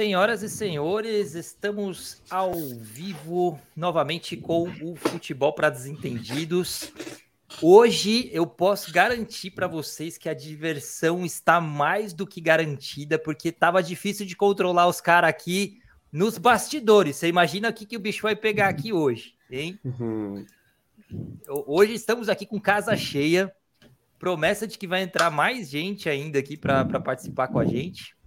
Senhoras e senhores, estamos ao vivo novamente com o Futebol para Desentendidos. Hoje eu posso garantir para vocês que a diversão está mais do que garantida, porque estava difícil de controlar os caras aqui nos bastidores. Você imagina o que, que o bicho vai pegar aqui hoje, hein? Uhum. Hoje estamos aqui com casa cheia, promessa de que vai entrar mais gente ainda aqui para participar com a gente.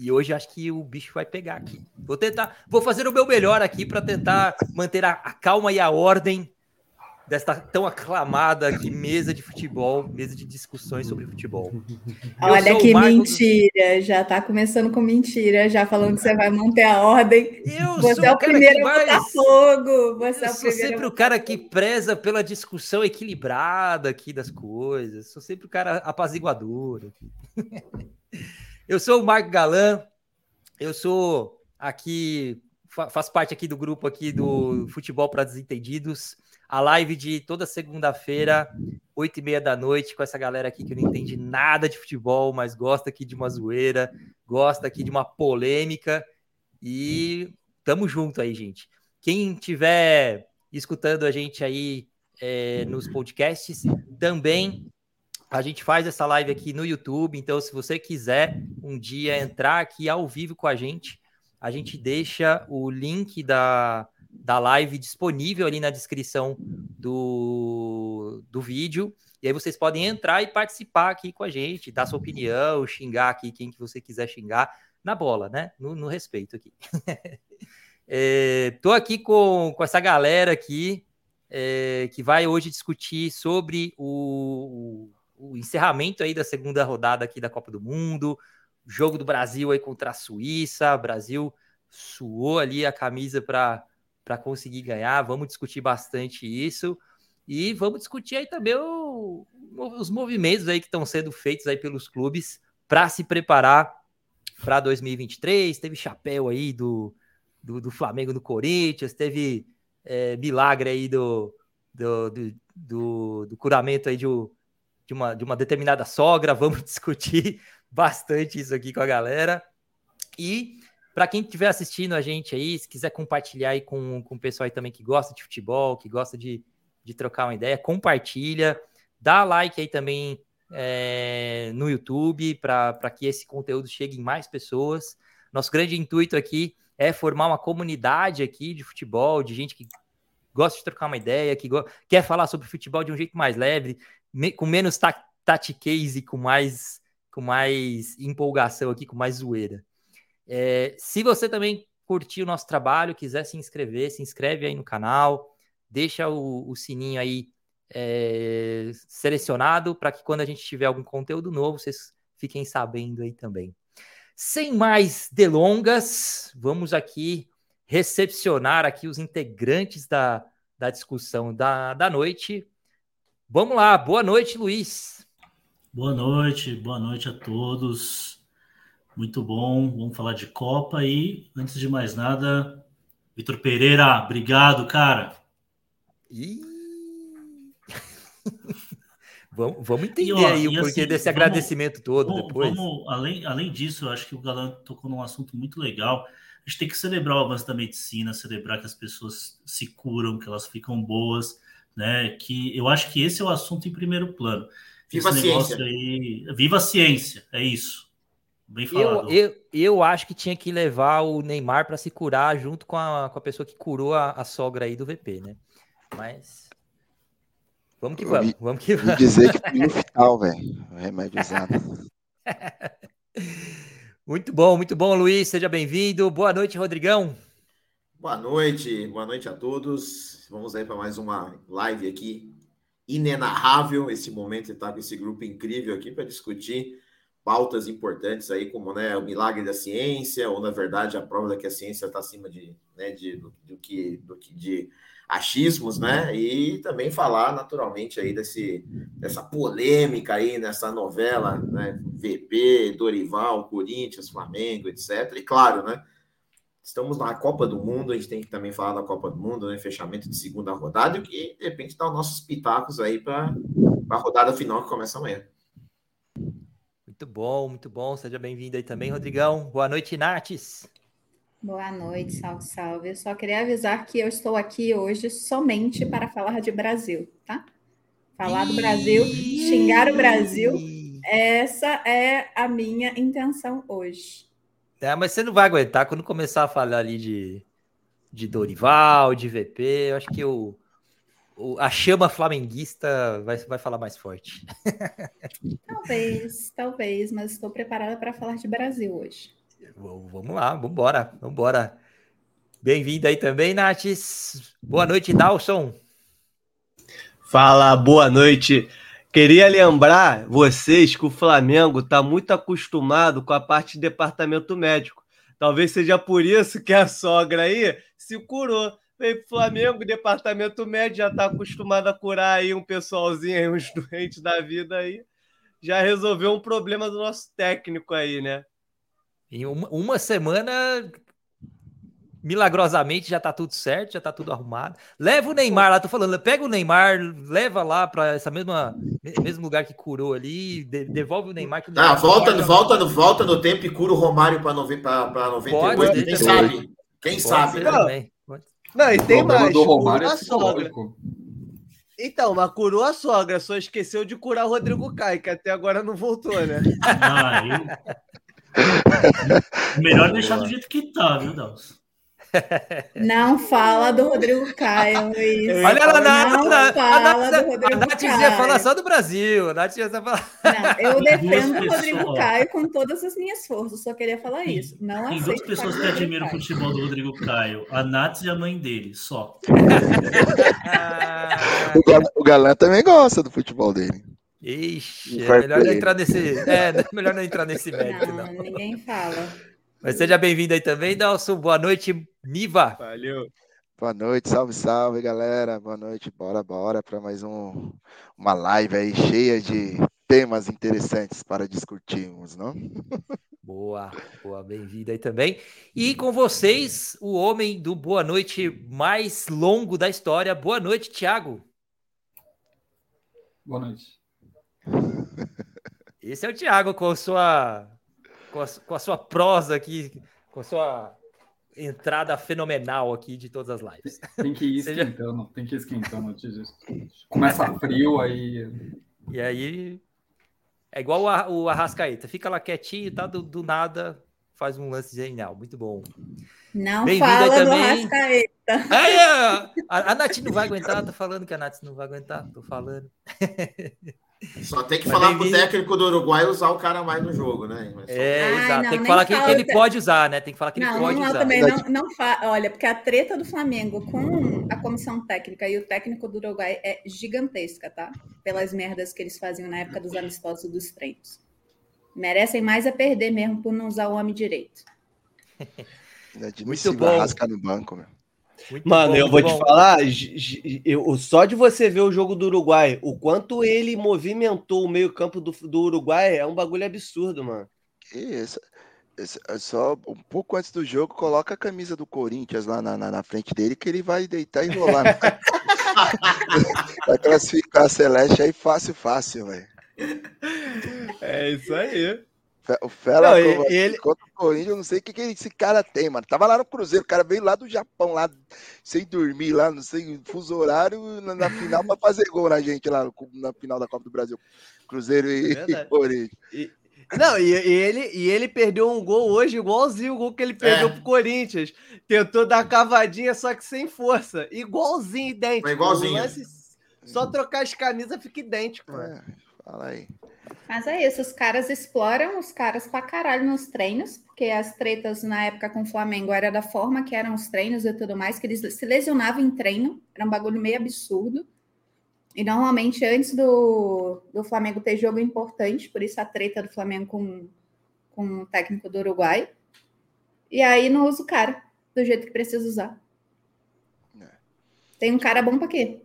E hoje acho que o bicho vai pegar aqui. Vou tentar, vou fazer o meu melhor aqui para tentar manter a, a, calma e a ordem desta tão aclamada aqui mesa de futebol, mesa de discussões sobre futebol. Olha que mentira, do... já tá começando com mentira, já falando que você vai manter a ordem. Eu você é o, primeiro mais... Botafogo. Você é o sou sempre o cara que preza pela discussão equilibrada aqui das coisas. Sou sempre o cara apaziguador. Eu sou o Marco Galan, eu sou aqui, faço parte aqui do grupo aqui do Futebol para Desentendidos, a live de toda segunda-feira, oito e meia da noite, com essa galera aqui que não entende nada de futebol, mas gosta aqui de uma zoeira, gosta aqui de uma polêmica e tamo junto aí, gente. Quem tiver escutando a gente aí é, nos podcasts, também a gente faz essa live aqui no YouTube, então se você quiser um dia entrar aqui ao vivo com a gente, a gente deixa o link da, da live disponível ali na descrição do, do vídeo. E aí vocês podem entrar e participar aqui com a gente, dar sua opinião, xingar aqui quem que você quiser xingar, na bola, né? No, no respeito aqui. é, tô aqui com, com essa galera aqui é, que vai hoje discutir sobre o, o encerramento aí da segunda rodada aqui da Copa do Mundo, jogo do Brasil aí contra a Suíça, Brasil suou ali a camisa para conseguir ganhar, vamos discutir bastante isso, e vamos discutir aí também o, os movimentos aí que estão sendo feitos aí pelos clubes para se preparar para 2023, teve chapéu aí do, do, do Flamengo no Corinthians, teve é, milagre aí do, do, do, do, do curamento aí de, de uma, de uma determinada sogra, vamos discutir bastante isso aqui com a galera. E para quem estiver assistindo a gente aí, se quiser compartilhar aí com, com o pessoal aí também que gosta de futebol, que gosta de, de trocar uma ideia, compartilha, dá like aí também é, no YouTube para que esse conteúdo chegue em mais pessoas. Nosso grande intuito aqui é formar uma comunidade aqui de futebol, de gente que gosta de trocar uma ideia, que quer falar sobre futebol de um jeito mais leve, me, com menos tatiquez e com mais, com mais empolgação aqui, com mais zoeira. É, se você também curtiu o nosso trabalho, quiser se inscrever, se inscreve aí no canal, deixa o, o sininho aí é, selecionado para que quando a gente tiver algum conteúdo novo, vocês fiquem sabendo aí também. Sem mais delongas, vamos aqui recepcionar aqui os integrantes da, da discussão da, da noite. Vamos lá, boa noite, Luiz. Boa noite, boa noite a todos. Muito bom, vamos falar de Copa e, antes de mais nada, Vitor Pereira, obrigado, cara. E... vamos, vamos entender e, ó, aí o porquê assim, desse vamos, agradecimento todo vamos, depois. Vamos, além, além disso, eu acho que o Galã tocou num assunto muito legal. A gente tem que celebrar o avanço da medicina, celebrar que as pessoas se curam, que elas ficam boas né? Que eu acho que esse é o assunto em primeiro plano. Viva esse a ciência. Aí, viva a ciência, é isso. Bem falado. Eu, eu, eu acho que tinha que levar o Neymar para se curar junto com a, com a pessoa que curou a, a sogra aí do VP, né? Mas. Vamos que vamos, vamos que vamos. dizer que foi no final, velho. Remédio usado. muito bom, muito bom, Luiz. Seja bem-vindo. Boa noite, Rodrigão. Boa noite, boa noite a todos. Vamos aí para mais uma live aqui inenarrável esse momento estar com esse grupo incrível aqui para discutir pautas importantes aí como né o milagre da ciência ou na verdade a prova de que a ciência está acima de, né, de do, do, que do que de achismos, né? E também falar naturalmente aí desse dessa polêmica aí nessa novela, né? VP, Dorival, Corinthians, Flamengo, etc. E claro, né? Estamos na Copa do Mundo, a gente tem que também falar da Copa do Mundo, né? Fechamento de segunda rodada, e de repente dar os nossos pitacos aí para a rodada final que começa amanhã. Muito bom, muito bom. Seja bem-vindo aí também, Rodrigão. Boa noite, Nates. Boa noite, salve, salve. Eu só queria avisar que eu estou aqui hoje somente para falar de Brasil, tá? Falar do Brasil, xingar o Brasil. Essa é a minha intenção hoje. É, mas você não vai aguentar quando começar a falar ali de, de Dorival, de VP. Eu acho que o, o, a chama flamenguista vai, vai falar mais forte. Talvez, talvez, mas estou preparada para falar de Brasil hoje. Vamos lá, vamos embora, vamos embora. Bem-vindo aí também, Nates. Boa noite, Dalson. Fala, boa noite. Queria lembrar vocês que o Flamengo está muito acostumado com a parte de departamento médico. Talvez seja por isso que a sogra aí se curou. Veio pro Flamengo, departamento médico já está acostumado a curar aí um pessoalzinho aí, uns doentes da vida aí. Já resolveu um problema do nosso técnico aí, né? Em uma, uma semana, milagrosamente, já tá tudo certo, já tá tudo arrumado. Leva o Neymar lá, tô falando, pega o Neymar, leva lá para essa mesma mesmo lugar que curou ali, devolve o Neymar. Que o Neymar ah, volta, no, volta, no, volta no tempo e cura o Romário para 98. Pode, quem sabe? Quem sabe? Né? Não, e tem mais. Do Romário é sogra. Então, mas curou a sogra, só esqueceu de curar o Rodrigo Caio, que até agora não voltou, né? Ah, eu... Melhor deixar do jeito que tá, viu, Dalson? Não fala do Rodrigo Caio, Luiz. Olha lá, não Nath, fala a Nath, do Rodrigo a Nath Caio. ia falar só do Brasil. A Nath ia falar... Não, eu defendo o Rodrigo Caio com todas as minhas forças. Só queria falar isso. Não Tem duas pessoas que admiram o futebol do Rodrigo Caio. A Nath e a mãe dele, só. o, Galã, o Galã também gosta do futebol dele. Ixi, é melhor não entrar nesse. É, melhor não entrar nesse mérito. Não, não. ninguém fala. Mas seja bem-vindo aí também, Nelson. Boa noite, Niva. Valeu. Boa noite, salve, salve, galera. Boa noite, bora, bora para mais um, uma live aí cheia de temas interessantes para discutirmos, não? Boa, boa, bem-vindo aí também. E com vocês, o homem do Boa Noite mais longo da história. Boa noite, Thiago. Boa noite. Esse é o Thiago com sua com a, com a sua prosa aqui, com a sua entrada fenomenal aqui de todas as lives. Tem que ir esquentando, tem que ir esquentando. Começa frio, aí. E aí. É igual o, o Arrascaeta, fica lá quietinho, tá? Do, do nada, faz um lance genial. Muito bom. Não fala também. do Arrascaeta. É, é. A, a Nath não vai aguentar, tô falando que a Nath não vai aguentar, tô falando. Só tem que Mas falar pro técnico do Uruguai usar o cara mais no jogo, né? É, ah, exato. Não, tem que falar que, que, ele pode usar, né? Tem que falar que não, ele pode não, usar. Também não, não fa... Olha, porque a treta do Flamengo com a comissão técnica e o técnico do Uruguai é gigantesca, tá? Pelas merdas que eles faziam na época dos amistosos e dos treinos. Merecem mais a perder mesmo por não usar o homem direito. É Muito bom. Rascar no banco, meu. Muito Mano, bom, eu vou bom. te falar, eu, só de você ver o jogo do Uruguai, o quanto ele movimentou o meio-campo do, do Uruguai é um bagulho absurdo, mano. Isso. É só um pouco antes do jogo, coloca a camisa do Corinthians lá na, na, na frente dele, que ele vai deitar e rolar. Né? vai classificar a Celeste aí fácil, fácil, velho. É isso aí. O Fela não, ele... contra o Corinthians, eu não sei o que, que esse cara tem, mano. Tava lá no Cruzeiro, o cara veio lá do Japão, lá sem dormir, lá, não sei, fuso horário, na, na final, pra fazer gol na gente lá na final da Copa do Brasil. Cruzeiro e, é e Corinthians. E, não, e, e, ele, e ele perdeu um gol hoje, igualzinho o gol que ele perdeu é. pro Corinthians. Tentou dar cavadinha, só que sem força. Igualzinho, idêntico. igualzinho. Lance, só trocar as camisas fica idêntico. É, fala aí. Mas é isso, os caras exploram os caras pra caralho nos treinos, porque as tretas na época com o Flamengo era da forma que eram os treinos e tudo mais, que eles se lesionavam em treino, era um bagulho meio absurdo. E normalmente antes do, do Flamengo ter jogo importante, por isso a treta do Flamengo com, com o técnico do Uruguai. E aí não usa o cara do jeito que precisa usar. É. Tem um cara bom pra quê?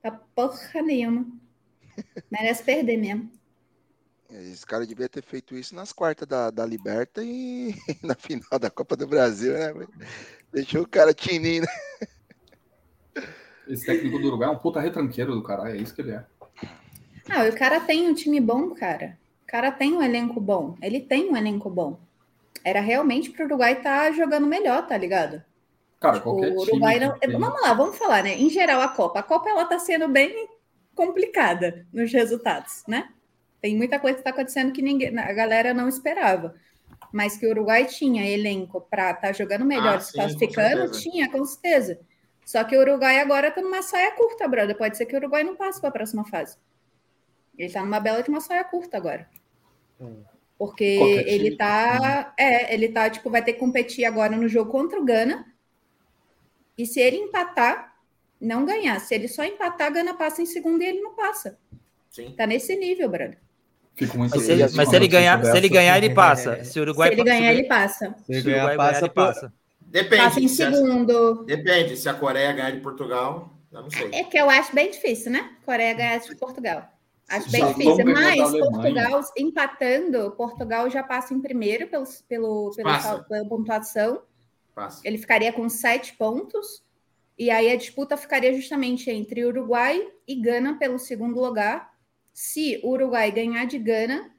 Pra porra nenhuma. Merece perder mesmo. Esse cara devia ter feito isso nas quartas da, da Liberta e na final da Copa do Brasil, né? Deixou o cara tininho, né? Esse técnico do Uruguai é um puta retranqueiro do caralho, é isso que ele é. Ah, o cara tem um time bom, cara. O cara tem um elenco bom. Ele tem um elenco bom. Era realmente para o Uruguai estar tá jogando melhor, tá ligado? Cara, tipo, qualquer o Uruguai não... Tem... Vamos lá, vamos falar, né? Em geral, a Copa. A Copa ela tá sendo bem complicada nos resultados, né? Tem muita coisa que está acontecendo que ninguém, a galera não esperava. Mas que o Uruguai tinha elenco para estar tá jogando melhor, ah, se classificando, com tinha, com certeza. Só que o Uruguai agora está numa saia curta, brother. Pode ser que o Uruguai não passe para a próxima fase. Ele está numa bela de uma saia curta agora. Hum. Porque ele tá. É, ele tá, tipo, vai ter que competir agora no jogo contra o Gana. E se ele empatar, não ganhar. Se ele só empatar, a Gana passa em segundo e ele não passa. Sim. Tá nesse nível, Brando. Fico muito mas, se ele, mas se ele ganhar, se ele ganhar, ele passa. Se o Uruguai se ele ganhar, ele passa. Se ele ganhar, passa, ele passa. Depende. Passa em segundo. Depende. Se a Coreia ganhar de Portugal, eu não sei. É que eu acho bem difícil, né? Coreia ganhar de Portugal. Acho bem difícil, mas Portugal empatando, Portugal já passa em primeiro pelo, pelo, pelo pela pontuação. Passa. Ele ficaria com sete pontos. E aí a disputa ficaria justamente entre Uruguai e Gana pelo segundo lugar. Se o Uruguai ganhar de Gana,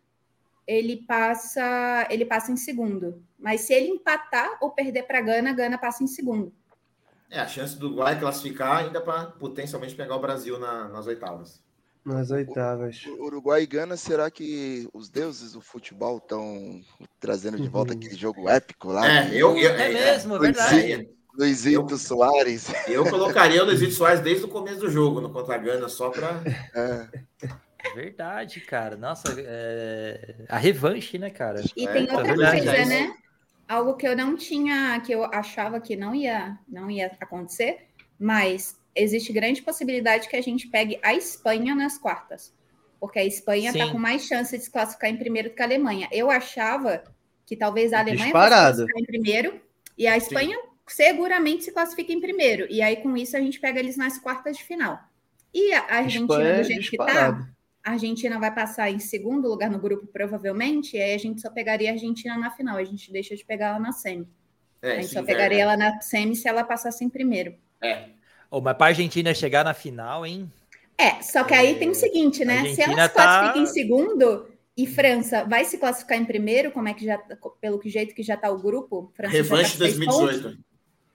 ele passa, ele passa em segundo. Mas se ele empatar ou perder para Gana, Gana passa em segundo. É, a chance do Uruguai classificar ainda para potencialmente pegar o Brasil na, nas oitavas. Nas oitavas. O, Uruguai e Gana, será que os deuses do futebol estão trazendo de volta uhum. aquele jogo épico lá? É, eu, eu é, é mesmo, é verdade. Luizito Soares. Eu colocaria o Luizito Soares desde o começo do jogo, no contra a Gana, só para. É. Verdade, cara. Nossa, é... a revanche, né, cara? E tem é, outra verdade, coisa, né? Algo que eu não tinha, que eu achava que não ia, não ia acontecer, mas existe grande possibilidade que a gente pegue a Espanha nas quartas. Porque a Espanha está com mais chance de se classificar em primeiro do que a Alemanha. Eu achava que talvez a Alemanha Disparado. fosse classificar em primeiro e a Espanha Sim. Seguramente se classifica em primeiro. E aí, com isso, a gente pega eles nas quartas de final. E a Argentina, é do jeito que está, a Argentina vai passar em segundo lugar no grupo, provavelmente, e aí a gente só pegaria a Argentina na final. A gente deixa de pegar ela na semi. É, a gente só pegaria é. ela na semi se ela passasse em primeiro. É, Oh, mas para a Argentina chegar na final, hein? É, só que aí tem o seguinte, né? Se ela se classifica tá... em segundo e França vai se classificar em primeiro, como é que já, pelo que jeito que já está o grupo? França Revanche tá 2018. Pontos,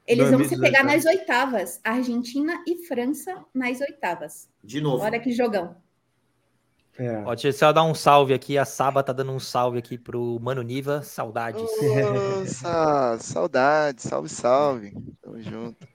eles 2018, vão se pegar nas oitavas. Argentina e França nas oitavas. De novo. Olha que jogão. É. Ó, deixa eu só dar um salve aqui. A Saba tá dando um salve aqui pro Mano Niva. Saudades. Nossa, saudades. Salve, salve. Tamo junto.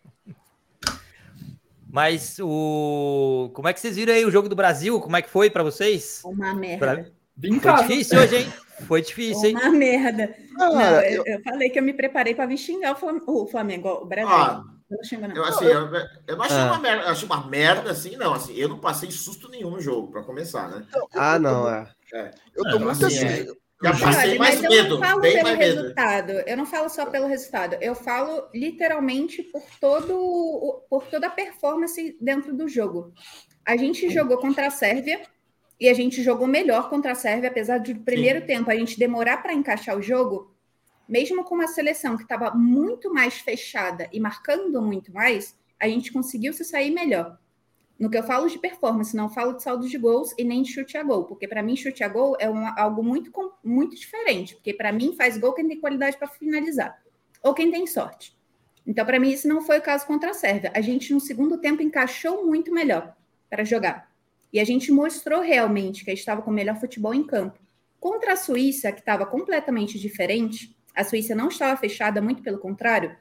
Mas o. Como é que vocês viram aí o jogo do Brasil? Como é que foi para vocês? Uma merda. Pra... Foi difícil hoje, hein? Foi difícil, hein? Uma merda. Ah, não, eu... eu... falei que eu me preparei para vir xingar o Flamengo, o Brasil. Ah, eu não xingo, não. Eu, assim, eu, eu não achei ah. uma merda, eu achei uma merda assim, não. Assim, eu não passei susto nenhum no jogo, para começar, né? ah, não, é. é. Eu tô muito assim. assim é. Já passei mais medo. Eu não falo pelo medo. resultado. Eu não falo só pelo resultado. Eu falo literalmente por todo por toda a performance dentro do jogo. A gente jogou contra a Sérvia e a gente jogou melhor contra a Sérvia, apesar de no primeiro Sim. tempo a gente demorar para encaixar o jogo, mesmo com uma seleção que estava muito mais fechada e marcando muito mais, a gente conseguiu se sair melhor. No que eu falo de performance, não falo de saldo de gols e nem de chute a gol, porque para mim chute a gol é um, algo muito, muito diferente, porque para mim faz gol quem tem qualidade para finalizar, ou quem tem sorte. Então, para mim, isso não foi o caso contra a Sérvia. A gente, no segundo tempo, encaixou muito melhor para jogar. E a gente mostrou realmente que a gente estava com o melhor futebol em campo. Contra a Suíça, que estava completamente diferente, a Suíça não estava fechada, muito pelo contrário.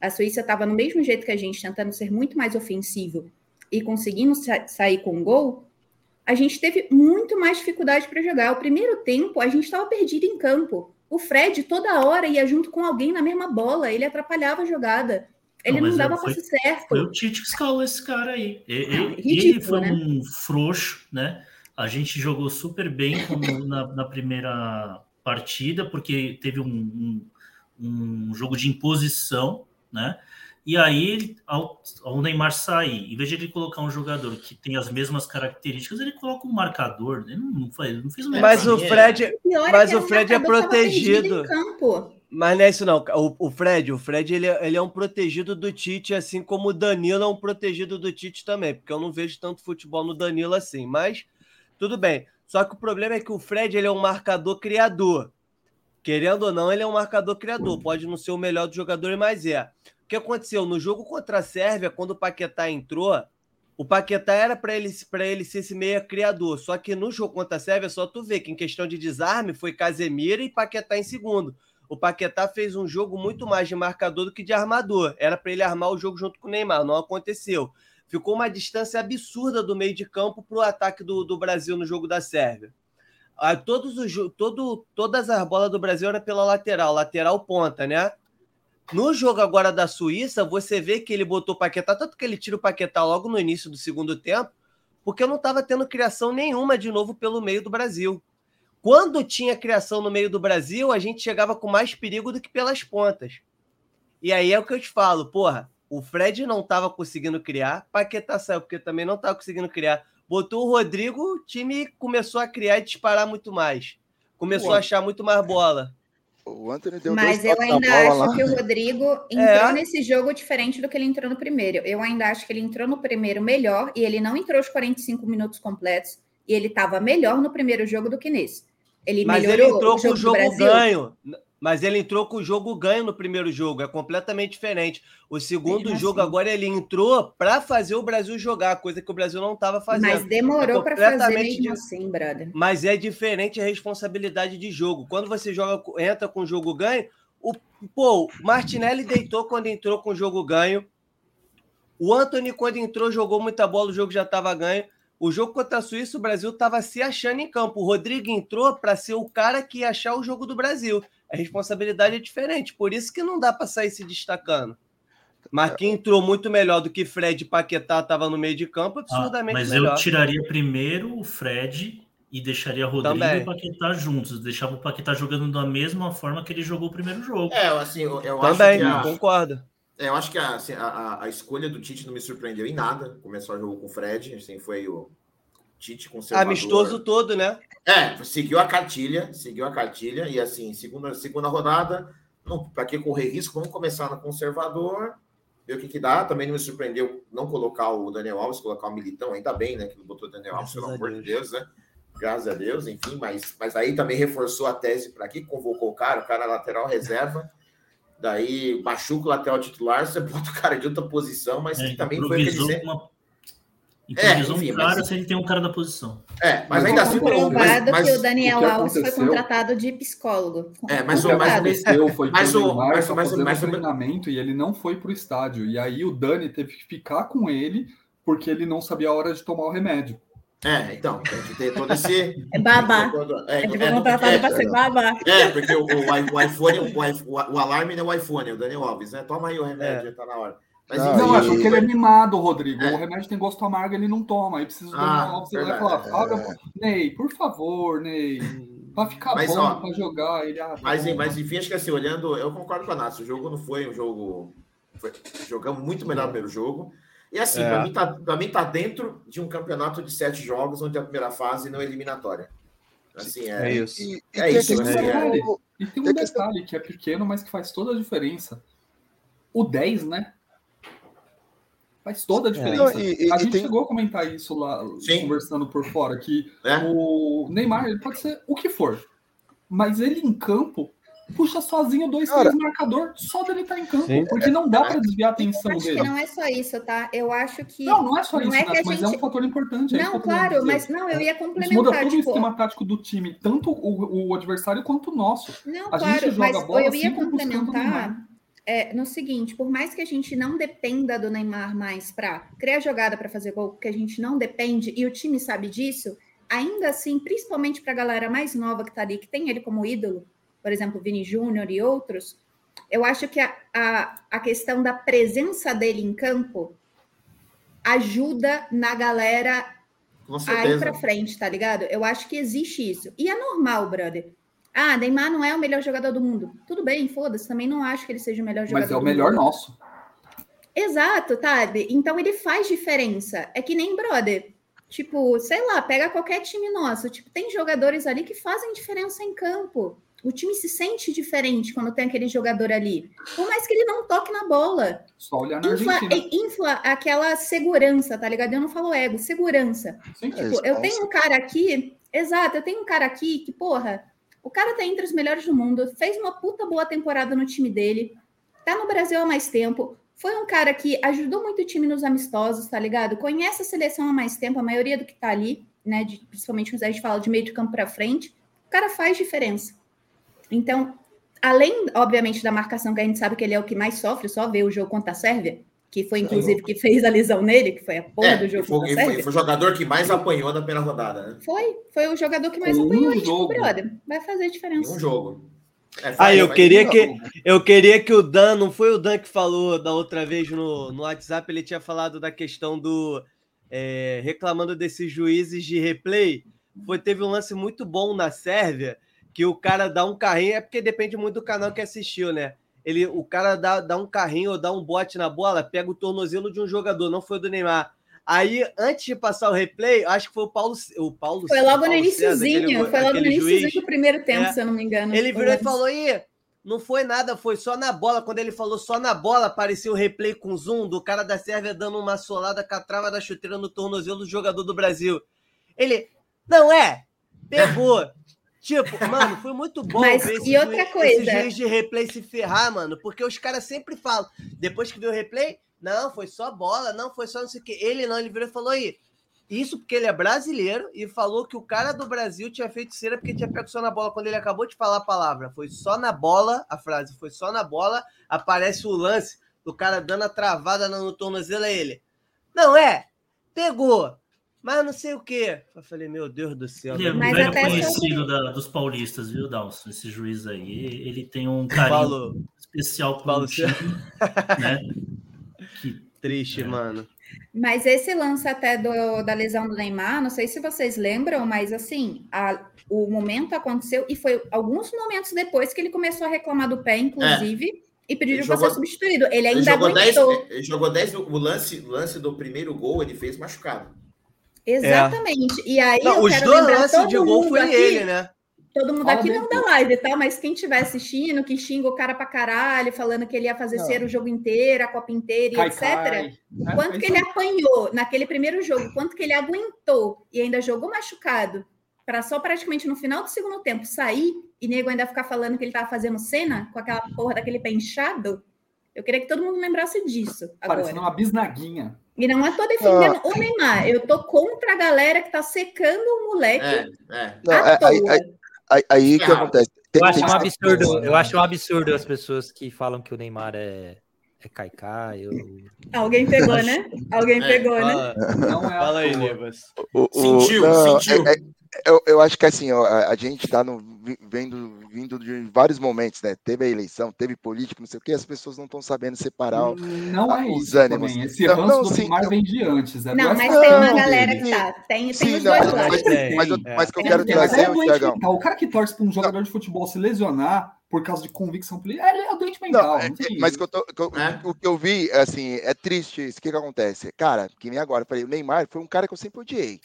A Suíça estava no mesmo jeito que a gente, tentando ser muito mais ofensivo e conseguimos sa sair com um gol, a gente teve muito mais dificuldade para jogar. O primeiro tempo, a gente estava perdido em campo. O Fred toda hora ia junto com alguém na mesma bola, ele atrapalhava a jogada. Ele não, não dava foi, passe certo. Foi o Tite que escalou esse cara aí. Ele, ah, ridículo, ele foi né? um frouxo, né? A gente jogou super bem na, na, primeira partida, porque teve um, um, um jogo de imposição, né? E aí, ao, ao, Neymar sair, em vez de ele colocar um jogador que tem as mesmas características, ele coloca um marcador. Ele não, não, faz, não fez o Mas o Fred, mas o Fred é protegido. Mas não é isso não. O, o Fred, o Fred ele, é, ele é um protegido do Tite, assim como o Danilo é um protegido do Tite também, porque eu não vejo tanto futebol no Danilo assim. Mas tudo bem. Só que o problema é que o Fred ele é um marcador criador. Querendo ou não, ele é um marcador criador. Pode não ser o melhor do jogador, mas é. O que aconteceu? No jogo contra a Sérvia, quando o Paquetá entrou, o Paquetá era para ele, ele ser esse meia criador. Só que no jogo contra a Sérvia, só tu vê que em questão de desarme foi Casemiro e Paquetá em segundo. O Paquetá fez um jogo muito mais de marcador do que de armador. Era para ele armar o jogo junto com o Neymar, não aconteceu. Ficou uma distância absurda do meio de campo para o ataque do, do Brasil no jogo da Sérvia. Ah, todos os, todo, todas as bolas do Brasil eram pela lateral, lateral ponta, né? No jogo agora da Suíça, você vê que ele botou o Paquetá, tanto que ele tira o Paquetá logo no início do segundo tempo, porque não estava tendo criação nenhuma de novo pelo meio do Brasil. Quando tinha criação no meio do Brasil, a gente chegava com mais perigo do que pelas pontas. E aí é o que eu te falo, porra, o Fred não estava conseguindo criar, Paquetá saiu porque também não estava conseguindo criar. Botou o Rodrigo, o time começou a criar e disparar muito mais. Começou a achar muito mais bola. O Anthony deu Mas eu ainda acho lá. que o Rodrigo entrou é. nesse jogo diferente do que ele entrou no primeiro. Eu ainda acho que ele entrou no primeiro melhor e ele não entrou os 45 minutos completos e ele estava melhor no primeiro jogo do que nesse. Ele Mas ele entrou o com o jogo ganho. Mas ele entrou com o jogo ganho no primeiro jogo, é completamente diferente. O segundo jogo assim. agora ele entrou para fazer o Brasil jogar, coisa que o Brasil não estava fazendo. Mas demorou é para fazer mesmo assim, brother. Mas é diferente a responsabilidade de jogo. Quando você joga, entra com o jogo ganho, o pô, o Martinelli deitou quando entrou com o jogo ganho. O Anthony quando entrou jogou muita bola, o jogo já estava ganho. O jogo contra a Suíça, o Brasil estava se achando em campo. O Rodrigo entrou para ser o cara que ia achar o jogo do Brasil a responsabilidade é diferente. Por isso que não dá para sair se destacando. Mas quem entrou muito melhor do que Fred e Paquetá estava no meio de campo, absurdamente ah, mas melhor. Mas eu tiraria primeiro o Fred e deixaria Rodrigo Também. e o Paquetá juntos. Deixava o Paquetá jogando da mesma forma que ele jogou o primeiro jogo. É, assim, eu, eu Também, acho que a, concordo. É, eu acho que a, assim, a, a, escolha do Tite não me surpreendeu em nada. Começou o jogo com o Fred, assim, foi o, Tite conservador. Amistoso todo, né? É, seguiu a cartilha, seguiu a cartilha e assim, segunda, segunda rodada, para que correr risco, vamos começar no conservador, ver o que que dá. Também não me surpreendeu não colocar o Daniel Alves, colocar o Militão, ainda bem, né, que não botou o Daniel Alves, pelo amor de Deus, né? Graças a Deus, enfim, mas, mas aí também reforçou a tese para que convocou o cara, o cara lateral reserva. Daí machuca o lateral titular, você bota o cara de outra posição, mas é, que também foi aquele uma Improvisou é, enfim, um cara mas... se ele tem um cara da posição. É, mas ainda assim. Comprovado mas, que o Daniel o Alves foi contratado de psicólogo. É, mas o que aconteceu foi que mas o Neymar mas, mas, mas, treinamento e ele não foi para o estádio. E aí o Dani teve que ficar com ele porque ele não sabia a hora de tomar o remédio. É, então, tem que ter todo esse. É babá. É, é, é, é, babá. É, porque o, o, o iPhone, o, o, alarme não é o iPhone, é o Daniel Alves, né? Toma aí o remédio, é. tá na hora. Mas, não, não e... acho que ele é mimado, Rodrigo. É. O remédio tem gosto amargo, ele não toma. Aí precisa ah, do você vai falar, Fábio, é. Ney, por favor, Ney. Pra ficar mas, bom, ó, pra jogar. Ele, ah, mas, mas enfim, acho que assim, olhando, eu concordo com a Nath. O jogo não foi um jogo. Foi, jogamos muito melhor no primeiro jogo. E assim, é. para mim, tá, pra mim tá dentro de um campeonato de sete jogos, onde a primeira fase não é eliminatória. Assim, é, é isso. E, é e isso. É... E tem um detalhe que é pequeno, mas que faz toda a diferença. O 10, né? Faz toda a é. diferença. É. E, e, a gente tem... chegou a comentar isso lá, Sim. conversando por fora, que é. o Neymar ele pode ser o que for, mas ele em campo puxa sozinho dois, Cara, três marcador só dele estar tá em campo, Sim. porque não dá para desviar a atenção acho dele. Que não é só isso, tá? Eu acho que. Não, não é só não isso, é mas gente... é um fator importante. É não, claro, mas não, eu ia complementar. Isso muda todo tipo... o esquema tático do time, tanto o, o adversário quanto o nosso. Não, a claro, gente joga mas bola eu ia complementar é, no seguinte, por mais que a gente não dependa do Neymar mais para criar jogada para fazer gol, porque a gente não depende e o time sabe disso, ainda assim, principalmente para a galera mais nova que está ali, que tem ele como ídolo, por exemplo, Vini Júnior e outros, eu acho que a, a, a questão da presença dele em campo ajuda na galera a ir para frente, tá ligado? Eu acho que existe isso. E é normal, brother. Ah, Neymar não é o melhor jogador do mundo. Tudo bem, foda-se, também não acho que ele seja o melhor jogador. Mas é o melhor mundo. nosso. Exato, sabe? Então ele faz diferença. É que nem brother. Tipo, sei lá, pega qualquer time nosso. Tipo, tem jogadores ali que fazem diferença em campo. O time se sente diferente quando tem aquele jogador ali. Por mais que ele não toque na bola. Só olhar na infla, infla aquela segurança, tá ligado? Eu não falo ego, segurança. Sim, tipo, é eu tenho um cara aqui Exato, eu tenho um cara aqui que, porra, o cara tá entre os melhores do mundo, fez uma puta boa temporada no time dele, tá no Brasil há mais tempo, foi um cara que ajudou muito o time nos amistosos, tá ligado? Conhece a seleção há mais tempo, a maioria do que tá ali, né? De, principalmente quando a gente fala de meio de campo para frente, o cara faz diferença. Então, além, obviamente, da marcação que a gente sabe que ele é o que mais sofre, só ver o jogo contra a Sérvia, que foi inclusive que fez a lesão nele, que foi a porra é, do jogo. Foi, foi, foi, o jogador que mais apanhou na primeira rodada, né? Foi, foi o jogador que mais um apanhou. Jogo. E, tipo, brother, vai fazer diferença. um jogo. É, ah, eu queria que eu queria que o Dan, não foi o Dan que falou da outra vez no, no WhatsApp, ele tinha falado da questão do é, reclamando desses juízes de replay. Foi teve um lance muito bom na Sérvia que o cara dá um carrinho, é porque depende muito do canal que assistiu, né? ele, o cara dá, dá um carrinho ou dá um bote na bola, pega o tornozelo de um jogador, não foi do Neymar. Aí, antes de passar o replay, acho que foi o Paulo. O Paulo foi logo no iníciozinho, foi logo no iníciozinho do primeiro tempo, é, se eu não me engano. Ele virou e falou: Ih, não foi nada, foi só na bola. Quando ele falou só na bola, apareceu o replay com zoom do cara da Sérvia dando uma solada com a trava da chuteira no tornozelo do jogador do Brasil. Ele, não é? Pegou. Tipo, mano, foi muito bom Mas, ver esse, e outra juiz, coisa. esse juiz de replay se ferrar, mano, porque os caras sempre falam, depois que viu o replay, não, foi só bola, não, foi só não sei o que. Ele não, ele virou e falou aí. Isso porque ele é brasileiro e falou que o cara do Brasil tinha feito cera porque tinha pego só na bola. Quando ele acabou de falar a palavra, foi só na bola, a frase foi só na bola, aparece o lance do cara dando a travada no tornozelo a ele. Não é? Pegou mas não sei o quê. Eu falei, meu Deus do céu. Ele é mas velho conhecido da, dos paulistas, viu, Dalson? Esse juiz aí, ele tem um carinho Paulo, especial com Paulo, o time, né? Que triste, é. mano. Mas esse lance até do, da lesão do Neymar, não sei se vocês lembram, mas assim, a, o momento aconteceu e foi alguns momentos depois que ele começou a reclamar do pé, inclusive. É. E pediram para ser substituído. Ele ainda ele jogou aguentou. Dez, ele jogou 10 o lance, lance do primeiro gol, ele fez machucado. Exatamente. É. E aí não, eu os quero dois lances de gol foi aqui, ele, né? Todo mundo Fala aqui não dá live, tá? Mas quem estiver assistindo, que xinga o cara pra caralho, falando que ele ia fazer ser o jogo inteiro, a Copa inteira e cai, etc. Cai. É, quanto é, que ele apanhou naquele primeiro jogo, quanto que ele aguentou e ainda jogou machucado para só praticamente no final do segundo tempo sair e nego ainda ficar falando que ele tava fazendo cena com aquela porra daquele pé inchado. Eu queria que todo mundo lembrasse disso. Agora. Parecendo uma bisnaguinha. E não estou defendendo ah. o Neymar, eu tô contra a galera que tá secando o moleque. É, é. Não, é, aí, aí, aí, aí que acontece. Tem, eu acho um absurdo, eu acho um absurdo as pessoas que falam que o Neymar é, é caicai. Eu... Alguém pegou, né? Alguém é, pegou, fala, né? Não é fala aí, Nevas. Sentiu, não, sentiu. É, é, eu, eu acho que assim, ó, a, a gente está vendo vindo de vários momentos, né? Teve a eleição, teve política, não sei o que, as pessoas não estão sabendo separar não a, é os isso ânimos. Também. Esse não, não, do sim, Neymar vem de antes. É não, mas tem uma galera que tá. Tem, tem sim, os dois lados. Mas, mas, mas, mas que eu quero trazer, o O cara que torce para um jogador de futebol se lesionar por causa de convicção política, ele é doente mental. Não, é, mas que eu tô, que eu, é. o que eu vi, assim, é triste isso. O que, que acontece? Cara, que nem agora, eu falei, o Neymar foi um cara que eu sempre odiei.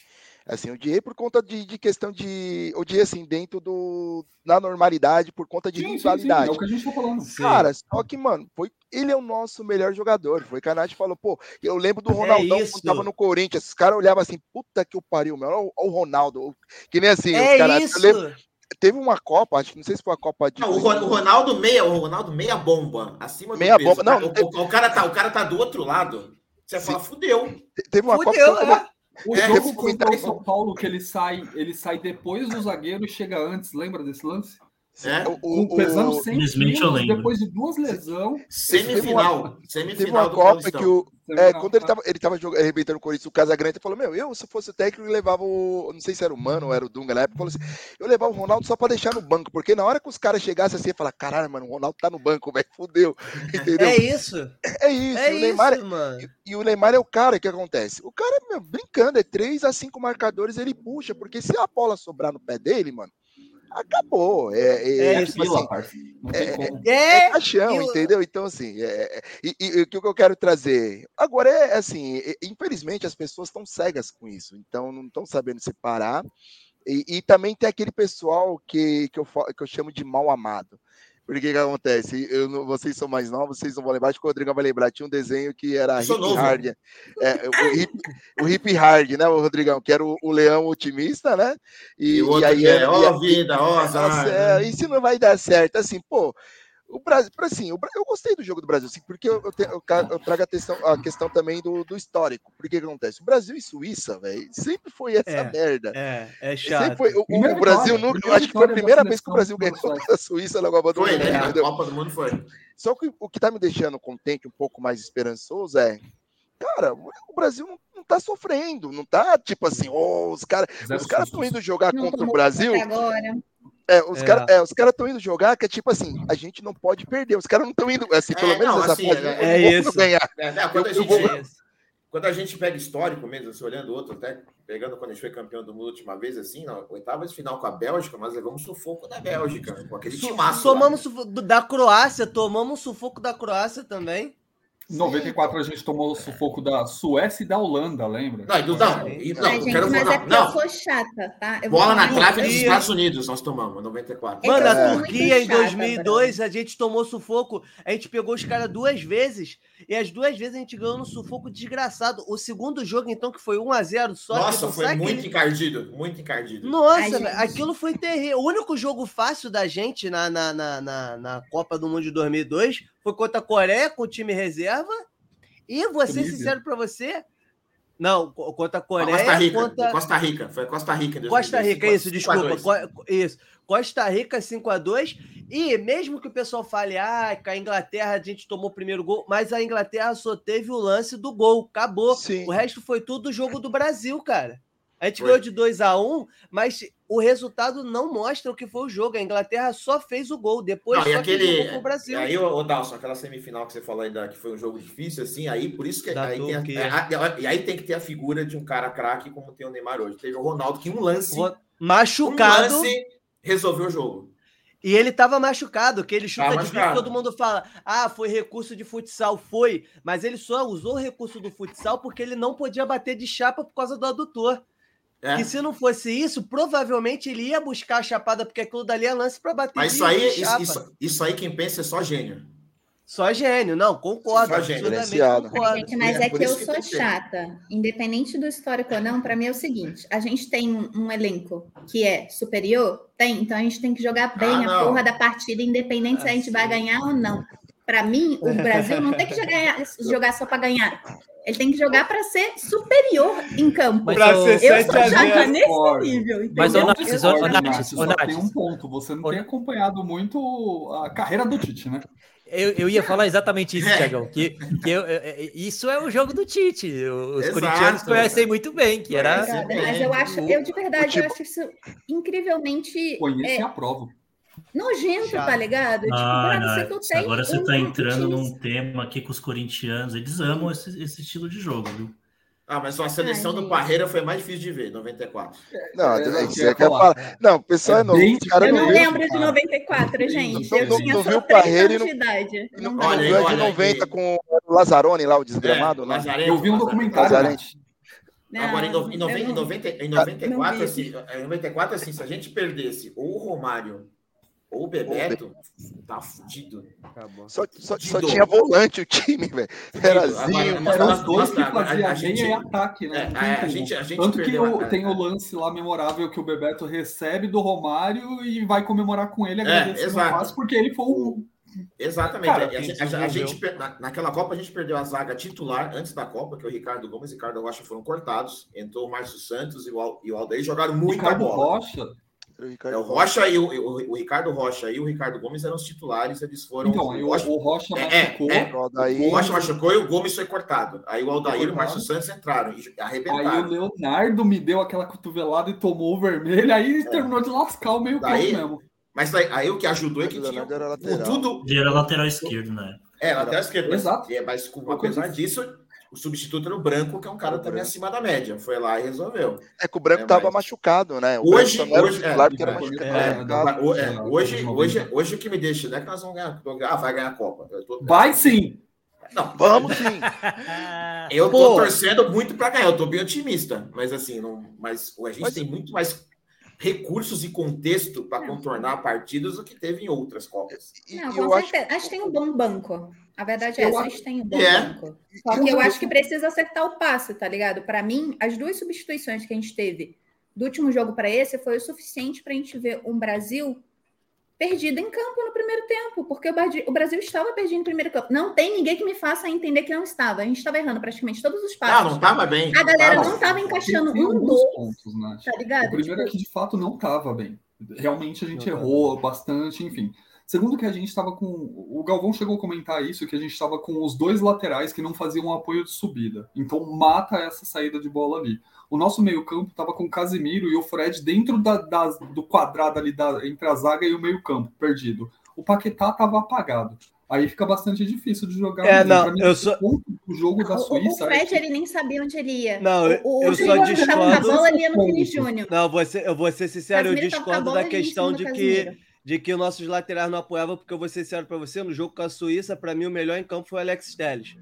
Assim, odiei por conta de, de questão de. Odiei, assim, dentro do. Na normalidade, por conta de rivalidade. É o que a gente tá falando. Cara, só que, mano, foi, ele é o nosso melhor jogador. Foi que a Nath falou, pô, eu lembro do é Ronaldão é quando tava no Corinthians. Os caras olhavam assim, puta que o pariu, meu. Olha o Ronaldo. Que nem assim, é os caras. Isso. Lembro, teve uma Copa, acho que não sei se foi a Copa de. Não, o Ronaldo meia, o Ronaldo meia bomba, acima meia do bomba. Não, o, o, o, cara tá, o cara tá do outro lado. Você fala, fudeu. Teve uma fudeu, Copa. É. O é, jogo contra o São Paulo que ele sai, ele sai depois do zagueiro e chega antes, lembra desse lance? É, o, o, pesando 100 quilos, depois de duas lesões. Semifinal. Semifinal teve uma Copa que o. É, quando ele tava, ele tava jogando, arrebentando o Corinthians, o Casagrande falou: Meu, eu, se fosse o técnico, eu levava o. Não sei se era o Mano ou era o Dunga na época, falou assim: Eu levava o Ronaldo só pra deixar no banco, porque na hora que os caras chegassem assim, ia falar: Caralho, mano, o Ronaldo tá no banco, velho, fudeu. Entendeu? É isso. É isso. É o Neymar, isso, mano. E, e, o Neymar é o cara que acontece. O cara, meu, brincando, é 3 a 5 marcadores, ele puxa, porque se a bola sobrar no pé dele, mano acabou. É, é, é tipo assim, é, é, é, caixão, eu... entendeu? Então, assim, é, é, e, e, o que eu quero trazer agora é assim: infelizmente as pessoas estão cegas com isso, então não estão sabendo separar. E, e, também tem aquele pessoal que, que, eu, que eu chamo de mal amado. Porque que acontece? Eu, vocês são mais novos, vocês não vão lembrar, acho que o Rodrigo vai lembrar. Tinha um desenho que era Hip novo. Hard. É, o, hip, o Hip Hard, né, o Rodrigão? Que era o, o leão otimista, né? E, e, e aí. É, ó, a vida, ó, azar. É, isso não vai dar certo. Assim, pô, o Brasil, assim, eu gostei do jogo do Brasil, assim, porque eu, eu, eu trago a questão, a questão também do, do histórico. Porque que acontece? O Brasil e Suíça, velho, sempre foi essa é, merda. É, é chato. Foi, o, o Brasil nunca. Acho que foi a primeira vez que o Brasil ganhou a Suíça na Copa do Mundo. Foi, né? A Copa do Mundo foi. Só que o que tá me deixando contente, um pouco mais esperançoso, é. Cara, o Brasil não, não tá sofrendo, não tá tipo assim, oh, os caras os caras estão indo jogar contra o Brasil. Agora. É, os é. caras é, cara estão indo jogar que é tipo assim, a gente não pode perder. Os caras não estão indo, assim, pelo é, menos não, essa assim, fase, é, é isso. ganhar. É, quando, a gente, vou... quando, a gente, pega histórico mesmo, assim, olhando outro, até pegando quando a gente foi campeão do mundo a última vez, assim, na oitava de final com a Bélgica, nós levamos sufoco da Bélgica, com aquele timaço. Tomamos da Croácia, tomamos sufoco da Croácia também. Em 94 a gente tomou o sufoco da Suécia e da Holanda, lembra? Não, não, não, não gente, quero mas é porque não. eu sou chata, tá? Eu Bola na trave dos Estados Unidos nós tomamos, 94. Mano, a é. Turquia em 2002 chata, a gente tomou sufoco, a gente pegou os caras duas vezes e as duas vezes a gente ganhou no sufoco desgraçado. O segundo jogo, então, que foi 1 a 0 só. Nossa, foi muito aquele... encardido, muito encardido. Nossa, gente... aquilo foi terrível. O único jogo fácil da gente na, na, na, na, na Copa do Mundo de 2002 foi contra a Coreia com o time reserva. E vou ser sincero para você, não, contra a Coreia. Costa Rica, contra... Costa Rica, foi Costa Rica. Costa Rica, isso, desculpa. Isso. Costa Rica 5 a 2 E mesmo que o pessoal fale, ah, que a Inglaterra a gente tomou o primeiro gol, mas a Inglaterra só teve o lance do gol, acabou. Sim. O resto foi tudo jogo do Brasil, cara. A gente ganhou de 2 a 1 mas o resultado não mostra o que foi o jogo. A Inglaterra só fez o gol, depois não, só aquele, fez o Brasil. Aí, o Dalson, aquela semifinal que você falou ainda que foi um jogo difícil, assim, aí por isso que aí tem, a, aí tem que ter a figura de um cara craque como tem o Neymar hoje. Teve o Ronaldo que um lance machucado um lance resolveu o jogo. E ele estava machucado, que ele chuta de bico, todo mundo fala: "Ah, foi recurso de futsal". Foi, mas ele só usou o recurso do futsal porque ele não podia bater de chapa por causa do adutor. É. Que se não fosse isso, provavelmente ele ia buscar a chapada, porque aquilo dali é lance para bater Mas isso aí, isso, isso, isso, aí quem pensa é só gênio. Só gênio, não, concordo. Só gênio. Concordo. Gente, mas é, é que eu que sou chata. Independente do histórico ou não, para mim é o seguinte: a gente tem um elenco que é superior, tem, então a gente tem que jogar bem ah, a porra da partida, independente ah, se a gente sim. vai ganhar ou não. Para mim, o Brasil não tem que jogar, jogar só para ganhar. Ele tem que jogar para ser superior em campo. Para ser eu sou chata nesse nível. Entendeu? Mas, ô, Nath, tem um ponto. Você não tem acompanhado muito a carreira do Tite, né? Eu, eu ia falar exatamente isso, Tiagão. Que, que eu, isso é o jogo do Tite. Os Exato, corintianos conhecem muito bem, que era. Mas eu acho, eu de verdade, eu acho isso incrivelmente. Conheço é, e aprovo nojento, tá ligado? Tipo, ah, você agora você tá entrando num tema aqui com os corintianos, eles amam esse, esse estilo de jogo, viu? Ah, mas a seleção Ai, do Parreira foi mais difícil de ver, 94. Não, é, é, você quer falar. Não, o pessoal é, é novo. Cara eu não lembro de 94, gente. Não, eu não, tinha não viu o Parreira e não. Não, não, olha, olha, de 90 aí. com o Lazarone lá, o desgramado. É, lá. eu vi um documentário. Não, Agora, em, no, em, 90, em, 90, em 94, assim, em 94, assim, se a gente perdesse ou o Romário ou o Bebeto tá fudido. Só, só, só, tinha volante o time, velho. Era Zinho. Eram os dois que faziam a, gente, e ataque, né? É, a, gente, a gente Tanto que o, tem o lance lá memorável que o Bebeto recebe do Romário e vai comemorar com ele, agradecendo é, porque ele foi o. Exatamente. Cara, a, gente, a, gente, naquela Copa a gente perdeu a zaga titular antes da Copa, que o Ricardo Gomes e o Ricardo Rocha foram cortados. Entrou o Márcio Santos e o, e o Aldeir jogaram muita Ricardo bola. Rocha o, é, o Rocha e o, o, o, Ricardo Rocha e o Ricardo Gomes eram os titulares, eles foram. Então, o, Rocha, o Rocha é, machucou. É, é, o, Aldair... o Rocha machucou e o Gomes foi cortado. Aí o Aldair e o Márcio Santos entraram e arrebentaram. Aí o Leonardo me deu aquela cotovelada e tomou o vermelho, aí é. terminou de lascar o meio campo mesmo. Mas aí, aí, o que ajudou é que tinha era tudo. Ele era lateral esquerdo, né? É, lateral esquerdo. Exato. É, mas apesar disso, o substituto era o Branco, que é um cara também acima da média. Foi lá e resolveu. É que o Branco estava é, mas... machucado, né? O hoje, hoje, é, é, é, hoje, hoje, hoje o que me deixa, não é que nós vamos ganhar, ah, vai ganhar a Copa. Tô... Vai sim! Não, vamos sim. eu tô Pô. torcendo muito para ganhar, eu tô bem otimista, mas assim, não, mas a gente mas... tem muito mais recursos e contexto para contornar partidas do que teve em outras Copas. Não, com certeza. Acho... acho que tem um bom banco. A verdade é essa, a gente tem um bom é. banco. Só que eu acho que precisa acertar o passe, tá ligado? Para mim, as duas substituições que a gente teve do último jogo para esse foi o suficiente para a gente ver um Brasil perdido em campo no primeiro tempo, porque o Brasil estava perdido no primeiro campo. Não tem ninguém que me faça entender que não estava. A gente estava errando praticamente todos os passos. Ah, não estava bem. A galera não estava encaixando um, dois, pontos, né? tá ligado? O primeiro tipo... é que, de fato, não estava bem. Realmente, a gente não errou tá bastante, enfim. Segundo que a gente estava com. O Galvão chegou a comentar isso, que a gente estava com os dois laterais que não faziam um apoio de subida. Então mata essa saída de bola ali. O nosso meio-campo estava com o Casimiro e o Fred dentro da, da, do quadrado ali da, entre a zaga e o meio-campo, perdido. O Paquetá estava apagado. Aí fica bastante difícil de jogar. É, não, eu sou... O jogo da Suíça. O, o Fred, ele nem sabia onde ele ia. Não, o, eu, só discordo. Bola, ele ia no Júnior. Não, você, eu vou ser sincero, eu discordo da questão de que de que nossos laterais não apoiavam, porque eu vou ser sincero para você, no jogo com a Suíça, para mim o melhor em campo foi o Alex Telles.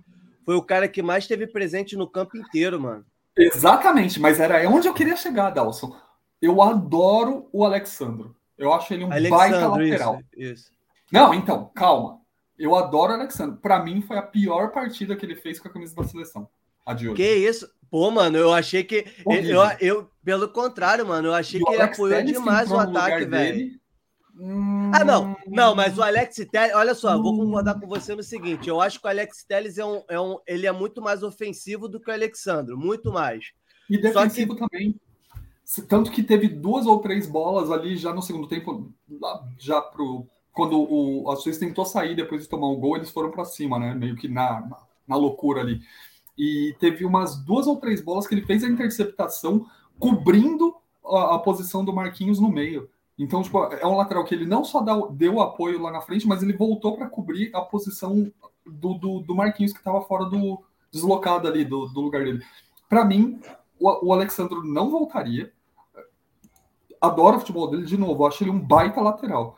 Foi o cara que mais teve presente no campo inteiro, mano. Exatamente, mas era onde eu queria chegar, Dalson. Eu adoro o Alexandro. Eu acho ele um Alexandro, baita lateral. Isso, isso. Não, então, calma. Eu adoro o Alexandro. Para mim, foi a pior partida que ele fez com a camisa da seleção. A de hoje. Que isso? Pô, mano, eu achei que. Eu, eu, pelo contrário, mano, eu achei e que ele apoiou demais o ataque, velho. Ah, não. Não, mas o Alex Telles, olha só, vou concordar com você no seguinte: eu acho que o Alex Telles é um, é um, ele é muito mais ofensivo do que o Alexandro, muito mais. E defensivo que... também. Tanto que teve duas ou três bolas ali já no segundo tempo, já pro. Quando o, a Suíça tentou sair depois de tomar o gol, eles foram para cima, né? Meio que na, na, na loucura ali. E teve umas duas ou três bolas que ele fez a interceptação cobrindo a, a posição do Marquinhos no meio. Então, tipo, é um lateral que ele não só deu apoio lá na frente, mas ele voltou para cobrir a posição do, do, do Marquinhos, que estava fora do. deslocado ali do, do lugar dele. Para mim, o, o Alexandro não voltaria. Adoro o futebol dele de novo, acho ele um baita lateral.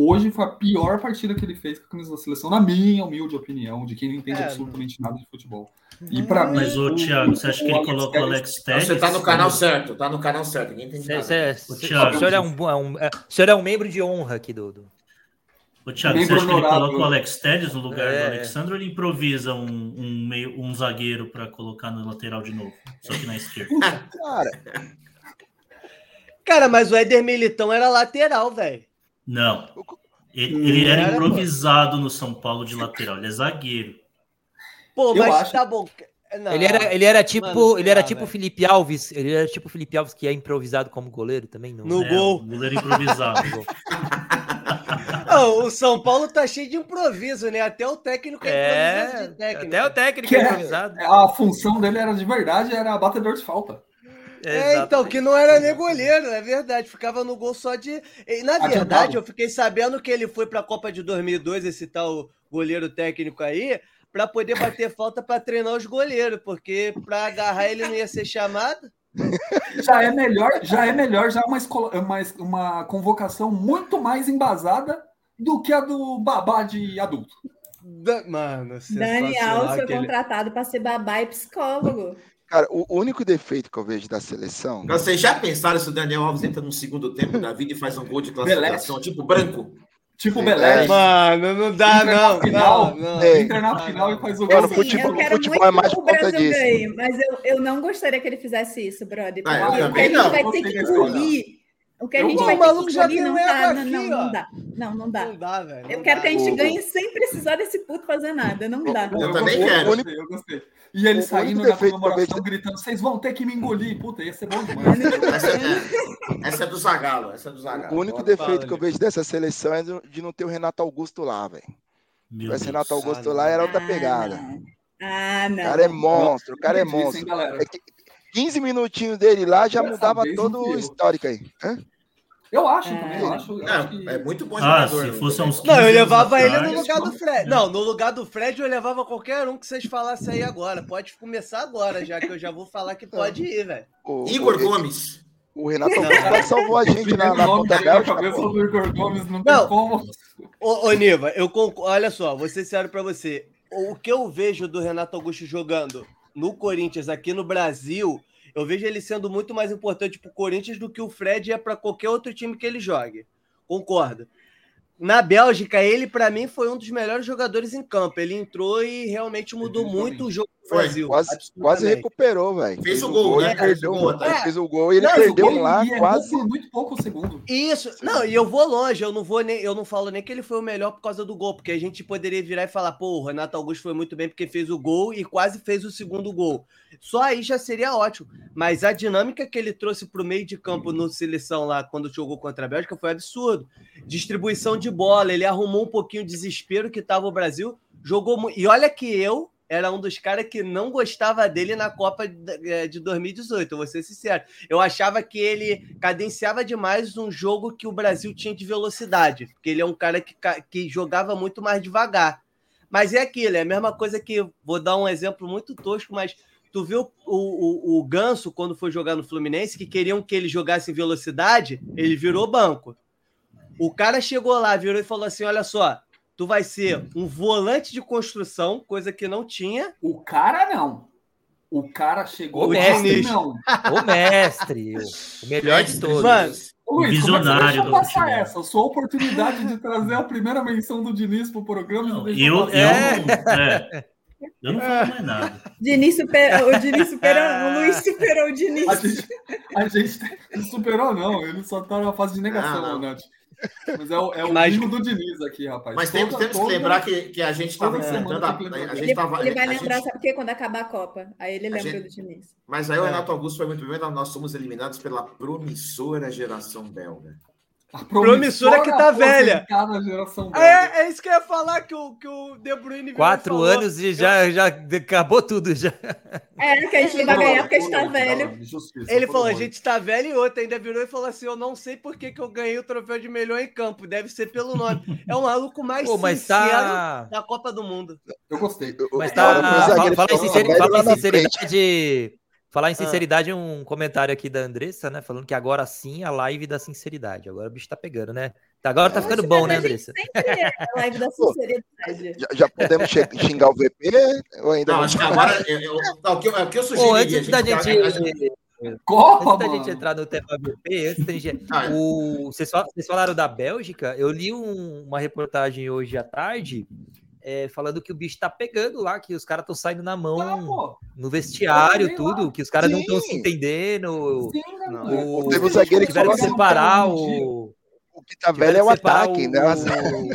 Hoje foi a pior partida que ele fez com a camisa da seleção, na minha humilde opinião, de quem não entende é, absolutamente nada de futebol. E para mim. Mas, o Thiago, você acha que ele colocou o Alex Telles? Você tá no canal certo, tá no canal certo. Ninguém entende nada. Cê, cê, o, Thiago, o, senhor é um, é um, é, o senhor é um membro de honra aqui do. do... O Thiago, você acha que ele coloca o Alex Telles no lugar é. do Alexandre ou ele improvisa um, um, meio, um zagueiro para colocar no lateral de novo? Só que na esquerda. Cara. Cara, mas o Éder Militão era lateral, velho. Não. Ele, ele era, improvisado no São Paulo de lateral, ele é zagueiro. Pô, mas acho... tá bom. Não. Ele era, ele era tipo, Mano, ele era tipo Felipe Alves, ele era tipo Felipe Alves que é improvisado como goleiro também, não? No é, gol. Goleiro improvisado. não, o São Paulo tá cheio de improviso, né? Até o técnico é, é improvisado de técnico. Até o técnico é improvisado. É, a função dele era de verdade, era batedor de falta. É, então, que não era nem goleiro, é verdade. Ficava no gol só de. E, na verdade, eu fiquei sabendo que ele foi para a Copa de 2002, esse tal goleiro técnico aí, para poder bater falta para treinar os goleiros, porque para agarrar ele não ia ser chamado. Já é melhor, já é melhor, já é uma, escola, uma, uma convocação muito mais embasada do que a do babá de adulto. Mano, Daniel foi aquele... contratado para ser babá e psicólogo. Cara, o único defeito que eu vejo da seleção. Vocês já pensaram se o Daniel Alves entra no segundo tempo da vida e faz um gol de classificação, tipo branco? Tipo Belé. Mano, não dá, não. Final, não, não. Entra na final e faz o gol. Mano, futebol, futebol é mais por conta disso. Ganhe, mas eu, eu não gostaria que ele fizesse isso, brother. Ah, a gente não. vai ter que engolir. O que a gente vai ter que engolir não dá. Não, não, não dá. Não, não dá. Não dá, velho. Eu quero que a gente ganhe sem precisar desse puto fazer nada. Não dá. Eu também quero. Eu gostei. E ele saindo na comemoração gritando: vocês vão ter que me engolir. Puta, ia ser bom demais. essa, é, essa é do Zagalo. Essa é do Zagalo. O único defeito que eu vejo dessa seleção é de não ter o Renato Augusto lá, velho. Se Renato Augusto lá, era outra pegada. Ah, não. O cara é monstro, o cara é monstro. 15 minutinhos dele lá já mudava todo o histórico aí. Hã? Eu acho é. também, eu acho. Eu é, acho que... é muito bom ah, jogador. Se fosse uns não, eu levava ele no lugar do Fred. Não, no lugar do Fred eu levava qualquer um que vocês falassem aí agora. Pode começar agora, já que eu já vou falar que pode ir, velho. Igor o, Gomes. O Renato Augusto salvou a gente na, na ponta Bélgica. cabeça do Igor Gomes não tem não. como. Ô, ô Niva, eu concordo. Olha só, vou ser sério pra você. O que eu vejo do Renato Augusto jogando no Corinthians aqui no Brasil Eu vejo ele sendo muito mais importante para o Corinthians do que o Fred é para qualquer outro time que ele jogue. Concordo na Bélgica, ele, para mim, foi um dos melhores jogadores em campo. Ele entrou e realmente mudou muito o jogo do Brasil. Quase, quase recuperou, velho. Fez, fez, o gol, né? Perdeu, é. Fez o gol e ele não, perdeu lá quase. Por muito pouco segundo. Isso. Não, e eu vou longe. Eu não vou nem, eu não falo nem que ele foi o melhor por causa do gol, porque a gente poderia virar e falar, pô, o Renato Augusto foi muito bem porque fez o gol e quase fez o segundo gol. Só aí já seria ótimo. Mas a dinâmica que ele trouxe para o meio de campo no seleção lá, quando jogou contra a Bélgica, foi absurdo. Distribuição de bola, ele arrumou um pouquinho o desespero que estava o Brasil, jogou E olha que eu era um dos caras que não gostava dele na Copa de 2018, é, vou ser sincero. Eu achava que ele cadenciava demais um jogo que o Brasil tinha de velocidade, porque ele é um cara que, que jogava muito mais devagar. Mas é aquilo, é a mesma coisa que. Vou dar um exemplo muito tosco, mas Tu viu o, o, o Ganso, quando foi jogar no Fluminense, que queriam que ele jogasse em velocidade, ele virou banco. O cara chegou lá, virou e falou assim: olha só, tu vai ser um volante de construção, coisa que não tinha. O cara não. O cara chegou. O mestre, não. O mestre. O melhor de todos. Mano, Luiz, visionário do passar essa? Sua oportunidade de trazer a primeira menção do Diniz pro programa. Não, eu, eu, é. Eu não falo mais nada. Diniz super, o Diniz superou, o Luiz superou o Diniz. A gente, a gente superou, não. Ele só tá na fase de negação, ah, Nath. Mas é o, é o Mas... do Diniz aqui, rapaz. Mas temos, temos que lembrar que, que a gente estava enfrentando a, a, gente tava, Ele vai lembrar, gente... sabe o quê? Quando acabar a Copa. Aí ele lembra gente... do Diniz. Mas aí o é. Renato Augusto foi muito bem, nós somos eliminados pela promissora geração belga. A promissora, que tá velha. É, é isso que eu ia falar que o, que o De Bruyne Quatro falou. anos e já, já acabou tudo. Já. É, que a gente vai ganhar porque a gente tá velho. Ele falou: a gente tá velho e outro ainda virou e falou assim: Eu não sei por que, que eu ganhei o troféu de melhor em campo. Deve ser pelo nome. É o maluco mais Pô, mas sincero tá... da Copa do Mundo. Eu gostei. Mas tá. Fala, fala, em sinceridade, fala em sinceridade Falar em ah. sinceridade, ah. um comentário aqui da Andressa, né? Falando que agora sim a live da sinceridade. Agora o bicho tá pegando, né? Agora tá ficando bom, né, Andressa? É a live da sinceridade. Já, já podemos xingar o VP ou ainda não? Acho que agora. Eu, eu, não, o, que eu, o que eu sugeri. Pô, antes da gente. gente... Copa, antes da gente entrar no tema VP, antes da gente... ah, o... vocês, falaram da Bélgica, eu li um, uma reportagem hoje à tarde é, falando que o bicho tá pegando lá, que os caras estão saindo na mão no vestiário, tudo, lá. que os caras não estão se entendendo. Sim, o, o, teve um zagueiro que tiveram que separar o. O que tá velho é o ataque, o, né?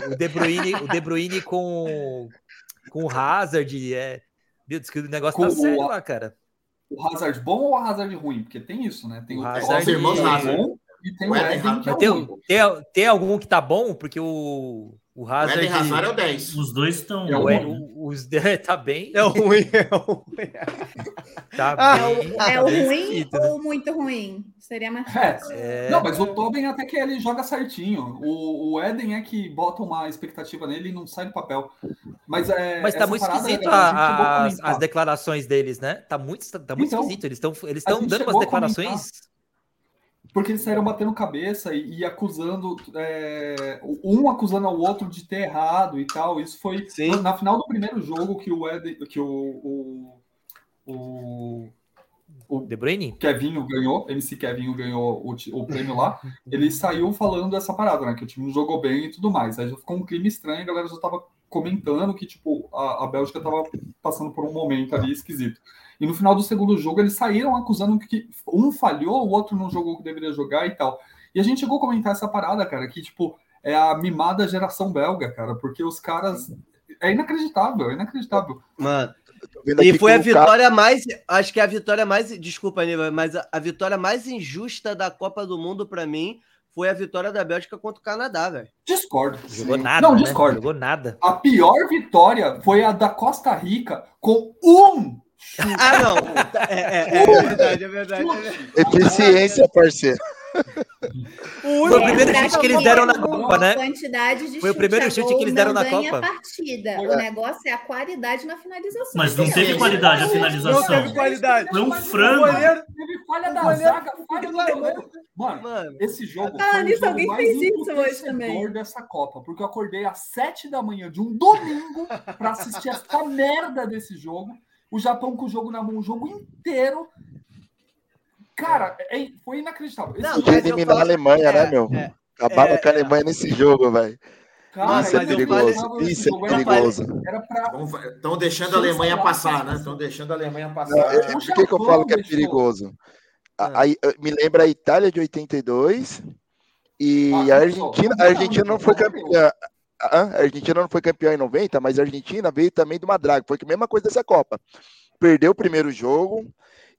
O De Bruyne, o De Bruyne com, com o Hazard. É... Meu Deus, que o negócio tá com tá sério o, lá, cara. O Hazard bom ou o Hazard ruim? Porque tem isso, né? Tem o, o Hazard irmãos Hazard. E tem o Eden, que é tem, tem, tem algum que tá bom? Porque o o Hazard, o Eden Hazard é o 10. Os dois estão. É o, os, tá bem. É o ruim. É o ruim. tá ah, bem, é o, é ruim né? ou muito ruim? Seria mais é. fácil. É... Não, mas o Tobin até que ele joga certinho. O, o Eden é que bota uma expectativa nele e não sai do papel. Mas, é, mas tá muito esquisito a, as, as, declarações deles, né? Tá muito, tá muito então, esquisito. Eles estão eles dando umas declarações porque eles saíram batendo cabeça e, e acusando, é, um acusando ao outro de ter errado e tal. Isso foi Sim. na final do primeiro jogo que o Ed, que o, o, o, o De Bruyne? Kevinho ganhou, MC Kevinho ganhou o, o prêmio lá. Ele saiu falando essa parada, né? Que o time não jogou bem e tudo mais. Aí já ficou um clima estranho, a galera já tava comentando que, tipo, a, a Bélgica tava passando por um momento ali esquisito. E no final do segundo jogo, eles saíram acusando que um falhou, o outro não jogou o que deveria jogar e tal. E a gente chegou a comentar essa parada, cara, que, tipo, é a mimada geração belga, cara, porque os caras. É inacreditável, é inacreditável. Mano. E foi a vitória cara... mais. Acho que é a vitória mais. Desculpa, Aníbal, mas a, a vitória mais injusta da Copa do Mundo, para mim, foi a vitória da Bélgica contra o Canadá, velho. Discordo. Jogou nada. Não, né? discordo. Jogou nada. A pior vitória foi a da Costa Rica com um ah, não. É, é, é, verdade, é verdade. Eficiência, parceiro. Foi o primeiro chute que eles deram na Copa, né? Quantidade de Foi o primeiro chute que eles deram na Copa. partida. O negócio é a qualidade na finalização. Mas não teve qualidade a finalização. Não teve qualidade. Foi um frango. Teve falha da zaga, falha do goleiro. Mano, esse jogo ah, foi o jogo alguém mais fez isso hoje também. dessa Copa, porque eu acordei às sete da manhã de um domingo para assistir essa merda desse jogo. O Japão com o jogo na mão o jogo inteiro. Cara, é, foi inacreditável. Não, Podia eliminar a Alemanha, né, é, meu? É, Acabaram com a Alemanha nesse jogo, velho. Cara, isso é perigoso. Isso é perigoso. Estão deixando a Alemanha passar, né? Estão deixando a Alemanha passar. Por que, que eu falo que é perigoso? A, a, me lembra a Itália de 82 e ah, a Argentina. A Argentina não foi campeã. A Argentina não foi campeã em 90, mas a Argentina veio também de uma draga. Foi a mesma coisa dessa Copa. Perdeu o primeiro jogo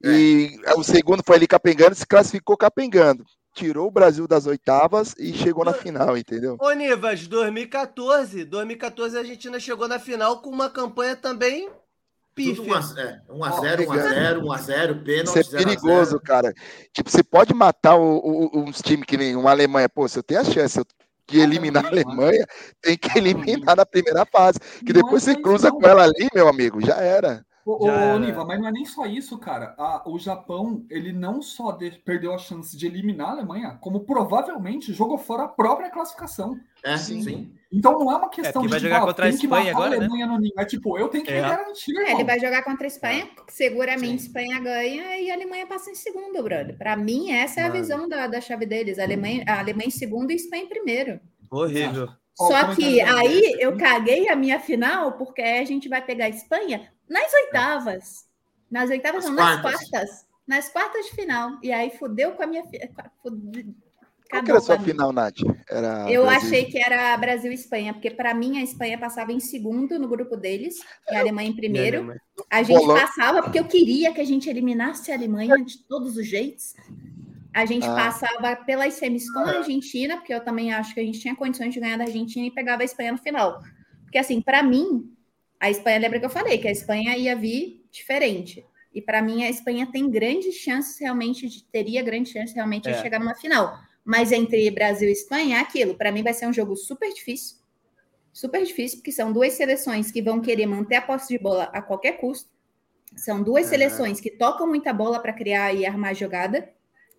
é. e o segundo foi ali capengando, se classificou capengando tirou o Brasil das oitavas e chegou na final, entendeu? Ô, Nivas, 2014, 2014 a Argentina chegou na final com uma campanha também pífia. 1x0, 1x0, 1x0, pênalti. Isso é perigoso, cara. Tipo, você pode matar o, o, uns times que nem uma Alemanha. Pô, se eu tenho a chance de eliminar a Alemanha, tem que eliminar na primeira fase. Que depois você cruza com ela ali, meu amigo, já era. Ô, ô, Niva, mas não é nem só isso, cara. A, o Japão, ele não só de, perdeu a chance de eliminar a Alemanha, como provavelmente jogou fora a própria classificação. É, sim. sim. Então não é uma questão é, de vai tipo, jogar ah, contra a Espanha agora, a né? Alemanha né? no nível. É tipo, eu tenho que é. garantir. É, ele vai jogar contra a Espanha, seguramente sim. Espanha ganha e a Alemanha passa em segundo, brother. Para mim, essa é a visão da, da chave deles. A Alemanha, a Alemanha em segundo e Espanha em primeiro. Horrível. Só que aí eu caguei a minha final, porque aí a gente vai pegar a Espanha nas oitavas. Nas oitavas, nas não, nas quartas. quartas. Nas quartas de final. E aí fudeu com a minha. Qual que era a sua final, Nath? Era eu Brasil. achei que era Brasil e Espanha, porque para mim a Espanha passava em segundo no grupo deles e a Alemanha em primeiro. A gente passava porque eu queria que a gente eliminasse a Alemanha de todos os jeitos. A gente ah. passava pelas semis com a Argentina, porque eu também acho que a gente tinha condições de ganhar da Argentina e pegava a Espanha no final. Porque assim, para mim, a Espanha, lembra que eu falei que a Espanha ia vir diferente. E para mim, a Espanha tem grandes chances realmente, de, teria grandes chances realmente é. de chegar numa final. Mas entre Brasil e Espanha, é aquilo. Para mim, vai ser um jogo super difícil. Super difícil, porque são duas seleções que vão querer manter a posse de bola a qualquer custo. São duas seleções que tocam muita bola para criar e armar jogada.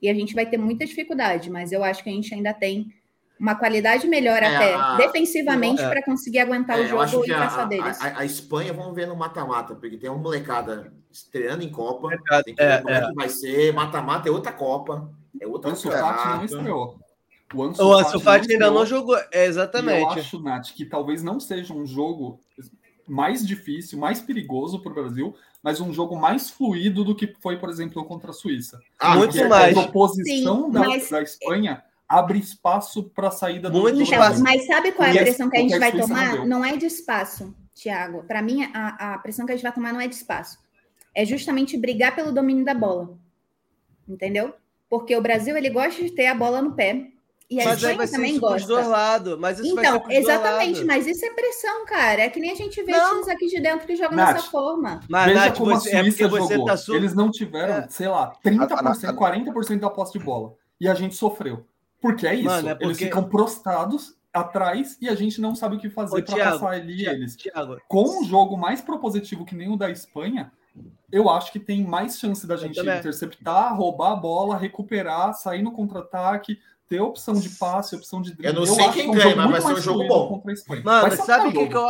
E a gente vai ter muita dificuldade, mas eu acho que a gente ainda tem uma qualidade melhor é, até a, defensivamente é, para conseguir aguentar é, o jogo e passar a, deles. A, a, Espanha, vamos ver no mata-mata, porque tem uma molecada estreando em Copa. É, tem que ver como é, é que vai ser. Mata-mata é outra Copa. É outra Ansu Fati não estreou. O Ansu, o Ansu Fati ainda não jogou. exatamente. eu acho, Nath, que talvez não seja um jogo mais difícil, mais perigoso para o Brasil, mas um jogo mais fluido do que foi, por exemplo, contra a Suíça. Ah, muito mais. A proposição da, mas... da Espanha abre espaço para a saída do Muito espaço. Mas sabe qual é a pressão que a gente vai tomar? Não, não é de espaço, Thiago. Para mim, a, a pressão que a gente vai tomar não é de espaço. É justamente brigar pelo domínio da bola. Entendeu? Porque o Brasil ele gosta de ter a bola no pé. E a mas Espanha também gosta. Dos lados, mas isso então, exatamente, mas isso é pressão, cara. É que nem a gente vê não. times aqui de dentro que jogam Nath, dessa forma. Mas, Veja Nath, como você, a Suíça é jogou. Tá su... Eles não tiveram, é. sei lá, 30%, 40% da posse de bola. E a gente sofreu. Porque é isso. Mano, é porque... Eles ficam prostrados atrás e a gente não sabe o que fazer para passar ali Thiago, eles. Thiago. Com um jogo mais propositivo que nem o da Espanha, eu acho que tem mais chance da gente interceptar, roubar a bola, recuperar, sair no contra-ataque, ter opção de passe, opção de drible. Eu não eu sei quem é um ganha, mas vai ser um jogo bom. Mano, sabe o que, que eu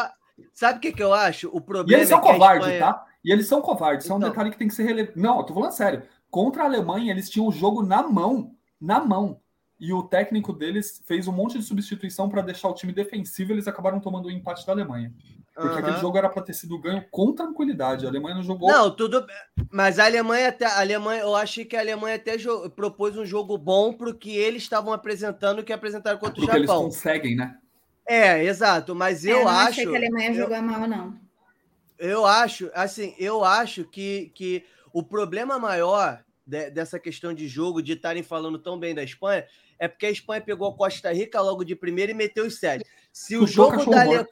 Sabe o que, que eu acho? O problema e eles são é covardes, Espanha... tá? E eles são covardes. Isso então... é um detalhe que tem que ser relevado. Não, eu tô falando sério. Contra a Alemanha, eles tinham o jogo na mão. Na mão e o técnico deles fez um monte de substituição para deixar o time defensivo. Eles acabaram tomando o empate da Alemanha. Porque uhum. aquele jogo era para ter sido ganho com tranquilidade. A Alemanha não jogou. Não, tudo. Mas a Alemanha até. A Alemanha, eu achei que a Alemanha até propôs um jogo bom para o que eles estavam apresentando, que apresentaram contra Porque o Japão. eles conseguem, né? É, exato. Mas eu, eu não acho. achei que a Alemanha eu, jogou mal, não. Eu acho, assim, eu acho que, que o problema maior de, dessa questão de jogo, de estarem falando tão bem da Espanha, é porque a Espanha pegou a Costa Rica logo de primeira e meteu os sete. Se o jogo da Alemanha.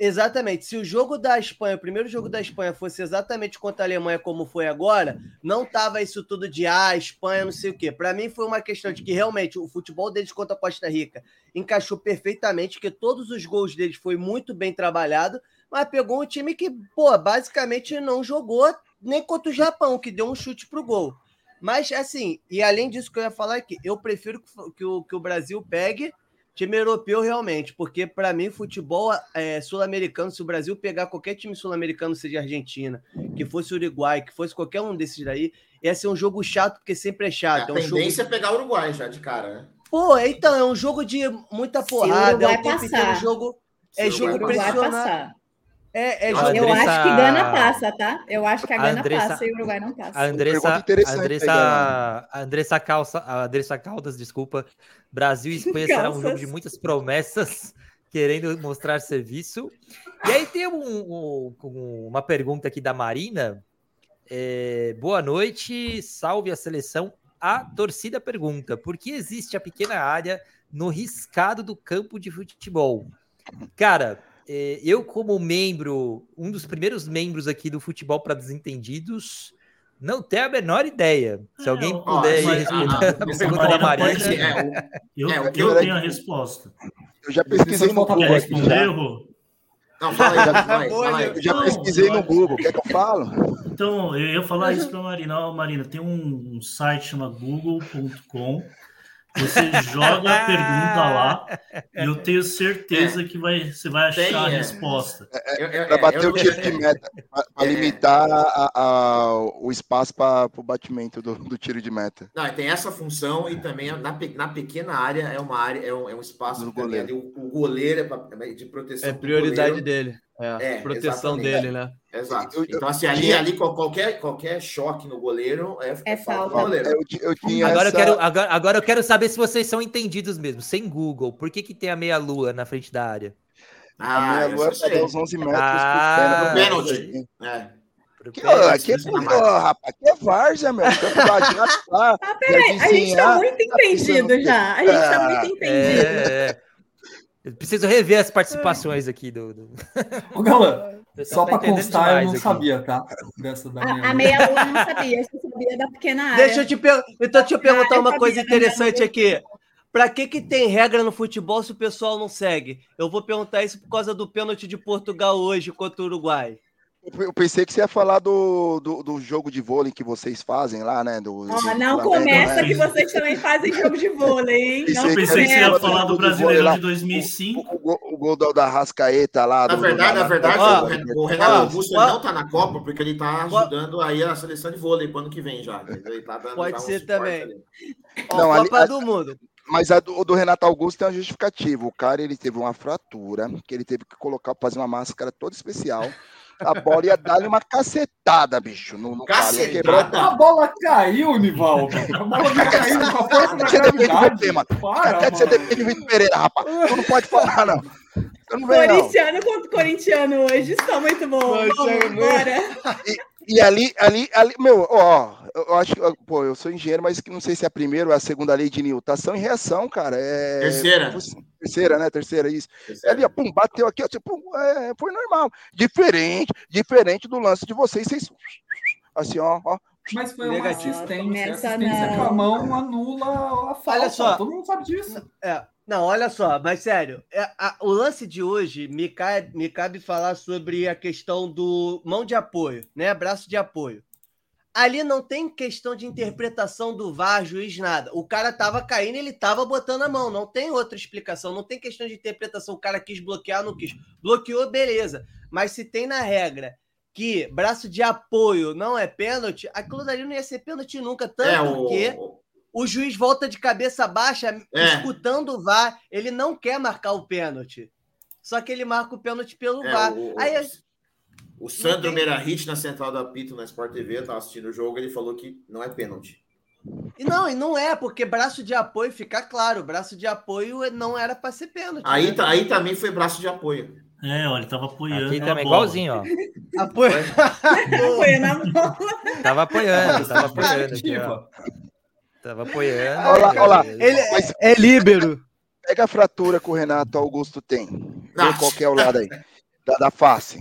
Exatamente. Se o jogo da Espanha, o primeiro jogo da Espanha fosse exatamente contra a Alemanha como foi agora, não tava isso tudo de ah, Espanha, não sei o quê. Para mim foi uma questão de que realmente o futebol deles contra a Costa Rica encaixou perfeitamente, que todos os gols deles foi muito bem trabalhado, mas pegou um time que, pô, basicamente não jogou nem contra o Japão, que deu um chute pro gol. Mas, assim, e além disso que eu ia falar aqui, eu prefiro que o, que o Brasil pegue Time europeu, realmente, porque para mim, futebol é, sul-americano, se o Brasil pegar qualquer time sul-americano, seja Argentina, que fosse Uruguai, que fosse qualquer um desses daí, ia ser um jogo chato, porque sempre é chato. É, a é um tendência jogo... é pegar o Uruguai já de cara, né? Pô, então, é um jogo de muita porrada, é o tempo inteiro jogo. É jogo pressionado. É, é eu Andressa... acho que Gana passa, tá? Eu acho que a Gana Andressa... passa e o Uruguai não passa. A Andressa, a Andressa, a Andressa, Calça, a Andressa Caldas, desculpa. Brasil e Espanha será um jogo de muitas promessas, querendo mostrar serviço. E aí tem um, um, uma pergunta aqui da Marina. É, boa noite, salve a seleção. A torcida pergunta: por que existe a pequena área no riscado do campo de futebol? Cara, eu, como membro, um dos primeiros membros aqui do Futebol para Desentendidos, não tenho a menor ideia. Se alguém é, puder ó, responder a pergunta da Marina. É, eu, é, eu tenho a resposta. Eu já pesquisei no Google. Responder, não, fala aí, já, fala aí, Eu já não, pesquisei no Google, quer que eu falo? Então, eu ia falar isso para a Marina. Ó, Marina, tem um, um site chama google.com você joga a pergunta lá e eu tenho certeza é. que vai, você vai achar Tem, a é. resposta. É, é, é para bater o tiro de meta, para limitar a, a, o espaço para o batimento do, do, tiro de meta. Não, tem essa função e também na, na pequena área é uma área, é um, é um espaço goleiro. Ali, o, o, goleiro é pra, de proteção. É prioridade dele. É, é proteção exatamente. dele, né? Exato. Então, assim, ali, ali qualquer, qualquer choque no goleiro é, é, é falta. Goleiro. Eu, eu agora, essa... eu quero, agora, agora eu quero saber se vocês são entendidos mesmo, sem Google. Por que, que tem a meia-lua na frente da área? Ah, a meia-lua é para os 11 metros ah, pênalti. É. Aqui, ó, aqui, é, ó, rapaz, aqui é várzea, meu. ah, peraí, a gente tá muito entendido já. A gente tá muito entendido. É, é. Eu preciso rever as participações aqui do. do... Ô, Galã, só tá para constar, eu não aqui. sabia, tá? Dessa da minha... A, a meia-lua não sabia, eu só sabia da pequena área. Deixa eu te, per... então, deixa eu perguntar uma coisa interessante aqui. Para que, que tem regra no futebol se o pessoal não segue? Eu vou perguntar isso por causa do pênalti de Portugal hoje contra o Uruguai. Eu pensei que você ia falar do, do, do, jogo de vôlei que vocês fazem lá, né? Do, oh, não começa né? que vocês também fazem jogo de vôlei, hein? Não pensei que você ia falar do Brasileiro de 2005. O, o, o, gol da Rascaeta lá. Na verdade, na verdade, o Renato Augusto não tá na Copa porque ele tá ajudando aí a seleção de vôlei pro ano que vem já. Ele tá dando, Pode ser também. Não, Copa ali, do Mundo. Mas a do, do, Renato Augusto tem uma justificativa. O cara ele teve uma fratura, que ele teve que colocar, fazer uma máscara toda especial a bola ia dar-lhe uma cacetada, bicho. No, no cacetada? Cara, a bola caiu, Nivaldo. A bola não caiu com a força da gravidade. Para, você depende Vitor Pereira, rapaz. Tu não pode falar, não. Corintiano contra corintiano hoje. Está muito bom. Vamos, bora. E, e ali, ali, ali, meu, ó, eu acho que, pô, eu sou engenheiro, mas que não sei se é a primeira ou a segunda lei de Newton. Ação e reação, cara. É... Terceira. Terceira, né? Terceira, isso. Terceira. Ali, ó, pum, bateu aqui, ó, pum, é, foi normal. Diferente, diferente do lance de vocês, vocês. Assim, ó, ó. Mas foi negativo. uma assistência. assistência com a mão anula a falta. Olha só. Todo mundo sabe disso. É. Não, olha só, mas sério, é, a, o lance de hoje me cabe, me cabe falar sobre a questão do mão de apoio, né? Braço de apoio. Ali não tem questão de interpretação do VAR, juiz, nada. O cara tava caindo, ele tava botando a mão. Não tem outra explicação. Não tem questão de interpretação. O cara quis bloquear, não quis. Bloqueou, beleza. Mas se tem na regra que braço de apoio não é pênalti, aquilo dali não ia ser pênalti nunca. Tanto é, o... que o juiz volta de cabeça baixa, é. escutando o VAR. Ele não quer marcar o pênalti. Só que ele marca o pênalti pelo é, VAR. O, Aí, o Sandro Merahit, na central da Pito, na Sport TV, estava assistindo o jogo, ele falou que não é pênalti. E não, e não é, porque braço de apoio, fica claro, braço de apoio não era para ser pênalti. Aí, né? aí também foi braço de apoio. É, olha, ele tava apoiando. Aqui também, igualzinho, ó. Apoio. apoiando a bola. Tava apoiando, tava apoiando. Aqui, ó. Tava apoiando. Olha lá, olha lá. Ele é, é líbero. Pega a fratura que o Renato Augusto tem. Vê qual que é o lado aí. Da, da face.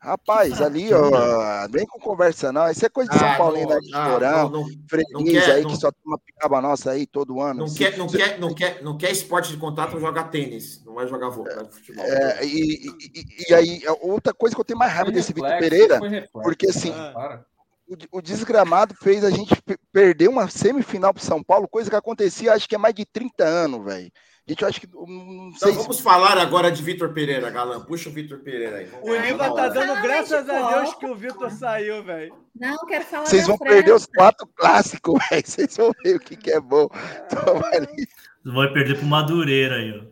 Rapaz, ali, ó, vem com conversa não. Isso é coisa de São ah, Paulo, ainda de Chorão, freguês aí, não, que só toma picaba nossa aí todo ano. Não, assim. quer, não, quer, não, quer, não quer esporte de contato, jogar tênis. Não vai jogar vôlei, futebol. É, e, e, e, aí, outra coisa que eu tenho mais raiva desse Vitor Pereira, porque assim, ah, o, o, desgramado fez a gente perder uma semifinal para São Paulo, coisa que acontecia acho que é mais de 30 anos, velho. Gente, eu acho que. Não então vamos se... falar agora de Vitor Pereira, Galã. Puxa o Vitor Pereira aí. O Iva tá dando graças a Deus que o Vitor saiu, velho. Não, quero falar. Vocês vão perder os quatro clássicos, velho. Vocês vão ver o que, que é bom. Toma ali. Vai perder pro Madureira aí,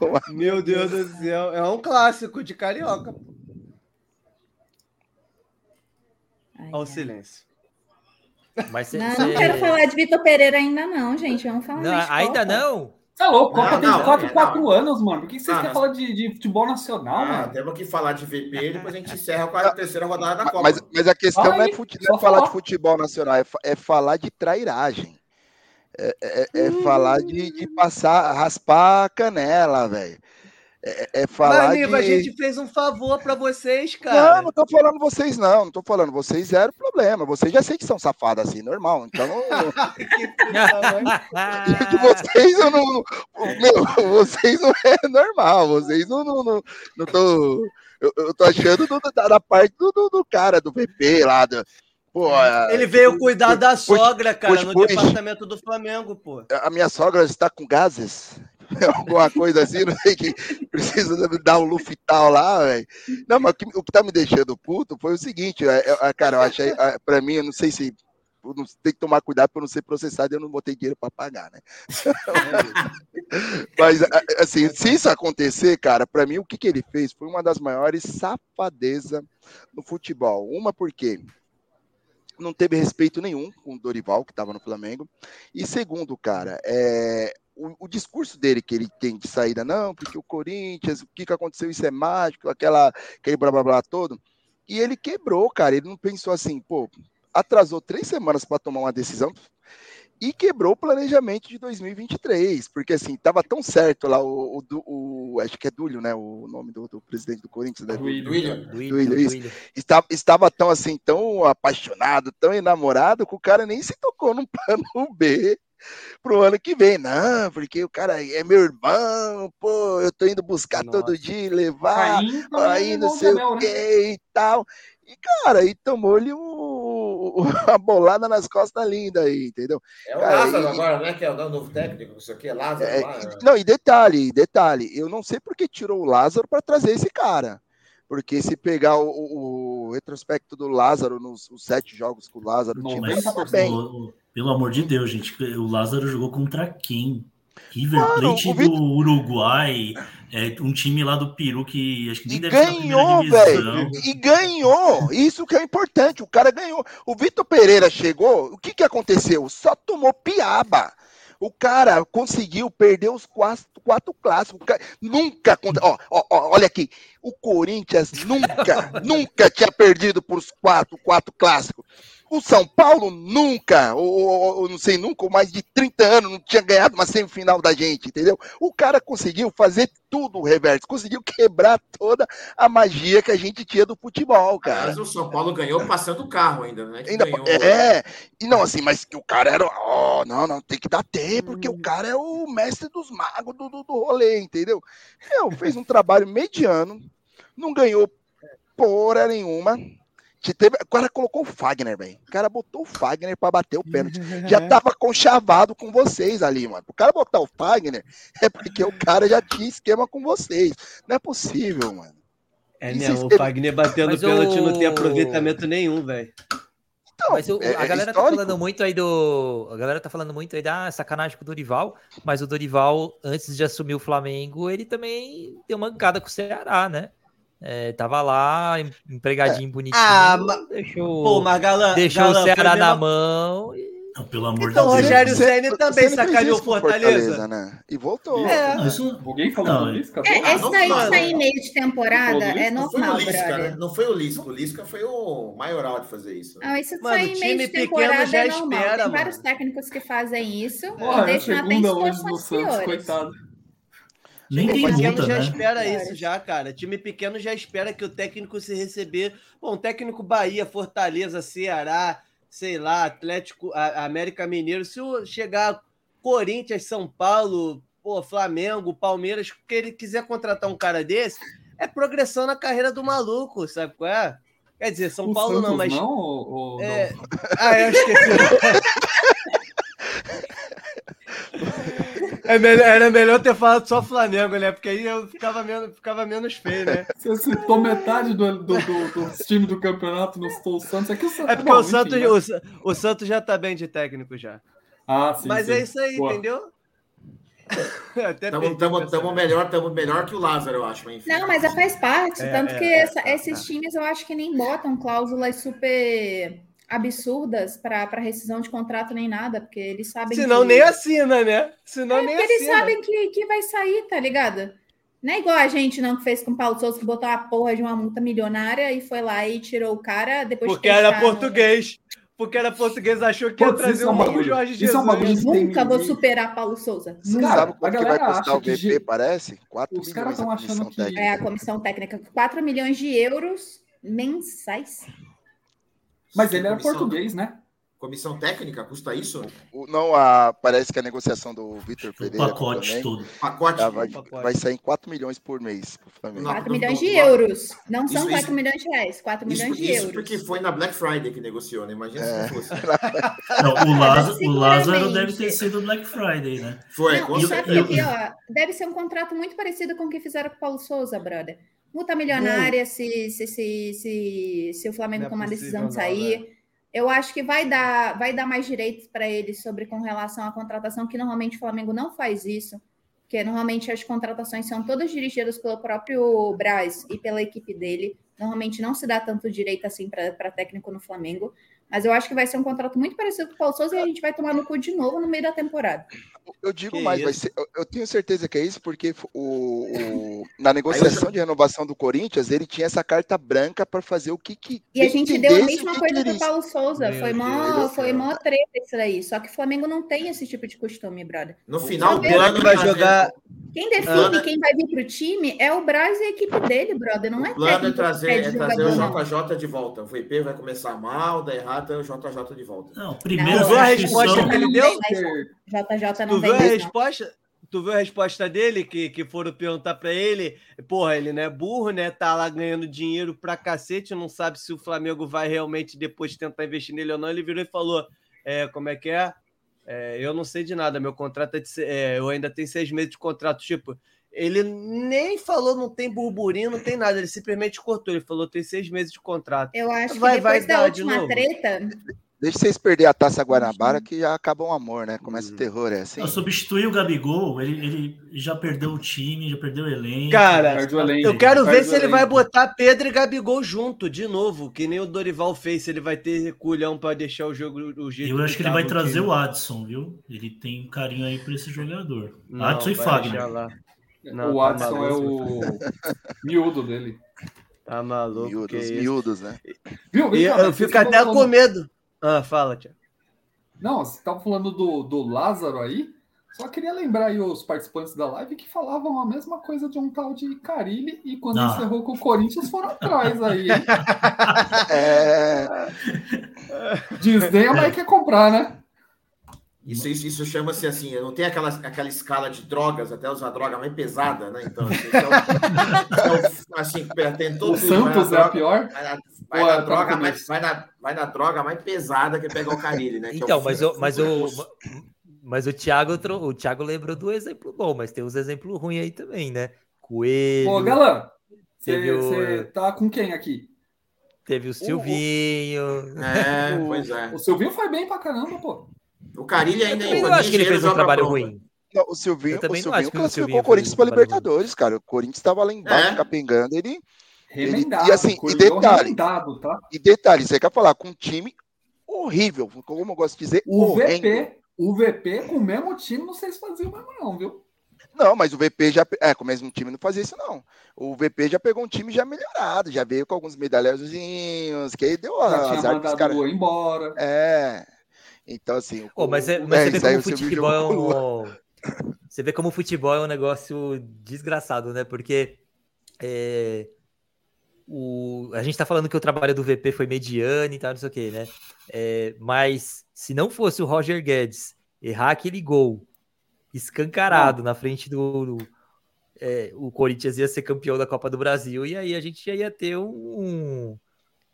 ó. Meu Deus do céu. É um clássico de carioca. Olha o silêncio. Mas cê, não, cê... não quero falar de Vitor Pereira ainda, não, gente. Vamos falar não, Ainda não? É louco? Copa não, tem 4, 4 anos, mano. Por que vocês querem falar de, de, futebol nacional, ah, mano? Temos que falar de VP e depois a gente encerra com a terceira rodada da Copa. Mas, mas a questão não é, fute, não é falar de futebol nacional, é, é falar de trairagem. É, é, é hum. falar de, de passar, raspar a canela, velho. É, é, falar Mas, amigo, de... a gente fez um favor para vocês, cara. Não, não tô falando vocês, não. Não tô falando vocês, zero problema. Vocês já sei que são safados assim, normal. Então, não... de vocês eu não. Meu, vocês não é normal. Vocês não, não, não, não tô. Eu, eu tô achando do, da, da, parte do, do, do, cara, do VP lá. Do, Pô, ele veio cuidar da sogra, cara, no departamento do Flamengo, pô. A minha sogra está com gases. alguma coisa assim, não sei que precisa dar um lufital lá, velho. Não, mas o que, o que tá me deixando puto foi o seguinte, é, é, cara, eu achei, para mim, eu não sei se tem que tomar cuidado para não ser processado eu não botei dinheiro para pagar, né? Mas, assim, se isso acontecer, cara, para mim o que, que ele fez foi uma das maiores safadezas no futebol. Uma porque não teve respeito nenhum com o Dorival, que estava no Flamengo. E segundo, cara, é, o, o, discurso dele que ele tem de saída, não, porque o Corinthians, o que, que aconteceu, isso é mágico, aquela, aquele blá blá blá todo. E ele quebrou, cara. Ele não pensou assim, pô, atrasou três semanas para tomar uma decisão e quebrou o planejamento de 2023, porque assim, tava tão certo lá o, o, o acho que é Dúlio, né, o nome do, do presidente do Corinthians, né? Duílio. Duílio, isso. Estava, estava tão assim, tão apaixonado, tão enamorado, que o cara nem se tocou no plano B pro ano que vem. Não, porque o cara é meu irmão, pô, eu tô indo buscar Nossa. todo dia, levar, aí, aí não sei o né? que e tal. E, cara, aí tomou-lhe um, uma bolada nas costas linda aí, entendeu? É o cara, Lázaro e, agora, né? Que é o novo técnico, isso aqui é Lázaro. É, lá, Não, e detalhe, detalhe, eu não sei por que tirou o Lázaro para trazer esse cara. Porque se pegar o, o, o retrospecto do Lázaro nos sete jogos que o Lázaro tinha, bem. Pelo amor de Deus, gente, o Lázaro jogou contra quem? River Plate do Uruguai, é, um time lá do Peru que acho que nem e deve ganhou, velho. E ganhou. Isso que é importante. O cara ganhou. O Vitor Pereira chegou. O que que aconteceu? Só tomou piaba. O cara conseguiu perder os quatro, quatro clássicos. Nunca. Ó, ó, ó, olha aqui. O Corinthians nunca, nunca tinha perdido por os quatro, quatro clássicos. O São Paulo nunca, ou, ou, não sei, nunca, ou mais de 30 anos, não tinha ganhado uma semifinal da gente, entendeu? O cara conseguiu fazer tudo o reverso, conseguiu quebrar toda a magia que a gente tinha do futebol, cara. Mas o São Paulo ganhou passando o carro ainda, né? ainda, ganhou... É, e não assim, mas que o cara era, ó, oh, não, não, tem que dar tempo, porque o hum. cara é o mestre dos magos do, do, do rolê, entendeu? Eu, fez um trabalho mediano, não ganhou porra nenhuma, Teve, o cara colocou o Fagner, velho. O cara botou o Fagner para bater o pênalti. Já tava conchavado com vocês ali, mano. O cara botar o Fagner é porque o cara já tinha esquema com vocês. Não é possível, mano. É, não, o Fagner batendo Mas pênalti o... não tem aproveitamento nenhum, velho. Então, mas o, é, a galera é tá falando muito aí do. A galera tá falando muito aí da ah, sacanagem com o Dorival, mas o Dorival, antes de assumir o Flamengo, ele também deu uma mancada com o Ceará, né? É, tava lá, empregadinho é. bonitinho. Ah, deixou, Pô, mas Galã, deixou Galã, o Ceará na mão. E... Não, pelo amor então, de Deus. Rogério Senna também sacaneou Fortaleza. Fortaleza. né? E voltou. É. Isso... Alguém falou não, Lisca? É, esse daí sair meio de temporada é normal, não foi o Lisca, né? Não foi o Lisca. O Lisca foi o maioral de fazer isso. Não, isso sair meio de temporada já é normal. Espera, Tem mano. vários técnicos que fazem isso. Porra, e deixam até em situações piores. Coitado. Nem time pequeno multa, já né? espera isso, já, cara. Time pequeno já espera que o técnico se receber. Bom, técnico Bahia, Fortaleza, Ceará, sei lá, Atlético, América Mineiro. Se chegar Corinthians, São Paulo, pô, Flamengo, Palmeiras, que ele quiser contratar um cara desse, é progressão na carreira do maluco, sabe qual é? Quer dizer, São o Paulo Santos não, mas. Não, ou, é... não? Ah, eu esqueci. É melhor, era melhor ter falado só Flamengo, né? Porque aí eu ficava menos, ficava menos feio, né? Você citou metade do, do, do, do time do campeonato, não citou o Santos. É, que o Santos, é porque bom, o, Santos, enfim, né? o, o, Santos já tá bem de técnico já. Ah, sim. Mas sim. é isso aí, Boa. entendeu? Estamos melhor, estamos melhor que o Lázaro, eu acho. Enfim. Não, mas faz parte. É, tanto é, que é, essa, é, esses times eu acho que nem botam cláusulas super absurdas para rescisão de contrato nem nada, porque eles sabem. Senão que... nem assina, né? Senão é, nem assina. Eles sabem que, que vai sair, tá ligado? Não é igual a gente não que fez com o Paulo Souza, que botou a porra de uma multa milionária e foi lá e tirou o cara depois Porque era português. Porque era português, achou que ia trazer um bagulho. Jorge Jesus. Isso é um bagulho Nunca vou superar Paulo Souza. Você Nunca. sabe quanto que vai custar o VP, parece? 4 Os caras estão achando que... Técnica. É, a comissão técnica. 4 milhões de euros mensais. Mas ele era português, né? Comissão técnica custa isso? O, não, a, parece que a negociação do Vitor Pereira. O pacote também, todo. Pacote. Vai, vai sair em 4 milhões por mês. 4 milhões de euros. Não são isso, 4 isso, milhões de reais, 4 milhões isso, de isso euros. porque foi na Black Friday que negociou, né? Imagina é. se não fosse. não, o, Lázaro, o Lázaro deve ter sido Black Friday, né? Foi, não, com certeza. Aqui, ó, deve ser um contrato muito parecido com o que fizeram com o Paulo Souza, brother. Multa milionária se, se, se, se, se o Flamengo tomar a decisão de sair. Não, eu acho que vai dar, vai dar mais direitos para eles sobre com relação à contratação, que normalmente o Flamengo não faz isso, que normalmente as contratações são todas dirigidas pelo próprio Braz e pela equipe dele. Normalmente não se dá tanto direito assim para técnico no Flamengo. Mas eu acho que vai ser um contrato muito parecido com o Paulo Souza e a gente vai tomar no cu de novo no meio da temporada. Eu digo que mais, ser, eu, eu, tenho certeza que é isso, porque o, o na negociação de renovação do Corinthians, ele tinha essa carta branca para fazer o que, que. E a gente deu a mesma coisa para o Paulo Souza. Meu foi mó, foi mó treta isso daí. Só que o Flamengo não tem esse tipo de costume, brother. No final, o plano vai jogar. Quem define ah. quem vai vir para o time é o Braz e a equipe dele, brother. Não é o plano é trazer, é trazer o JJ de volta. O VP vai começar mal, dar errado, é o JJ de volta. Não, primeiro não, a resposta que ele deu? JJ não tu viu a resposta? Tu viu a resposta dele que, que foram perguntar para ele? Porra, ele não é burro, né? Tá lá ganhando dinheiro pra cacete, não sabe se o Flamengo vai realmente depois tentar investir nele ou não. Ele virou e falou: é, como é que é? É, eu não sei de nada, meu contrato é, de, é, eu ainda tenho seis meses de contrato. Tipo, ele nem falou, não tem burburinho, não tem nada, ele simplesmente cortou. Ele falou, tem seis meses de contrato. Eu acho vai, que depois vai da última treta. Deixa vocês perder a taça Guanabara que já acaba um amor, né? Começa o terror, é assim. Substituir o Gabigol, ele, ele já perdeu o time, já perdeu o elenco. Cara, eu quero ver se ele vai botar Pedro e Gabigol junto de novo, que nem o Dorival fez, se ele vai ter culhão para deixar o jogo o jeito Eu acho que ele vai trazer time. o Adson, viu? Ele tem um carinho aí para esse jogador. Não, Adson e Fagner. Não, o tá Adson é o miúdo dele. Tá maluco. Miúdos, miúdos, né? Viu? E eu fico até com medo. Ah, fala, Tiago. Não, você estava falando do, do Lázaro aí. Só queria lembrar aí os participantes da live que falavam a mesma coisa de um tal de Carilli e quando Não. encerrou com o Corinthians foram atrás aí. É... Disney a mãe quer comprar, né? Isso, isso, isso chama-se assim, não tem aquela, aquela escala de drogas, até usar droga mais pesada, né? Então, assim, então, então assim tem todo O Santos é a pior? Vai na, vai na é droga, mais, vai, na, vai na droga mais pesada que pegar o Carilli, né? Então, é mas, eu, mas, eu, mas o Thiago, o Thiago lembrou do exemplo bom, mas tem uns exemplos ruins aí também, né? Coelho. Ô, Galã, você o... tá com quem aqui? Teve o Silvinho. O, é, o, pois é. O Silvinho foi bem pra caramba, pô. O Carilli ainda eu não acho que ele fez um trabalho ruim. Não, o Silvinho, eu também o Silvinho classificou o Corinthians para Libertadores, cara. O Corinthians estava lá embaixo, é? capengando, ele. Remendado, ele, e assim, e detalhe, tá? e detalhe, você quer falar com um time horrível, como eu gosto de dizer, o VP, o VP com o mesmo time, não sei se fazia o mesmo não, viu? Não, mas o VP já. É, com o mesmo time não fazia isso, não. O VP já pegou um time já melhorado, já veio com alguns medalhões, que aí deu a. Já tinha mandado cara... embora. É. Então, assim. O, oh, mas, é, mas é, você vê como o futebol é um. Você vê como o futebol é um negócio desgraçado, né? Porque é, o, a gente tá falando que o trabalho do VP foi mediano e tal, não sei o quê, né? É, mas se não fosse o Roger Guedes errar aquele gol escancarado não. na frente do. do é, o Corinthians ia ser campeão da Copa do Brasil e aí a gente já ia ter um,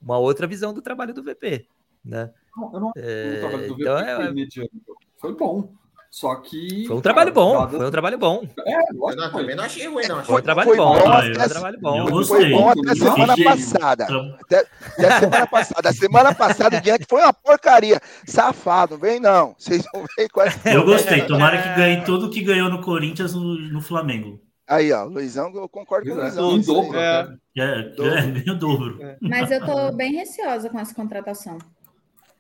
uma outra visão do trabalho do VP, né? Não, eu não, é, o trabalho do então, VP é, foi mediano. Foi bom. Só que. Foi um trabalho cara, bom. Foi um trabalho bom. É, eu não, também não achei ruim, não. Foi um trabalho foi bom. bom foi um trabalho bom. Eu foi bom até semana passada. Até, até semana passada. A semana passada, diante foi uma porcaria. Safado, vem não. Vocês vão ver qual é. Eu gostei. Tomara que ganhe tudo que ganhou no Corinthians no, no Flamengo. Aí, ó, Luizão, eu concordo com o Luizão. Em dobro, é. É, é, o dobro. Mas eu tô bem receosa com essa contratação.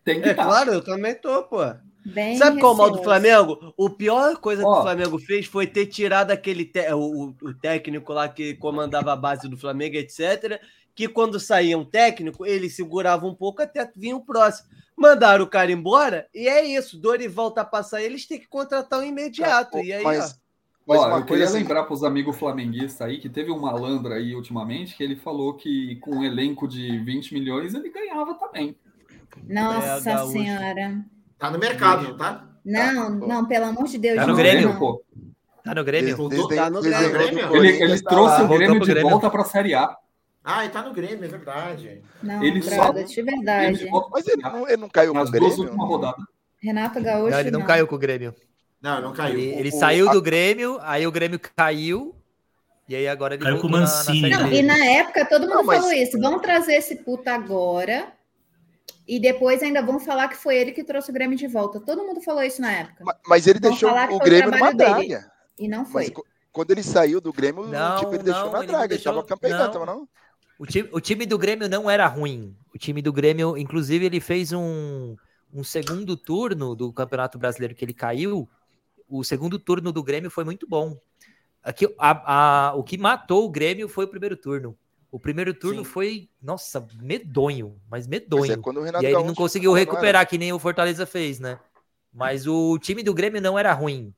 Tem que é tá. claro, eu também tô, pô. Bem Sabe qual é o mal do Flamengo? O pior coisa oh. que o Flamengo fez foi ter tirado aquele te... o, o, técnico lá que comandava a base do Flamengo, etc. Que quando saía um técnico, ele segurava um pouco até vir o próximo. Mandaram o cara embora e é isso. Dorival tá passar eles têm que contratar um imediato. e aí, mas, ó. Mas eu queria assim... lembrar para os amigos flamenguistas aí que teve um malandro aí ultimamente que ele falou que com um elenco de 20 milhões ele ganhava também. Nossa é Senhora. Tá no mercado, não tá? Não, tá. não, pelo amor de Deus. Tá no Grêmio, pô. Tá no Grêmio. tá no Grêmio. Ele, ele trouxe o Grêmio de Grêmio. volta para a Série A. Ah, ele tá no Grêmio, é verdade. Não, ele só... de verdade. Mas ele não, ele não caiu Nas com o Grêmio. Renato Gaúcho. Não, ele não, não, caiu com o Grêmio. Não, não caiu. Ele, ele o, saiu do Grêmio, aí o Grêmio caiu. E aí agora ele caiu com o Mancini. Na, na não, e na época todo mundo não, mas... falou isso. Vamos trazer esse puta agora e depois ainda vão falar que foi ele que trouxe o Grêmio de volta. Todo mundo falou isso na época. Mas, mas ele vão deixou o Grêmio numa draga. E não foi. Mas, quando ele saiu do Grêmio, não, tipo, ele não, deixou na ele draga. Deixou... Ele estava campeão, não. não? O time, o time do Grêmio não era ruim. O time do Grêmio, inclusive, ele fez um, um segundo turno do Campeonato Brasileiro que ele caiu. O segundo turno do Grêmio foi muito bom. Aqui, a, a, o que matou o Grêmio foi o primeiro turno. O primeiro turno Sim. foi, nossa, medonho, mas medonho. Mas é e aí ele não conseguiu recuperar, não que nem o Fortaleza fez, né? Mas o time do Grêmio não era ruim.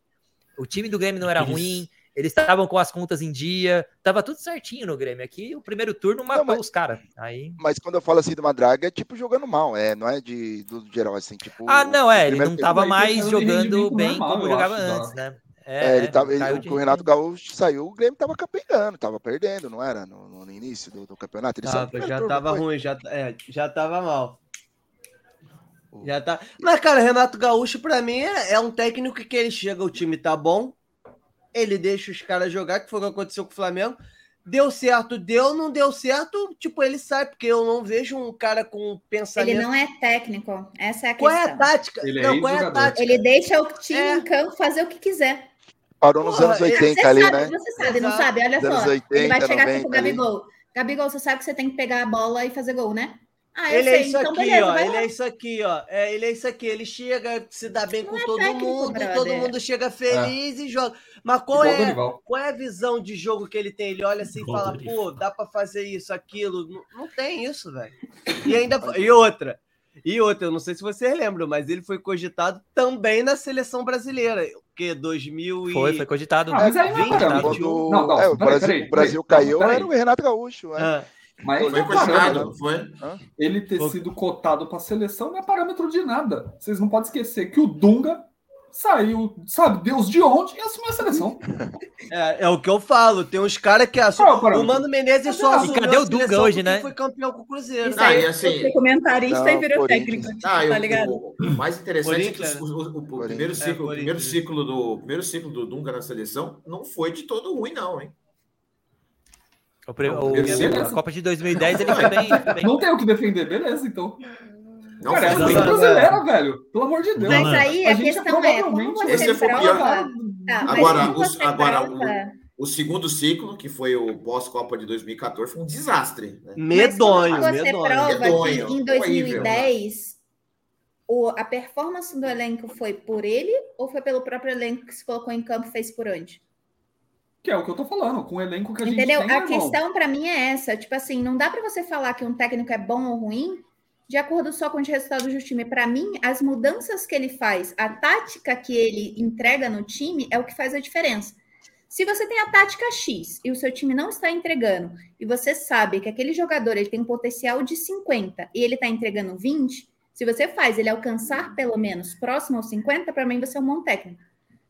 O time do Grêmio não era Eles... ruim. Eles estavam com as contas em dia, tava tudo certinho no Grêmio. Aqui o primeiro turno matou não, mas, os caras. Aí... Mas quando eu falo assim de uma draga, é tipo jogando mal, é, não é de do geral assim, tipo. Ah, não, é, ele não tava mais jogando bem normal, como jogava acho, antes, tá? né? É, é, ele tava, ele, o Renato Gaúcho saiu, o Grêmio tava campeando, tava perdendo, não era? No, no início do, do campeonato. Ele tava, já tava ruim, já, é, já tava mal. Já tá. Mas, cara, Renato Gaúcho, para mim, é, é, um técnico que ele chega, o time tá bom, ele deixa os caras jogar, que foi o que aconteceu com o Flamengo. Deu certo, deu, não deu certo, tipo, ele sai, porque eu não vejo um cara com pensamento. Ele não é técnico, essa é a questão. Qual é a tática? Ele não, é qual é a tática? Ele deixa o time é. em campo fazer o que quiser. Parou nos Porra, anos 80 ali, sabe, né? Você sabe, não sabe? Olha só. 80, ele vai chegar aqui com o Gabigol. Ali. Gabigol, você sabe que você tem que pegar a bola e fazer gol, né? Ah, ele é sei. é isso então, aqui, beleza, ó. Ele lá. é isso aqui, ó. É, ele é isso aqui. Ele chega, se dá bem não com é todo técnico, mundo, brother. todo mundo chega feliz é. e joga. Mas qual é, qual é a visão de jogo que ele tem? Ele olha assim e fala, pô, dá para fazer isso, aquilo. Não, não tem isso, velho. E ainda e outra. E outra, eu não sei se vocês lembram, mas ele foi cogitado também na seleção brasileira que 2000 e... Foi, foi cogitado. Ah, mas aí não, 20, é quando... não, não, é, o Brasil, peraí, o Brasil caiu, era o Renato Gaúcho. É. Ah. Mas foi cogitado, foi? Ele ter sido cotado para a seleção não é parâmetro de nada. Vocês não podem esquecer que o Dunga saiu, sabe, Deus de onde e assumiu a seleção. É, é o que eu falo. Tem uns caras que assumem. o Mano Menezes só assumiu. E cadê o Dunga hoje, né? Foi campeão com o Cruzeiro. Isso aí, ah, assim, comentarista não, e virou técnico. Ah, tá ligado? O, o, mais interessante é que o, o, o primeiro, ciclo, é, primeiro, ciclo do, primeiro ciclo do Dunga na seleção não foi de todo ruim, não, hein? O, o, a Copa de 2010 ele foi bem, bem. Não tem o que defender, beleza, então. Não Cara, essa é brasileira, velho. Pelo amor de Deus. Mas aí a, a questão é, como você esse prova... Pior... Tá, agora, os, agora o, o, segundo ciclo, que foi o pós-Copa de 2014, foi um desastre. Né? Medonho, mas você medonho. prova medonho, que em 2010 o, a performance do elenco foi por ele ou foi pelo próprio elenco que se colocou em campo e fez por onde? Que é o que eu tô falando, com o elenco que a Entendeu? gente tem. A questão para mim é essa, tipo assim, não dá para você falar que um técnico é bom ou ruim de acordo só com os resultados do time. Para mim, as mudanças que ele faz, a tática que ele entrega no time é o que faz a diferença. Se você tem a tática X e o seu time não está entregando, e você sabe que aquele jogador ele tem um potencial de 50 e ele está entregando 20, se você faz ele alcançar pelo menos próximo aos 50, para mim você é um bom técnico.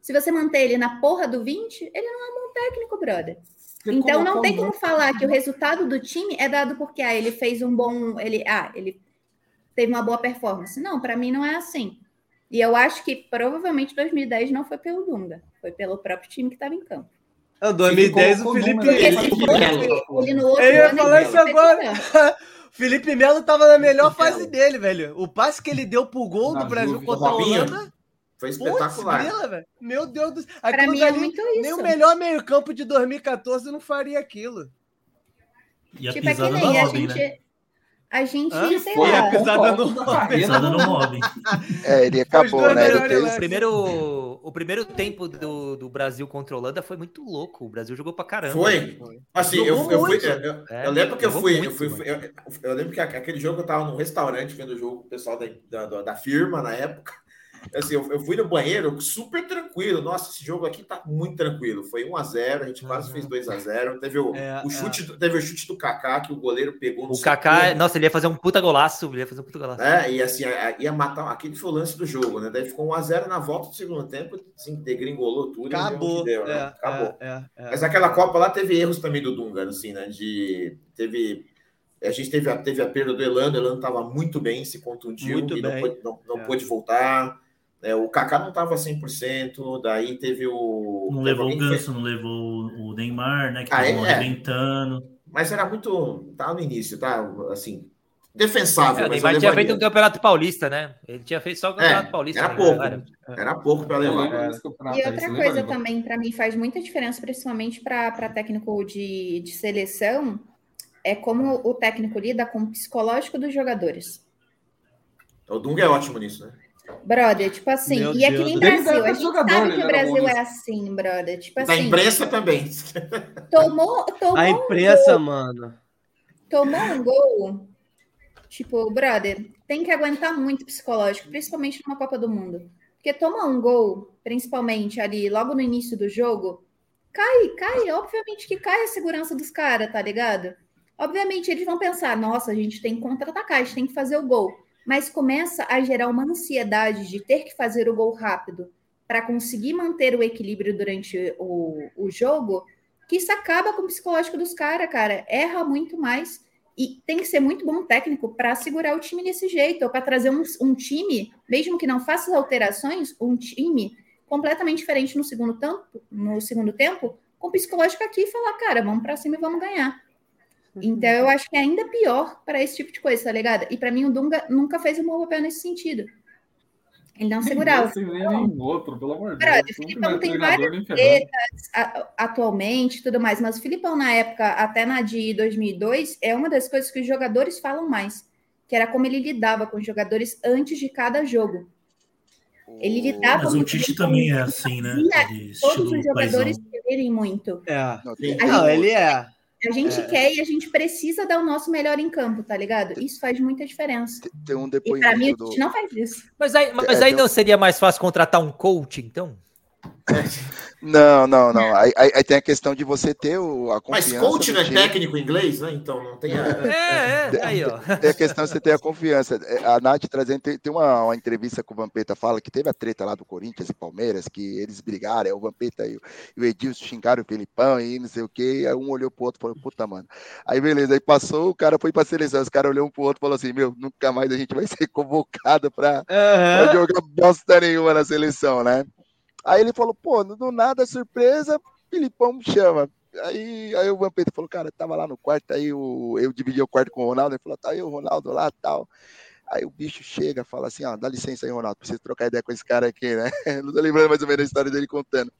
Se você manter ele na porra do 20, ele não é um bom técnico, brother. Você então não tem como falar que o resultado do time é dado porque ah, ele fez um bom, ele, ah, ele teve uma boa performance. Não, para mim não é assim. E eu acho que provavelmente 2010 não foi pelo Dunga, foi pelo próprio time que estava em campo. Em 2010 o Felipe Melo. Ele no outro eu ia falar isso agora. Felipe Melo estava na melhor fase dele, velho. O passe que ele deu pro gol do Brasil contra a Holanda. Foi espetacular. Putz, Meu Deus do céu. Pra mim é muito isso. Nem o melhor meio-campo de 2014 não faria aquilo. E a tipo, é que nem, a Robin, gente, né? A gente, ah, sei foi lá. a pisada no. Pisada no Robin. É, ele acabou, né? Depois... O, primeiro, o primeiro tempo do, do Brasil contra a Holanda foi muito louco. O Brasil jogou pra caramba. Foi. Assim, eu, eu, fui, eu, eu, é, eu, lembro que eu fui. Muito, eu, fui eu, eu, lembro que aquele jogo eu tava num restaurante vendo o jogo com o pessoal da, da, da firma na época. Assim, eu, eu, fui no banheiro super tranquilo. Nossa, esse jogo aqui tá muito tranquilo. Foi 1 a 0 a gente quase fez 2 a 0 Teve o, é, o chute, é. teve o chute do Kaká que o goleiro pegou no O Kaká, nossa, ele ia fazer um puta golaço, ele ia fazer um puta golaço. É, e assim, ia matar, aquele foi o lance do jogo, né? Daí ficou 1 a 0 na volta do segundo tempo, assim, degringolou tudo. Acabou. Deu, né? É, Acabou. É, é, Mas aquela Copa lá teve erros também do Dunga, assim, né? De teve a gente teve a, teve a perda do Elano, o Elano estava muito bem, se contundiu muito e não, pôde, não, não pôde voltar. É, o Kaká não estava 100%, daí teve o. Não levou o Ganso, não levou o Neymar, né? Que ah, estava é, arrebentando. Mas era muito. Tá no início, tá? Assim, defensável. É, o Neymar tinha feito um campeonato paulista, né? Ele tinha feito só o campeonato é, paulista. Era né? pouco. Era, era pouco para levar. E outra coisa também, para mim, faz muita diferença, principalmente para técnico de, de seleção, é como o técnico lida com o psicológico dos jogadores. O Dunga é ótimo nisso, né? Brother, tipo assim, Meu e aqui em Brasil, a gente jogador, sabe que o Brasil é assim, brother. Tipo assim. A imprensa também. Tomou, tomou a imprensa, um mano. Tomou um gol. Tipo, brother, tem que aguentar muito psicológico, principalmente numa Copa do Mundo. Porque tomar um gol, principalmente ali, logo no início do jogo, cai, cai. Obviamente que cai a segurança dos caras, tá ligado? Obviamente eles vão pensar, nossa, a gente tem que contra-atacar, a gente tem que fazer o gol mas começa a gerar uma ansiedade de ter que fazer o gol rápido para conseguir manter o equilíbrio durante o, o jogo, que isso acaba com o psicológico dos caras, cara. Erra muito mais e tem que ser muito bom técnico para segurar o time desse jeito, ou para trazer um, um, time, mesmo que não faça as alterações, um time completamente diferente no segundo tempo, no segundo tempo, com o psicológico aqui e falar, cara, vamos para cima e vamos ganhar. Então, eu acho que é ainda pior para esse tipo de coisa, tá ligado? E para mim, o Dunga nunca fez um bom papel nesse sentido. Ele não segurava. Sem nenhum outro, pelo amor de Deus. O Filipão tem várias tretas atualmente tudo mais, mas o Filipão, na época, até na de 2002, é uma das coisas que os jogadores falam mais, que era como ele lidava com os jogadores antes de cada jogo. Ele lidava Mas o Tite também é assim, né? Todos os jogadores quererem muito. É. Não, ele é. A gente é... quer e a gente precisa dar o nosso melhor em campo, tá ligado? Isso faz muita diferença. Tem um depoimento. E pra mim, a gente não faz isso. Mas aí, mas é, aí não seria mais fácil contratar um coach, então? Não, não, não. Aí, aí, tem a questão de você ter o, a confiança. Mas coach não é técnico em inglês, né? Então não tem. A... É, é, aí, ó. Tem a questão de você ter a confiança. É, a Nath trazendo, tem, tem uma, uma, entrevista com o Vampeta fala que teve a treta lá do Corinthians e Palmeiras, que eles brigaram, é o Vampeta e o, e o Edilson xingaram o Felipão e não sei o quê. Aí um olhou pro outro e falou, puta, mano. Aí beleza, aí passou, o cara foi pra seleção, os caras olhou um pro outro e falou assim: meu, nunca mais a gente vai ser convocado pra, uhum. pra jogar bosta nenhuma na seleção, né? Aí ele falou, pô, do nada, surpresa, Filipão me chama. Aí, aí o Vampeta falou, cara, tava lá no quarto, aí o, eu dividi o quarto com o Ronaldo, ele falou, tá aí o Ronaldo lá tal. Aí o bicho chega, fala assim, ó, dá licença aí, Ronaldo, preciso trocar ideia com esse cara aqui, né? Não tô lembrando mais ou menos a história dele contando.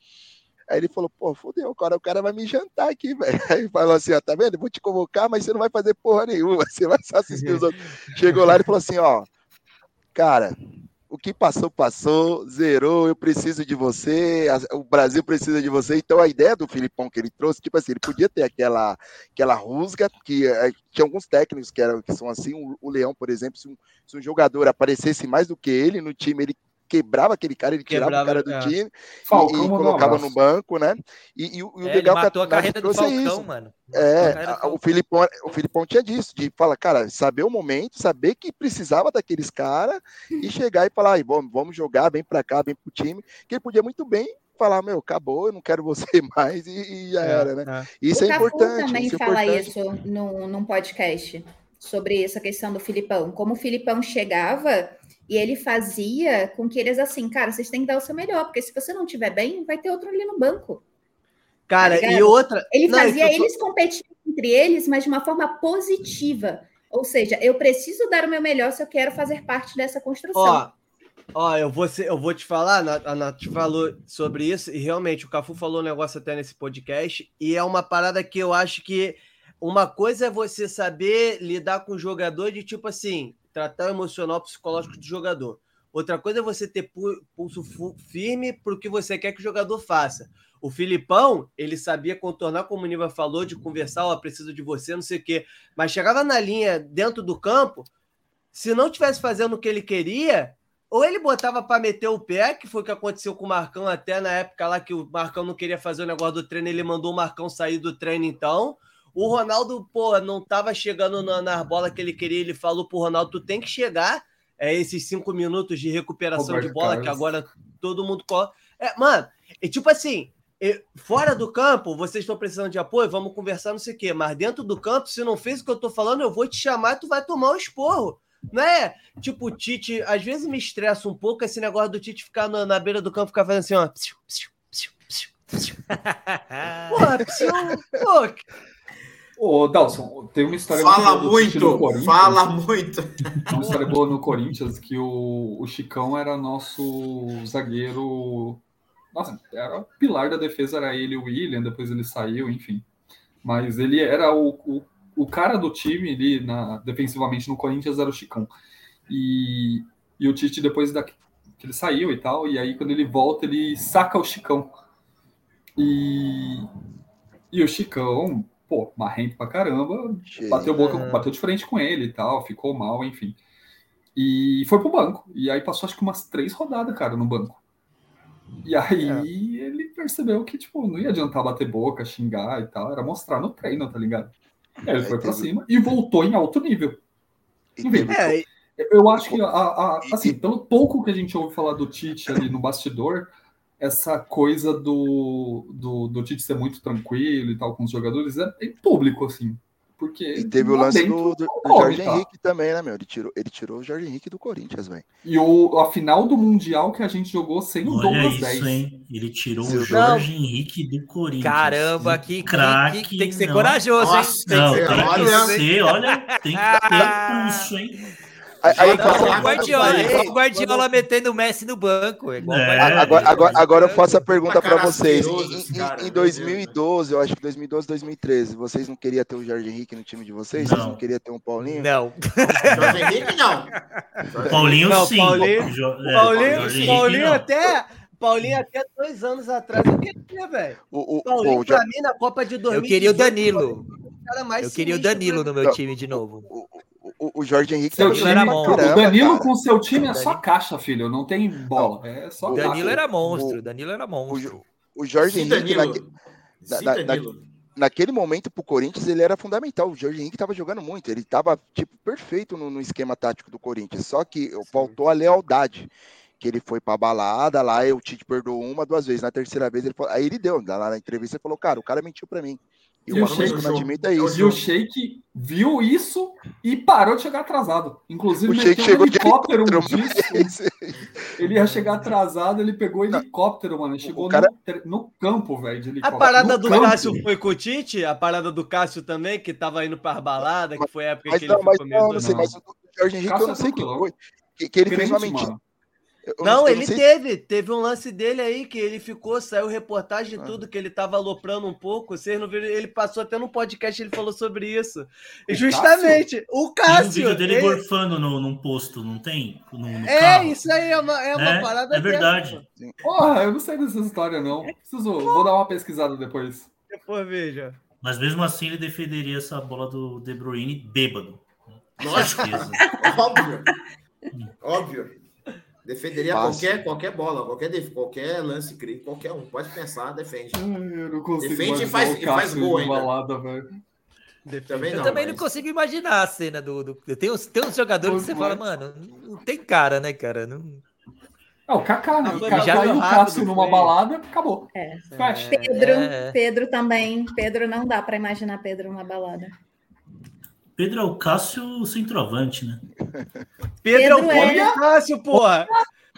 Aí ele falou, pô, fodeu, cara, o cara vai me jantar aqui, velho. Aí falou assim, ó, tá vendo? vou te convocar, mas você não vai fazer porra nenhuma, você vai só assistir os outros. Chegou lá e falou assim, ó, cara, o que passou, passou, zerou, eu preciso de você, o Brasil precisa de você. Então a ideia do Filipão que ele trouxe, tipo assim, ele podia ter aquela, aquela rusga, que é, tinha alguns técnicos que, eram, que são assim, o, o Leão, por exemplo, se um, se um jogador aparecesse mais do que ele no time, ele quebrava aquele cara, ele tirava Quebrava, o cara do é. time Falcão, e, e colocava no banco, né? E, e, e o é, legal matou que a, a carreira do Falcão, isso. mano. É, o Filipão, o Filipão tinha disso, de falar, cara, saber o momento, saber que precisava daqueles caras e chegar e falar, vamos, vamos jogar bem para cá, bem pro time, que ele podia muito bem falar, meu, acabou, eu não quero você mais e, e já é, era, né? É. Isso o é Cafu importante. também isso é fala importante. isso no, num podcast sobre essa questão do Filipão. Como o Filipão chegava E ele fazia com que eles assim, cara, vocês têm que dar o seu melhor, porque se você não tiver bem, vai ter outro ali no banco. Cara, tá e outra. Ele não, fazia eles competirem entre eles, mas de uma forma positiva. Ou seja, eu preciso dar o meu melhor se eu quero fazer parte dessa construção. Ó, ó eu, vou eu vou te falar, a Nath falou sobre isso, e realmente o Cafu falou um negócio até nesse podcast, e é uma parada que eu acho que uma coisa é você saber lidar com o jogador de tipo assim, tratar o emocional psicológico do jogador. Outra coisa é você ter pulso firme para o que você quer que o jogador faça. O Filipão, ele sabia contornar, como o Niva falou, de conversar, ó, preciso de você, não sei o quê. Mas chegava na linha, dentro do campo, se não tivesse fazendo o que ele queria, ou ele botava para meter o pé, que foi o que aconteceu com o Marcão até na época lá que o Marcão não queria fazer o negócio do treino, ele mandou o Marcão sair do treino então. O Ronaldo, pô, não tava chegando na, na bola que ele queria, ele falou pro Ronaldo, tu tem que chegar, é esses cinco minutos de recuperação Roberto de bola, Carlos. que agora todo mundo... É, mano, e tipo assim, fora do campo, vocês estão precisando de apoio, vamos conversar, não sei o quê. Mas dentro do campo, se não fez o que eu tô falando, eu vou te chamar e tu vai tomar um esporro. Não é tipo o Tite, às vezes me estressa um pouco esse negócio do Tite ficar na, na beira do campo, ficar fazendo assim, ó. Porra, psiu, pô. Ô, Dalson, tem uma história Fala muito, fala muito. Uma história boa no Corinthians que o, o Chicão era nosso zagueiro nossa, era o pilar da defesa, era ele e o William, depois ele saiu, enfim. Mas ele era o, o, o cara do time ali, na, defensivamente no Corinthians, era o Chicão. E, e o Tite, depois da, que ele saiu e tal, e aí quando ele volta, ele saca o Chicão. E, e o Chicão, pô, marrento pra caramba, bateu, boca, bateu de frente com ele e tal, ficou mal, enfim. E foi pro banco. E aí passou acho que umas três rodadas, cara, no banco. E aí é. ele percebeu que, tipo, não ia adiantar bater boca, xingar e tal, era mostrar no treino, tá ligado? Aí ele é, foi pra cima e voltou em alto nível. É, eu acho que, a, a, assim, pelo pouco que a gente ouve falar do Tite ali no bastidor, essa coisa do, do, do Tite ser muito tranquilo e tal com os jogadores é, é público, assim. Porque e teve o lance do, do, do Jorge tá. Henrique também, né, meu? Ele tirou, ele tirou o Jorge Henrique do Corinthians, velho. E o, a final do Mundial que a gente jogou sem o Douglas isso, 10. Hein? Ele tirou o Jorge não. Henrique do Corinthians. Caramba, que craque. Tem que ser não. corajoso, Nossa, hein? Tem não, que ser, tem que ser olha, tem que ter pulso, hein? Aí, o Guardiola, igual o Guardiola metendo o Messi no banco. É é, agora, agora, agora, eu faço a pergunta para vocês. Em, em, em 2012, eu acho que 2012, 2013, vocês não queriam ter o Jorge Henrique no time de vocês? Não. Vocês não queriam ter um Paulinho? Não. Jorge Henrique, não. Paulinho, não, sim. Paulinho, é, Paulinho, Paulinho até... Paulinho até dois anos atrás eu queria, velho. O, o, Paulinho, o, pra mim, na Copa de 2018... Eu queria o Danilo. Eu queria o Danilo no meu time de novo o, o Jorge Henrique seu time era monstro. o Danilo cara. com seu time é só caixa, filho. Não tem bola. É só Danilo caixa. era monstro. O, Danilo era monstro. O, o Jorge Sim, Henrique. Danilo. Na, na, na, naquele momento pro Corinthians ele era fundamental. O Jorge Henrique estava jogando muito. Ele estava tipo perfeito no, no, esquema tático do Corinthians. Só que Sim. faltou a lealdade. Que ele foi pra balada lá, o Tite perdoou uma, duas vezes. Na terceira vez ele falou, aí ele deu, lá na entrevista ele falou, cara, o cara mentiu para mim. E, o, Sheik, é isso. E o Sheik viu isso e parou de chegar atrasado. Inclusive, o Sheik chegou um helicóptero de helicóptero, Ele ia chegar atrasado, ele pegou helicóptero, mano. Ele chegou cara... no, no, campo, velho, de helicóptero. A parada no do campo. Cássio foi com o Tite? A parada do Cássio também, que tava indo pra balada, que foi a época mas que não, ele mas ficou não, não sei, mas o Jorge Henrique, eu não sei que foi. Que, que ele fez uma mentira. Não, não, ele teve. Teve um lance dele aí que ele ficou, saiu reportagem de ah. tudo, que ele tava aloprando um pouco. Vocês não viram? Ele passou até no podcast, ele falou sobre isso. O Justamente, Cássio? o Cássio. Tem um vídeo dele ele... gorfando no, num posto, não tem? No, no é, carro. isso aí é uma, é uma é, parada. É verdade. Porra, eu não sei dessa história, não. Preciso, vou dar uma pesquisada depois. Depois veja. Mas mesmo assim, ele defenderia essa bola do De Bruyne bêbado. Lógico. Óbvio. Óbvio. Defenderia qualquer, qualquer bola, qualquer, qualquer lance, qualquer um. Pode pensar, defende. Eu não consigo defende e faz, e faz gol ainda. Balada, também eu não, também mas... não consigo imaginar a cena do. do... Tem, uns, tem uns jogadores que você fala, mano, não tem cara, né, cara? Não. Não, o Kaká, né? O Kaká e o Cássio numa balada, acabou. É. Pedro, é. Pedro também. Pedro não dá para imaginar Pedro numa balada. Pedro é o Cássio centroavante, né? Pedro, Pedro é o Cássio, porra!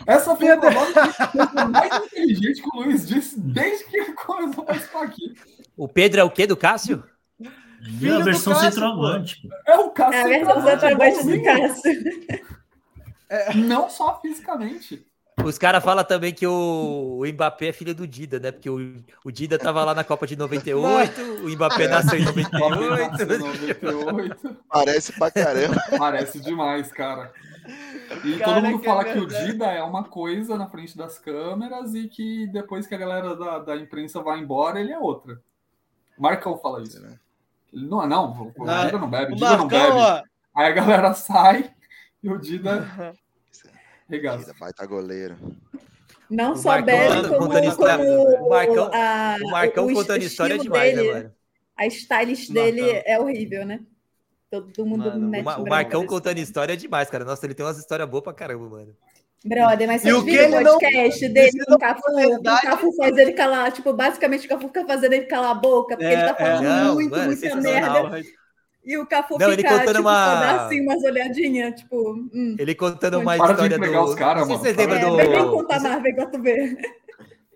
Essa foi Pedro... a mais inteligente que o Luiz disse desde que ele começou a participar aqui. O Pedro é o quê do Cássio? É a versão Cássio, centroavante. Pô. É o Cássio. É a versão centroavante do Cássio. É, não só fisicamente. Os caras falam também que o, o Mbappé é filho do Dida, né? Porque o, o Dida tava lá na Copa de 98, o Mbappé é. nasceu em 98. 98. Parece pra caramba. Parece demais, cara. E cara, todo mundo fala que o Dida é uma coisa na frente das câmeras e que depois que a galera da, da imprensa vai embora, ele é outra. Marcão fala isso. Né? Ele não, não, o Dida não bebe, o Dida não bebe. Aí a galera sai e o Dida Regaça. Baita goleiro. Não o só Marcão, bebe, como, como, história, o Marcão, a, o Marcão o, contando história é demais, né, dele, né, mano? A stylist dele é horrível, né? Todo mundo mano, mete O, o Marcão contando história é demais, cara. Nossa, ele tem umas histórias boas pra caramba, mano. Brother, mas você viu o podcast não, dele com o Cafu? O Cafu faz ele calar, tipo, basicamente o Cafu fica fazendo ele calar a boca, porque é, ele tá é, falando é, muito, mano, muita merda. E o Cafu não, fica, ele contando tipo, uma... assim, umas olhadinhas, tipo... Hum, ele contando uma história do... Os cara, não sei se vocês lembram é, do... Vem contar mais, vem tu ver.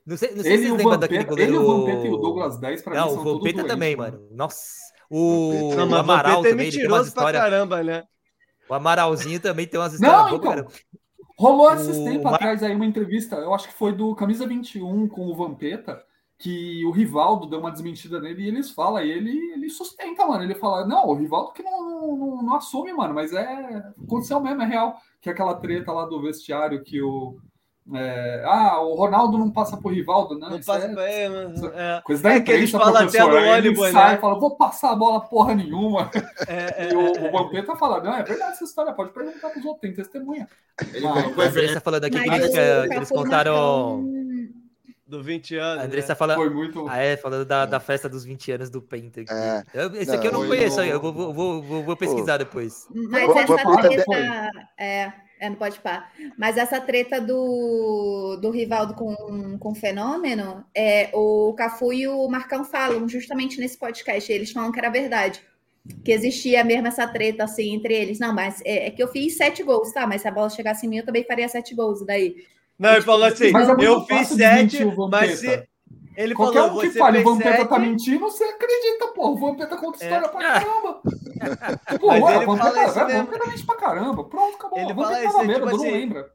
Não sei, não sei se vocês lembram daquele goleiro... Ele, o Vampeta e o Douglas 10, pra não, mim, são o Vampeta também, mano. Nossa. O, não, o Amaral é também, ele tem umas histórias... caramba, né? O Amaralzinho também tem umas histórias não, então, Rolou esses o... tempos atrás aí uma entrevista, eu acho que foi do Camisa 21 com o Vampeta, que o Rivaldo deu uma desmentida nele e eles falam, e ele, ele sustenta, mano. Ele fala, não, o Rivaldo que não, não, não, assume, mano, mas é. Aconteceu mesmo, é real. Que é aquela treta lá do vestiário que o. É, ah, o Ronaldo não passa por Rivaldo, né? Não Isso passa é, é, coisa da é que eles falam até no ônibus, sai né? e fala, vou passar a bola porra nenhuma. É, é, e o, é, o Vampeta fala, não, é verdade essa história, pode perguntar pros outros, tem testemunha. Ele, mas, mas, falando aqui que eles, que eles contaram do 20 anos. A Andressa né? falando. Foi muito. Ah, é, falando da, da festa dos 20 anos do Penta. É. Esse não, aqui eu não conheço, eu vou, vou, vou, vou pesquisar Pô. depois. Mas essa treta. É, é, não pode parar. Mas essa treta do, do Rivaldo com, com o fenômeno, é, o Cafu e o Marcão falam justamente nesse podcast. Eles falam que era verdade. Que existia mesmo essa treta assim entre eles. Não, mas é, é que eu fiz sete gols, tá? Mas se a bola chegasse em mim, eu também faria sete gols. Daí não, ele falou assim: é eu fiz sete, mas se. Ele Qualquer falou, um que fale, o Vampeta sete... tá mentindo, você acredita, pô. O Vampeta conta é. história é. pra caramba. pô, mas ele o Vampeta, fala é, Vampeta mente pra caramba. Pronto, acabou. Ele fala isso, tipo assim, não lembra.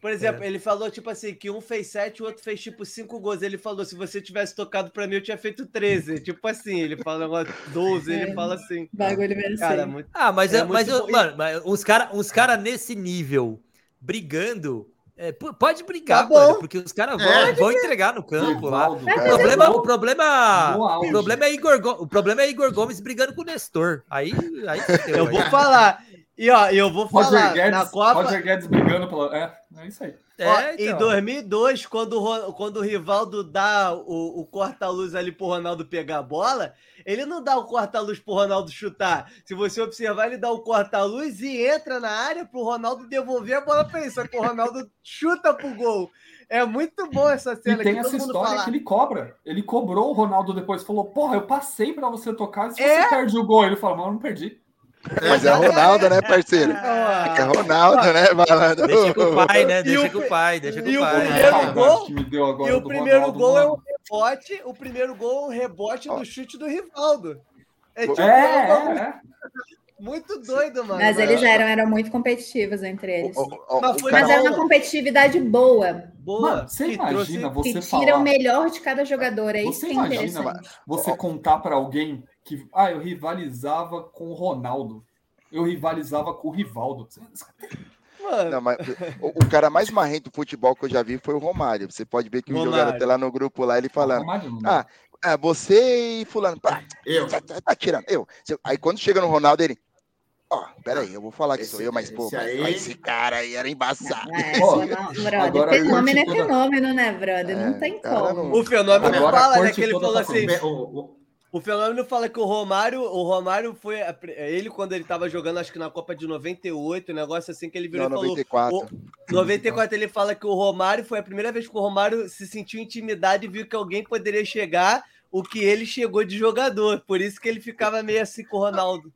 Por exemplo, é. ele falou, tipo assim, que um fez sete, o outro fez, tipo, cinco gols. Ele falou, se você tivesse tocado pra mim, eu tinha feito 13. Tipo assim, ele fala 12, é. ele fala assim. Bagulho mesmo cara, assim. muito, Ah, mas, é, mas, eu, mano, mas uns caras uns cara nesse nível, brigando é, pode brigar, tá mano, porque os caras vão, é, vão entregar no campo lá. O problema, o problema, o problema é Igor, o problema é Igor Gomes brigando com o Nestor. Aí, aí eu vou falar. E ó, eu vou falar Guedes, na Copa. Roger Guedes brigando pela. É, é isso aí. É, ó, então. Em 2002, quando, quando o Rivaldo dá o, o corta-luz ali pro Ronaldo pegar a bola, ele não dá o corta-luz pro Ronaldo chutar. Se você observar, ele dá o corta-luz e entra na área pro Ronaldo devolver a bola pra ele. Só que o Ronaldo chuta pro gol. É muito bom essa cena. E tem essa história fala. que ele cobra. Ele cobrou o Ronaldo depois. Falou, porra, eu passei para você tocar. Se é? você perde o gol, ele falou, mas eu não perdi. Mas é Ronaldo, né, parceiro? É Ronaldo, né, malandro? Deixa com o pai, né? Deixa com o pai, deixa com o pai. E o primeiro gol é o rebote, o primeiro gol é o rebote do chute do Rivaldo. É, tipo, é, é, é. Muito doido, mano. Mas eles eram, eram muito competitivos entre eles. O, o, o, mas, mas era uma competitividade boa. Boa. Mano, você imagina trouxe... você que tira falar... o melhor de cada jogador. É isso você que é imagina você contar para alguém que ah, eu rivalizava com o Ronaldo. Eu rivalizava com o Rivaldo. Mano. Não, mas o, o, cara mais marrento do futebol que eu já vi foi o Romário. Você pode ver que o jogador até lá no grupo lá, ele falando. Ah, é, você e fulano. Pá, eu. Tá, tá, tá, tirando. Eu. Aí quando chega no Ronaldo, ele. Ó, oh, peraí, eu vou falar que esse, sou eu, mas, pô, aí... mas esse cara aí era embaçado. É, pô, brother, fenômeno é fenômeno, né, brother? É, não tem como. Não... O fenômeno agora, fala, né, que ele falou tá assim... O, o fenômeno fala que o Romário, o Romário foi ele quando ele tava jogando, acho que na Copa de 98, um negócio assim que ele virou Não, e falou. 94. O, 94 ele fala que o Romário foi a primeira vez que o Romário se sentiu intimidado e viu que alguém poderia chegar o que ele chegou de jogador. Por isso que ele ficava meio assim com o Ronaldo.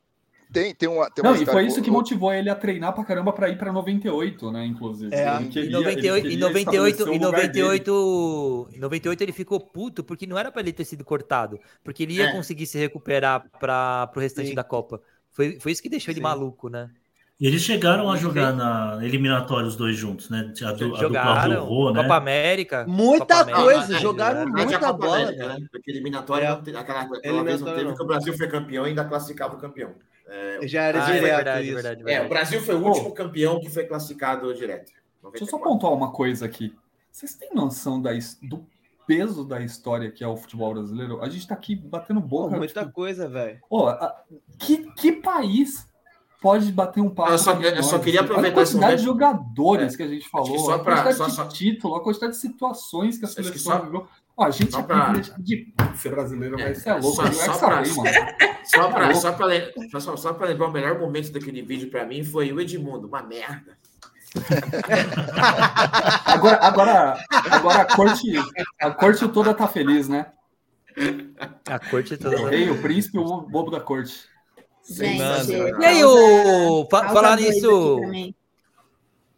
Tem, tem uma. Tem uma não, e foi isso que motivou ele a treinar pra caramba pra ir pra 98, né? Inclusive. É, queria, em 98, em 98, em 98, em 98 ele ficou puto porque não era pra ele ter sido cortado. Porque ele ia é. conseguir se recuperar para pro restante Sim. da Copa. Foi, foi isso que deixou Sim. ele maluco, né? E eles chegaram a jogar na eliminatória os dois juntos, né? A, do, jogaram, a do Rô, né? Copa América. Muita Copa coisa, América. jogaram é, muita bola. América, né? Porque eliminatória, é. aquela, aquela vez não teve não. que o Brasil foi campeão e ainda classificava o campeão. É, Já era ah, direto. É, verdade, verdade, verdade, é, o Brasil foi o último campeão que foi classificado direto. 94. Deixa eu só pontuar uma coisa aqui. Vocês têm noção da, do peso da história que é o futebol brasileiro? A gente tá aqui batendo boca. Pô, muita tipo, coisa, velho. Que, que país pode bater um papo. Eu só, eu só queria aproveitar esse momento. de jogadores é. que a gente falou, só pra, a quantidade só, de só... título, a quantidade de situações que a seleção só... viveu. Ó, a gente só pra... de ser brasileiro, mas isso é louco. Só, só, pra, só, pra, só, pra, só, só pra lembrar o melhor momento daquele vídeo para mim foi o Edmundo, uma merda. agora, agora, agora a corte, a corte toda tá feliz, né? A corte toda. O rei, o príncipe, o bobo da corte. Gente, e aí, o fa falar nisso.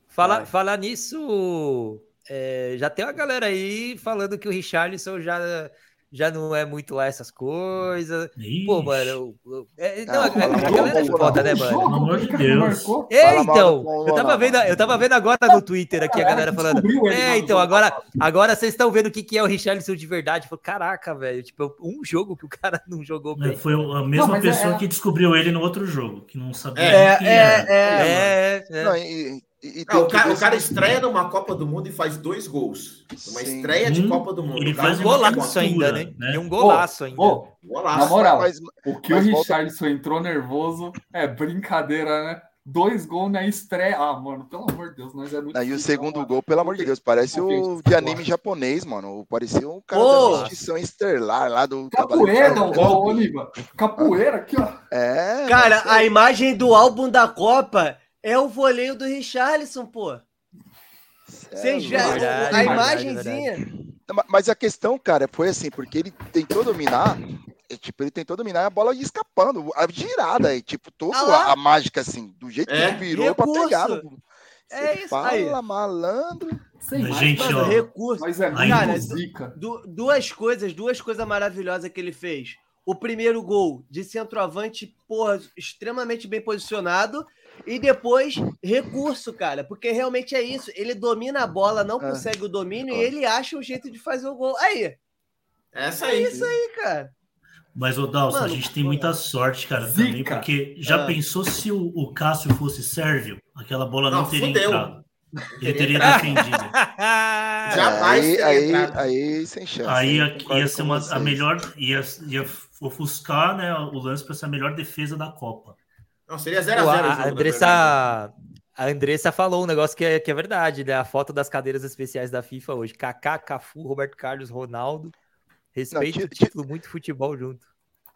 Fala, falar nisso. É, já tem uma galera aí falando que o Richarlison já já não é muito lá essas coisas. Ixi. Pô, mano. É, não, ah, a, a, galera é foda, né, mano? Pelo amor de Deus. É, então. Eu tava, vendo, eu tava vendo agora no Twitter aqui a galera falando. É, então, agora, agora vocês estão vendo o que, que é o Richarlison de verdade. Falei, caraca, velho. Tipo, um jogo que o cara não jogou bem. É, foi a mesma não, pessoa é... que descobriu ele no outro jogo, que não sabia. É, é, é, é, é. Não, e, e ah, o, cara, o, cara, estreia numa Copa do Mundo e faz dois gols. Uma Sim. estreia de hum, Copa do Mundo. Ele faz um golaço ainda, né? né? E um golaço ainda. Oh, golaço. Na moral, mas, o que mas o Richardson volta... entrou nervoso é brincadeira, né? Dois gols na estreia. Ah, mano, pelo amor de Deus, nós é muito. E o segundo mano. gol, pelo amor de Deus, parece o de anime japonês, mano. Parecia um cara oh. da instituição estelar lá do. Capoeira, ô, Oliva. Capoeira aqui, ó. É. Cara, a imagem do álbum da Copa é o voleio do Richarlison, pô. Vocês já. Verdade, a imagenzinha. Mas a questão, cara, foi assim, porque ele tentou dominar. Tipo, ele tentou dominar a bola escapando, a girada, tipo, toda ah a, mágica, assim, do jeito é, que ele virou para pegar. É isso fala, aí. malandro. Sem gente, mais, ó, recurso. Mas é cara, du duas coisas, duas coisas maravilhosas que ele fez. O primeiro gol de centroavante, porra, extremamente bem posicionado. E depois, recurso, cara, porque realmente é isso. Ele domina a bola, não é. consegue o domínio e ele acha um jeito de fazer o gol. Aí. Essa é aí. É isso aí, cara. Mas, ô Dalson, a gente tem muita sorte, cara, Zica. também, porque já ah. pensou se o, o, Cássio fosse sérvio? Aquela bola não, não teria fudeu. entrado. Ele teria defendido. Jamais. aí, aí, aí, sem chance. Aí ia, ia ser uma, a melhor. Ia, ia ofuscar né, o lance para ser a melhor defesa da Copa. Não, seria 0x0. A, a, Andressa, a Andressa falou um negócio que é, que é verdade, né? A foto das cadeiras especiais da FIFA hoje. Kaká, Cafu, Roberto Carlos, Ronaldo. Respeito não, tira, título, muito futebol junto.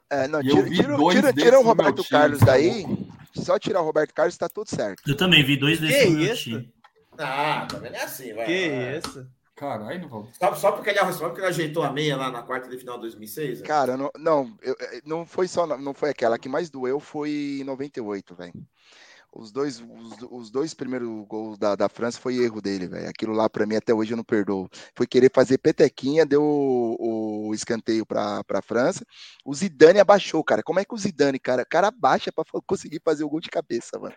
É, não, tira, tira, tira, tira o Roberto Carlos daí. Só tirar o Roberto Carlos tá tudo certo. Eu também vi dois desses no meu time. Ah, também é assim, vai. Que isso? Caralho, não só, só, porque ele, só porque ele ajeitou a meia lá na quarta de final de 2006? Né? Cara, não, não, eu, não foi só, não foi aquela que mais doeu, foi 98, velho. Os dois, os, os, dois primeiros gols da, da França foi erro dele, velho. Aquilo lá, para mim, até hoje eu não perdoo. Foi querer fazer petequinha, deu o, o escanteio para a França. O Zidane abaixou, cara. Como é que o Zidane, cara? O cara abaixa para conseguir fazer o gol de cabeça, mano.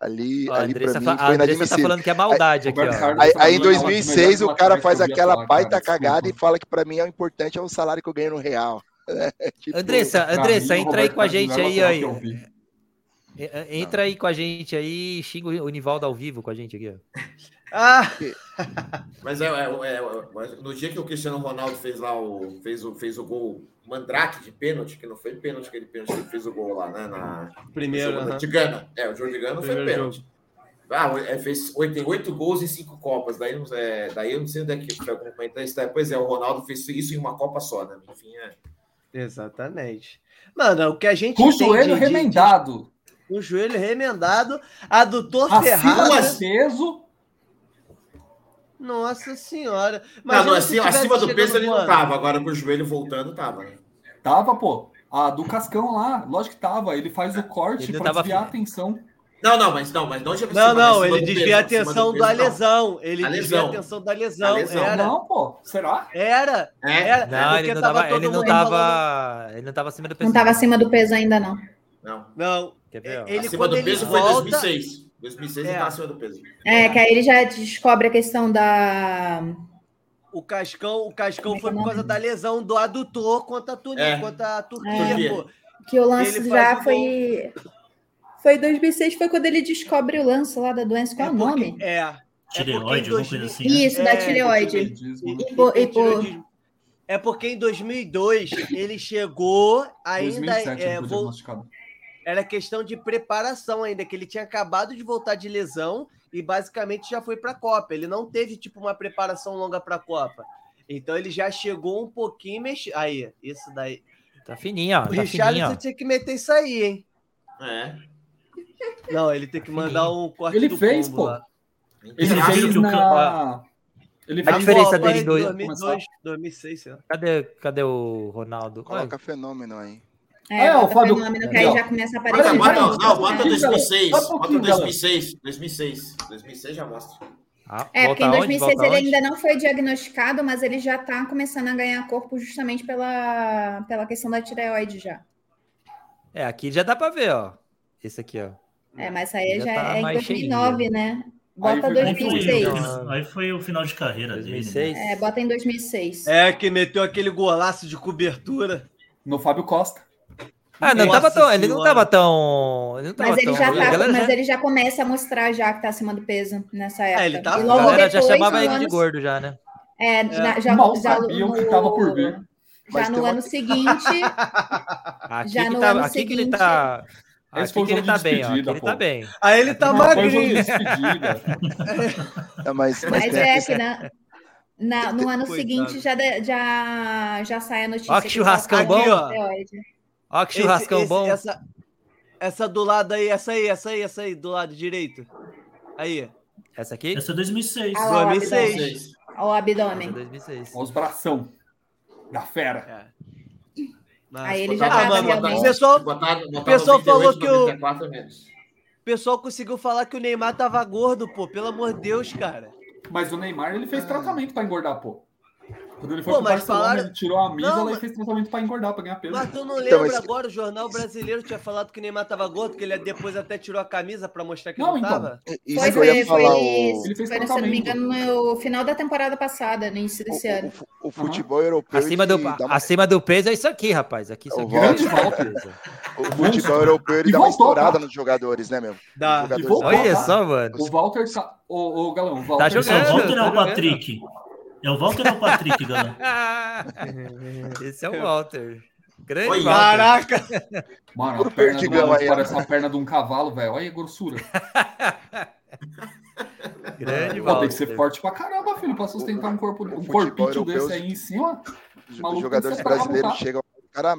Ali, ó, ali para mim, foi a Andressa tá falando que é maldade aí, aqui, ó. Aí, aí em 2006, o cara faz aquela baita cagada e fala que para mim é o importante é o salário que eu ganho no Real. É, tipo... Andressa, Andressa, entra aí com a gente aí, aí. Entra aí com a gente aí, xinga o Nivaldo ao vivo com a gente aqui. Ó. Ah! Mas é, é, é, no dia que o Cristiano Ronaldo fez lá o fez o, fez o gol Mandrake de pênalti, que não foi pênalti, aquele pênalti que ele fez o gol lá, né? Na, Primeiro. Uh -huh. De Gana. É, o jogo de Gana foi pênalti. Jogo. Ah, é, fez 88 gols em cinco Copas. Daí, é, daí eu não sei onde é que foi comentar isso. Pois é, o Ronaldo fez isso em uma Copa só, né? Enfim, é. Exatamente. Mano, o que a gente. Com o joelho remendado. O joelho remendado, adutor Acima ferrado. aceso. Nossa senhora. Mas não, não, acima, acima do peso ele não tava, agora com o joelho voltando tava. Né? Tava, pô. A do Cascão lá, lógico que tava. Ele faz o corte para desviar a atenção. Não, não, mas não, mas não já Não, não, ele desvia a atenção da lesão. Ele desvia a atenção da lesão. Era. Não, pô, será? Era. É. Era. Não, ele não tava, ele não tava, ele não tava acima do peso. Não tava acima do peso ainda não. Não. Não. Quer ver? Ele, acima do peso foi volta... 2006. 2006 é. ele tava acima do peso. É, que aí ele já descobre a questão da o Cascão, o Cascão foi por causa da lesão do adutor contra a, Tunísia, é. contra a Turquia, é. pô. Que o lance já foi. Foi 2006, foi quando ele descobre o lance lá da doença. Qual é o nome? É. é tireoide, alguma coisa assim. Né? Isso, da é, tireoide. E, por, e por... É porque em 2002 ele chegou ainda. 2007, é, vou... Era questão de preparação ainda, que ele tinha acabado de voltar de lesão e basicamente já foi para a Copa. Ele não teve tipo uma preparação longa para a Copa. Então ele já chegou um pouquinho mexido. Aí, isso daí. Tá fininho, ó. O tá Richard tinha que meter isso aí, hein? É. Não, ele tem que mandar um corte ele do fez, pô. Lá. Ele fez na... Ele a diferença dele em 2002, 2006, Cadê, cadê o Ronaldo? Coloca fenômeno aí. É, é o Fábio. Fenômeno que aí já começa a aparecer. Bota, bota, não, bota 2006. Bota 2006. 2006. 2006 já mostra. Ah, é, porque em 2006 ele onde? ainda não foi diagnosticado, mas ele já está começando a ganhar corpo justamente pela, pela questão da tireoide já. É, aqui já dá para ver, ó. Esse aqui, ó. É, mas aí já, já tá é em 2009, cheirinho. né? Bota aí 2006. Aí foi o final de carreira 2006. dele. É, bota em 2006. É, que meteu aquele golaço de cobertura. No Fábio Costa. Ah, não tava tão, ele não tava tão. Ele não tava mas ele, tão, já tá, mas já... ele já começa a mostrar já que tá acima do peso nessa época. É, ele tá, e logo a galera depois, já chamava ele de gordo já, né? É, é. já, já, Mal já sabiam no, que tava por vir. Já no ano seguinte. aqui já no tá, ano aqui seguinte. Que ele tá. Esse aqui que ele tá bem, ó. Ele tá bem. Aí ele tá magrinho. é, mas, mas, mas é que na, na, no ano seguinte já, já, já sai a notícia. Ó, que churrascão bom. Ó, que churrascão esse, esse, bom. Essa, essa do lado aí, essa aí, essa aí, essa aí, do lado direito. Aí. Essa aqui? Essa é 2006. Ah, 2006. Olha o abdômen. 2006. Olha os bração da fera. É. Mas, aí ele já ah, mano, realmente... O pessoal, o pessoal falou que o... O pessoal conseguiu falar que o Neymar tava gordo, pô. Pelo amor de Deus, cara. Mas o Neymar, ele fez tratamento para engordar, pô. Quando ele foi Pô, pro Barcelona, falaram... ele tirou a amígdala não, e fez tratamento para engordar, para ganhar peso. Mas tu não então, lembra então, agora, o jornal brasileiro tinha falado que o Neymar tava gordo, que ele depois até tirou a camisa para mostrar que não, não então, tava? Isso foi, foi, foi, o... ele fez foi se não me engano, no final da temporada passada, no início desse o, ano. O, o futebol europeu... Acima do, uma... acima do peso é isso aqui, rapaz. Aqui, isso aqui. Grande volta. O futebol europeu, ele e dá voltou, uma estourada tá? nos jogadores, né, meu? Dá. Olha só, mano. O Walter... O, o Galão, o Walter... Tá jogando. O Walter é o Patrick. É o Walter ou o Patrick, galera? Esse é o Walter. Grande Oi, Walter. Caraca! Mano, a perna do, parece a perna de um cavalo, velho. Olha a grossura. Grande Walter. Tem que ser forte pra caramba, filho, pra sustentar um corpo, um corpinho desse aí em cima. Os jogadores brasileiros chegam, o cara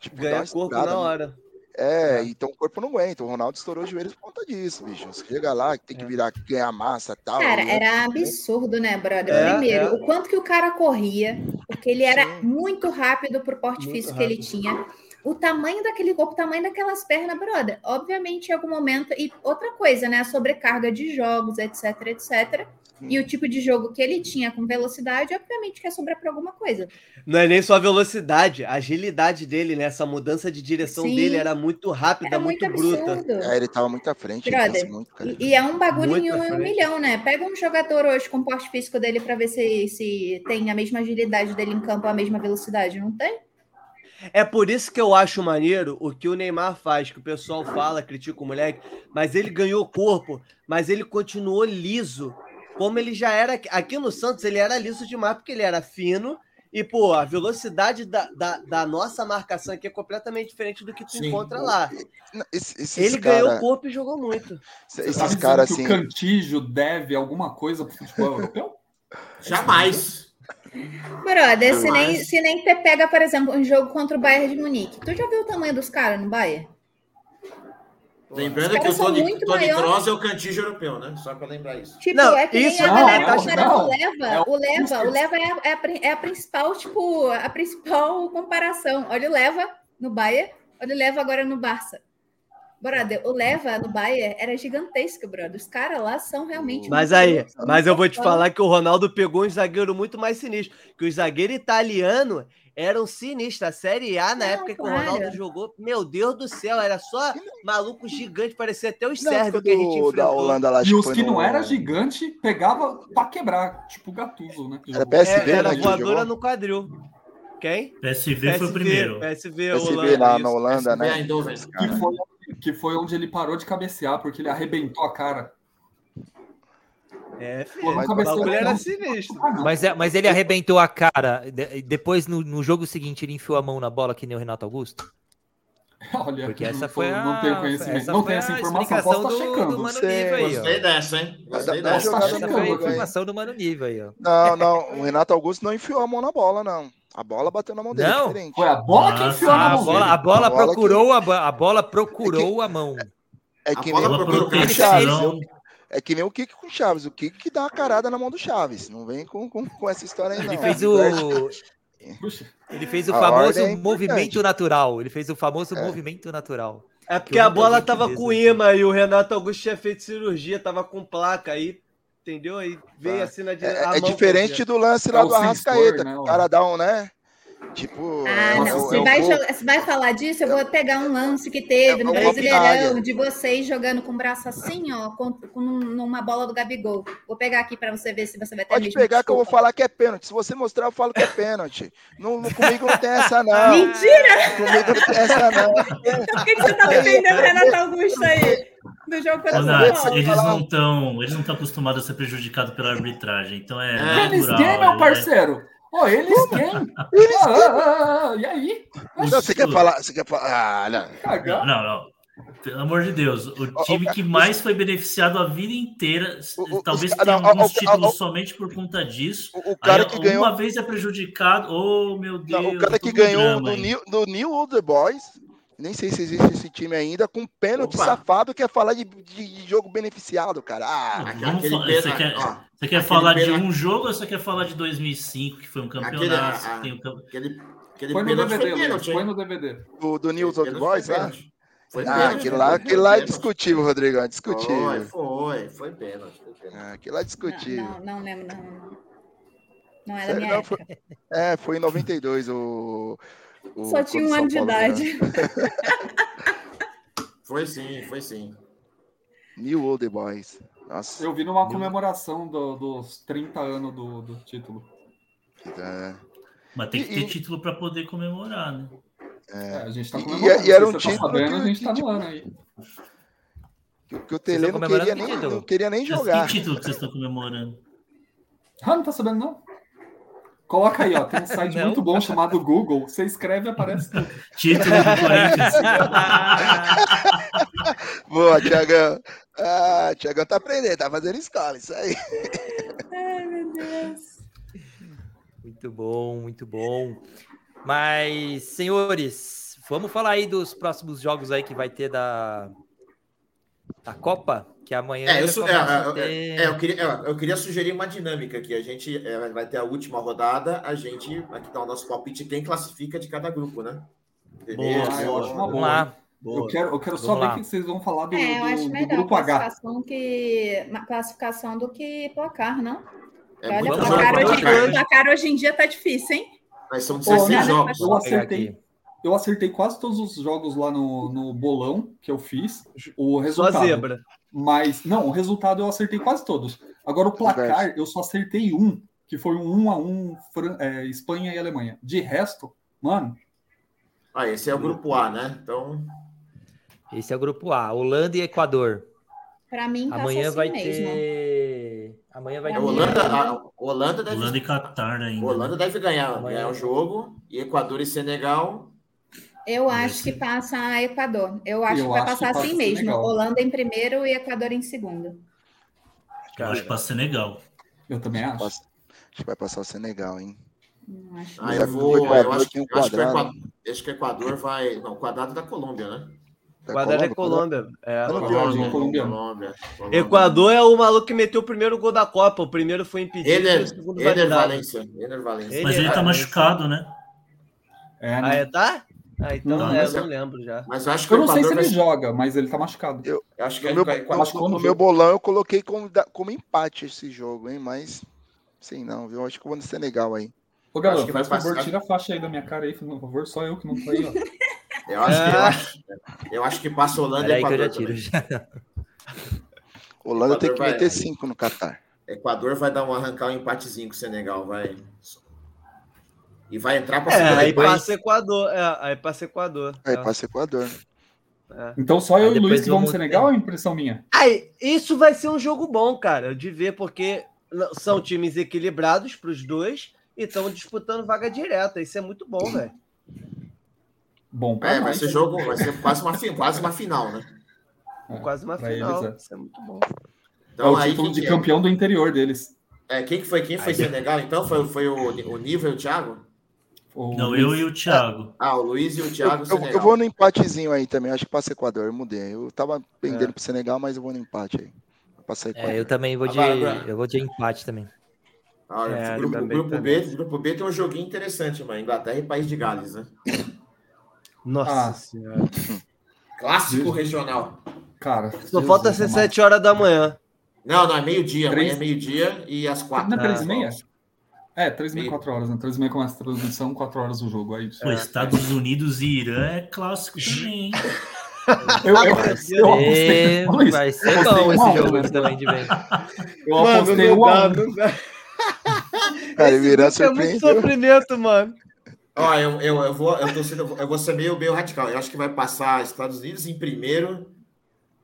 tipo, ganha corpo na hora. É, é, então o corpo não aguenta. O Ronaldo estourou os joelhos por conta disso, bicho. Você chega lá, tem que é. virar, ganhar massa e tal. Cara, né? era absurdo, né, brother? É, Primeiro, é. o quanto que o cara corria, porque ele era Sim. muito rápido pro porte muito físico rápido. que ele tinha. O tamanho daquele corpo, o tamanho daquelas pernas, brother. Obviamente, em algum momento. E outra coisa, né? A sobrecarga de jogos, etc, etc e o tipo de jogo que ele tinha com velocidade, obviamente quer sobrar para alguma coisa. Não é nem só a velocidade, a agilidade dele, né? Essa mudança de direção Sim. dele era muito rápida, era muito, muito bruta. É, ele tava muito à frente. Brother, muito, e, e, é um bagulho em um, um, milhão, né? Pega um jogador hoje com o porte físico dele para ver se, se tem a mesma agilidade dele em campo, a mesma velocidade. Não tem? É por isso que eu acho maneiro o que o Neymar faz, que o pessoal fala, critica o moleque, mas ele ganhou corpo, mas ele continuou liso como ele já era. Aqui no Santos, ele era liso demais, porque ele era fino. E, pô, a velocidade da, da, da nossa marcação aqui é completamente diferente do que tu Sim. encontra lá. Esse, ele cara... ganhou o corpo e jogou muito. Esses caras assim. o Cantijo deve alguma coisa pro futebol europeu? Jamais. Brother, se nem, se nem você pega, por exemplo, um jogo contra o Bayern de Munique. Tu já viu o tamanho dos caras no Bayern? Lembrando que o Tony, Tony Kroos é o cantígio europeu, né? Só para lembrar isso. Tipo, não, é que isso a galera, não, cara, não. o Leva, é o Leva, o Leva é a, é, a, é a principal, tipo, a principal comparação. Olha o Leva no Bayern, ele leva agora no Barça. Brother, o Leva no Bayern era gigantesco, brother. Os caras lá são realmente. Mas aí, mas eu vou te falar que o Ronaldo pegou um zagueiro muito mais sinistro. Que o zagueiro italiano eram sinistros. A Série A, na não, época que o Ronaldo jogou, meu Deus do céu, era só maluco gigante, parecia até os sérvios que a gente enfrentou. Da Holanda lá, e os que não era gigante, pegava pra quebrar, tipo Gattuso, né? Era PSV, é, era né, voadora no quadril. Quem? PSV, PSV foi o primeiro. PSV, PSV Holanda, lá na Holanda, PSV, né? Que foi que foi onde ele parou de cabecear, porque ele arrebentou a cara. É, filho, mas o bagulho era sinistro. Mas, é, mas ele arrebentou a cara. Depois, no, no jogo seguinte, ele enfiou a mão na bola que nem o Renato Augusto? Olha, Porque essa foi a. Não tenho conhecimento, não tenho essa informação. Posso estar tá checando. Do Mano Nível aí, Gostei dessa, hein? Gostei dessa. Tá essa foi a informação do Mano Nível aí, ó. Não, não. O Renato Augusto não enfiou a mão na bola, não. A bola bateu na mão dele. Não, diferente. foi a bola Nossa, que enfiou na mão a bola, A bola, a bola procurou, que... a, a bola procurou é que, a mão. É que nem o Kiko com Chaves. É que nem o Kiko com Chaves. O Kiko que dá uma carada na mão do Chaves. Não vem com, com, com essa história aí, não. Ele fez o. Ele fez o a famoso é movimento natural. Ele fez o famoso é. movimento natural. É porque a bola tava com imã e o Renato Augusto tinha feito cirurgia, tava com placa aí, entendeu? Aí veio ah. assim na direita. É, é diferente do lance lá é do Arrascaeta. Né, o cara dá um, né? Tipo. Ah, não. se, vai se vai falar disso, eu vou pegar um lance que teve é, no Brasileirão de vocês jogando com o braço assim, ó, com, com numa bola do Gabigol. Vou pegar aqui para você ver se você vai ter Pode pegar desculpa. que eu vou falar que é pênalti. Se você mostrar, eu falo que é pênalti. não, comigo não tem essa, não. Mentira! Comigo não tem essa, não. Por que, que você tá defendendo o Renato Augusto aí? Do jogo contra Nath, eles não estão eles não estão acostumados a ser prejudicados pela arbitragem, então é, é natural. Game, meu parceiro. Pô, eles quem? Eles ah, ah, ah, ah, e aí? Não, você quer falar? Você quer falar? Ah, não. Não, não. Pelo amor de Deus, o time que mais foi beneficiado a vida inteira, o, talvez tenha alguns títulos somente por conta disso. O, cara Aí, que ganhou. Uma vez é prejudicado, oh meu Deus. Não, o cara que ganhou do New, do New Old Boys nem sei se existe esse time ainda, com pênalti Opa. safado, quer falar de, de, de, jogo beneficiado, cara. Ah, aquele você quer, ó, você quer falar de um jogo ou você quer falar de 2005, que foi um campeonato? Aquele, a, um... aquele, aquele foi, no DVD, foi, pênalti, foi no DVD. Do, do News Old Boys, né? Foi ah, aquilo lá, aquilo lá é discutível, Rodrigo, é discutível. Foi, foi, foi pênalti. Ah, aquilo lá é discutível. Não, não, não lembro, não. Não é da minha não, foi, É, foi em 92, o... O, Só tinha um ano de idade. foi sim, foi sim. New Old Boys. Nossa. Eu vi numa comemoração do, dos 30 anos do, do título. É. Mas tem que ter e, título para poder comemorar, né? É. é, a gente tá comemorando. E, e era um tá título. Tá sabendo, que, a gente tá no ano aí. Que, que o Tele não queria, nem, não queria nem jogar. Que título que vocês estão comemorando? Ah, não tá sabendo, não? Coloca aí, ó. Tem um site muito bom chamado Google. Você escreve e aparece tudo. Título do Corinthians. Boa, Tiagão. Ah, Tiagão tá aprendendo, tá fazendo escola, isso aí. Ai, meu Deus. Muito bom, muito bom. Mas, senhores, vamos falar aí dos próximos jogos aí que vai ter da, da Copa? Que amanhã. É, eu, é, é, é, eu, queria, é, eu queria sugerir uma dinâmica aqui. A gente é, vai ter a última rodada, a gente aqui dá o nosso palpite quem classifica de cada grupo, né? Boa, Boa, Vamos lá. Boa. Eu quero, eu quero só ver o que vocês vão falar do, é, eu acho do, melhor grupo classificação H. Que, classificação do que placar, não? É Olha, placar hoje, placar hoje em dia tá difícil, hein? Mas são 16 jogos. Eu acertei, eu acertei quase todos os jogos lá no, no bolão que eu fiz. O resultado. Só zebra. Mas, não, o resultado eu acertei quase todos. Agora, o placar, eu só acertei um, que foi um 1 a 1 Fran é, Espanha e Alemanha. De resto, mano. Ah, esse é o grupo A, né? Então. Esse é o grupo A. Holanda e Equador. Para mim, tá amanhã vai mesmo. ter. Amanhã vai ter. Holanda, a Holanda deve. Holanda e Catar ainda. Holanda deve ganhar, ganhar o jogo. E Equador e Senegal eu acho que passa a Equador. Eu acho eu que vai passar que assim mesmo. Senegal. Holanda em primeiro e Equador em segundo. Eu acho que passa Senegal. Eu também acho. Acho que vai passar o Senegal, hein? Acho ah, eu vou. Eu acho, que, eu acho, que Equador, acho que o Equador vai. Não, o quadrado da Colômbia, né? Da Quadrado é Colômbia. É, Colômbia, Colômbia. Colômbia. Equador é o maluco que meteu o primeiro gol da Copa. O primeiro foi impedido. Ener, o segundo Ener Valência. Ener Valência. Mas ele tá machucado, né? É, né? Ah, é, tá? Ah, então não, é, eu não lembro já. Mas eu acho que eu não sei se ele joga, mas ele tá machucado. Eu, eu acho que no, meu, no, no meu bolão eu coloquei como, como empate esse jogo, hein? Mas sim, não, viu? Acho que eu vou no Senegal aí. Ô, galera, faz favor, tira a faixa aí da minha cara aí, por favor, só eu que não tô aí, ó. Eu acho, que, eu é. acho, eu acho que passa Holanda e Equador. Que eu já tiro, Holanda tem que vai, meter 5 no Catar. Equador vai dar um arrancar um empatezinho com o Senegal, vai. E vai entrar para é, aí passa Equador, é, aí passa Equador. Aí é. passa Equador. É. Então só eu aí e o Luiz que vamos Senegal, é impressão minha. Aí, isso vai ser um jogo bom, cara, de ver, porque são times equilibrados para os dois e estão disputando vaga direta. Isso é muito bom, velho. Bom, é, vai ser jogo, vai ser quase uma, quase uma final, né? É, quase uma final. Eles, é. Isso é muito bom. Então, é o título de campeão do interior deles. É, quem que foi? Quem foi aí, Senegal? Então foi, foi o, o Nível e o Thiago? O Não, Luiz... eu e o Thiago. Ah, o Luiz e o Thiago. Eu, eu, vou no empatezinho aí também. Acho que passa Equador. Eu mudei. Eu tava pendendo é. pro Senegal, mas eu vou no empate aí. É, eu também vou de. Eu vou de empate também. Ah, é, grupo, grupo, B, grupo B tem um joguinho interessante, mano. Inglaterra e País de Gales, né? Nossa ah. senhora. Clássico regional. Cara. Só falta ser 7 horas da manhã. Não, não, é meio-dia. Amanhã é meio-dia e às 4 Não é 3 e meia? É, 3 e 4 horas, né? 3 e começa a transmissão, 4 horas o jogo. Aí, Pô, Estados Unidos e Irã é clássico também? Eu, eu, eu, apostei. Vai, vai ser bom esse jogo também de vez. Eu apostei o ano. Cara, virar surpreendeu. É muito sofrimento, mano. Ó, eu, eu, eu, vou, eu, tô sendo, eu vou ser meio, meio radical. Eu acho que vai passar Estados Unidos em primeiro,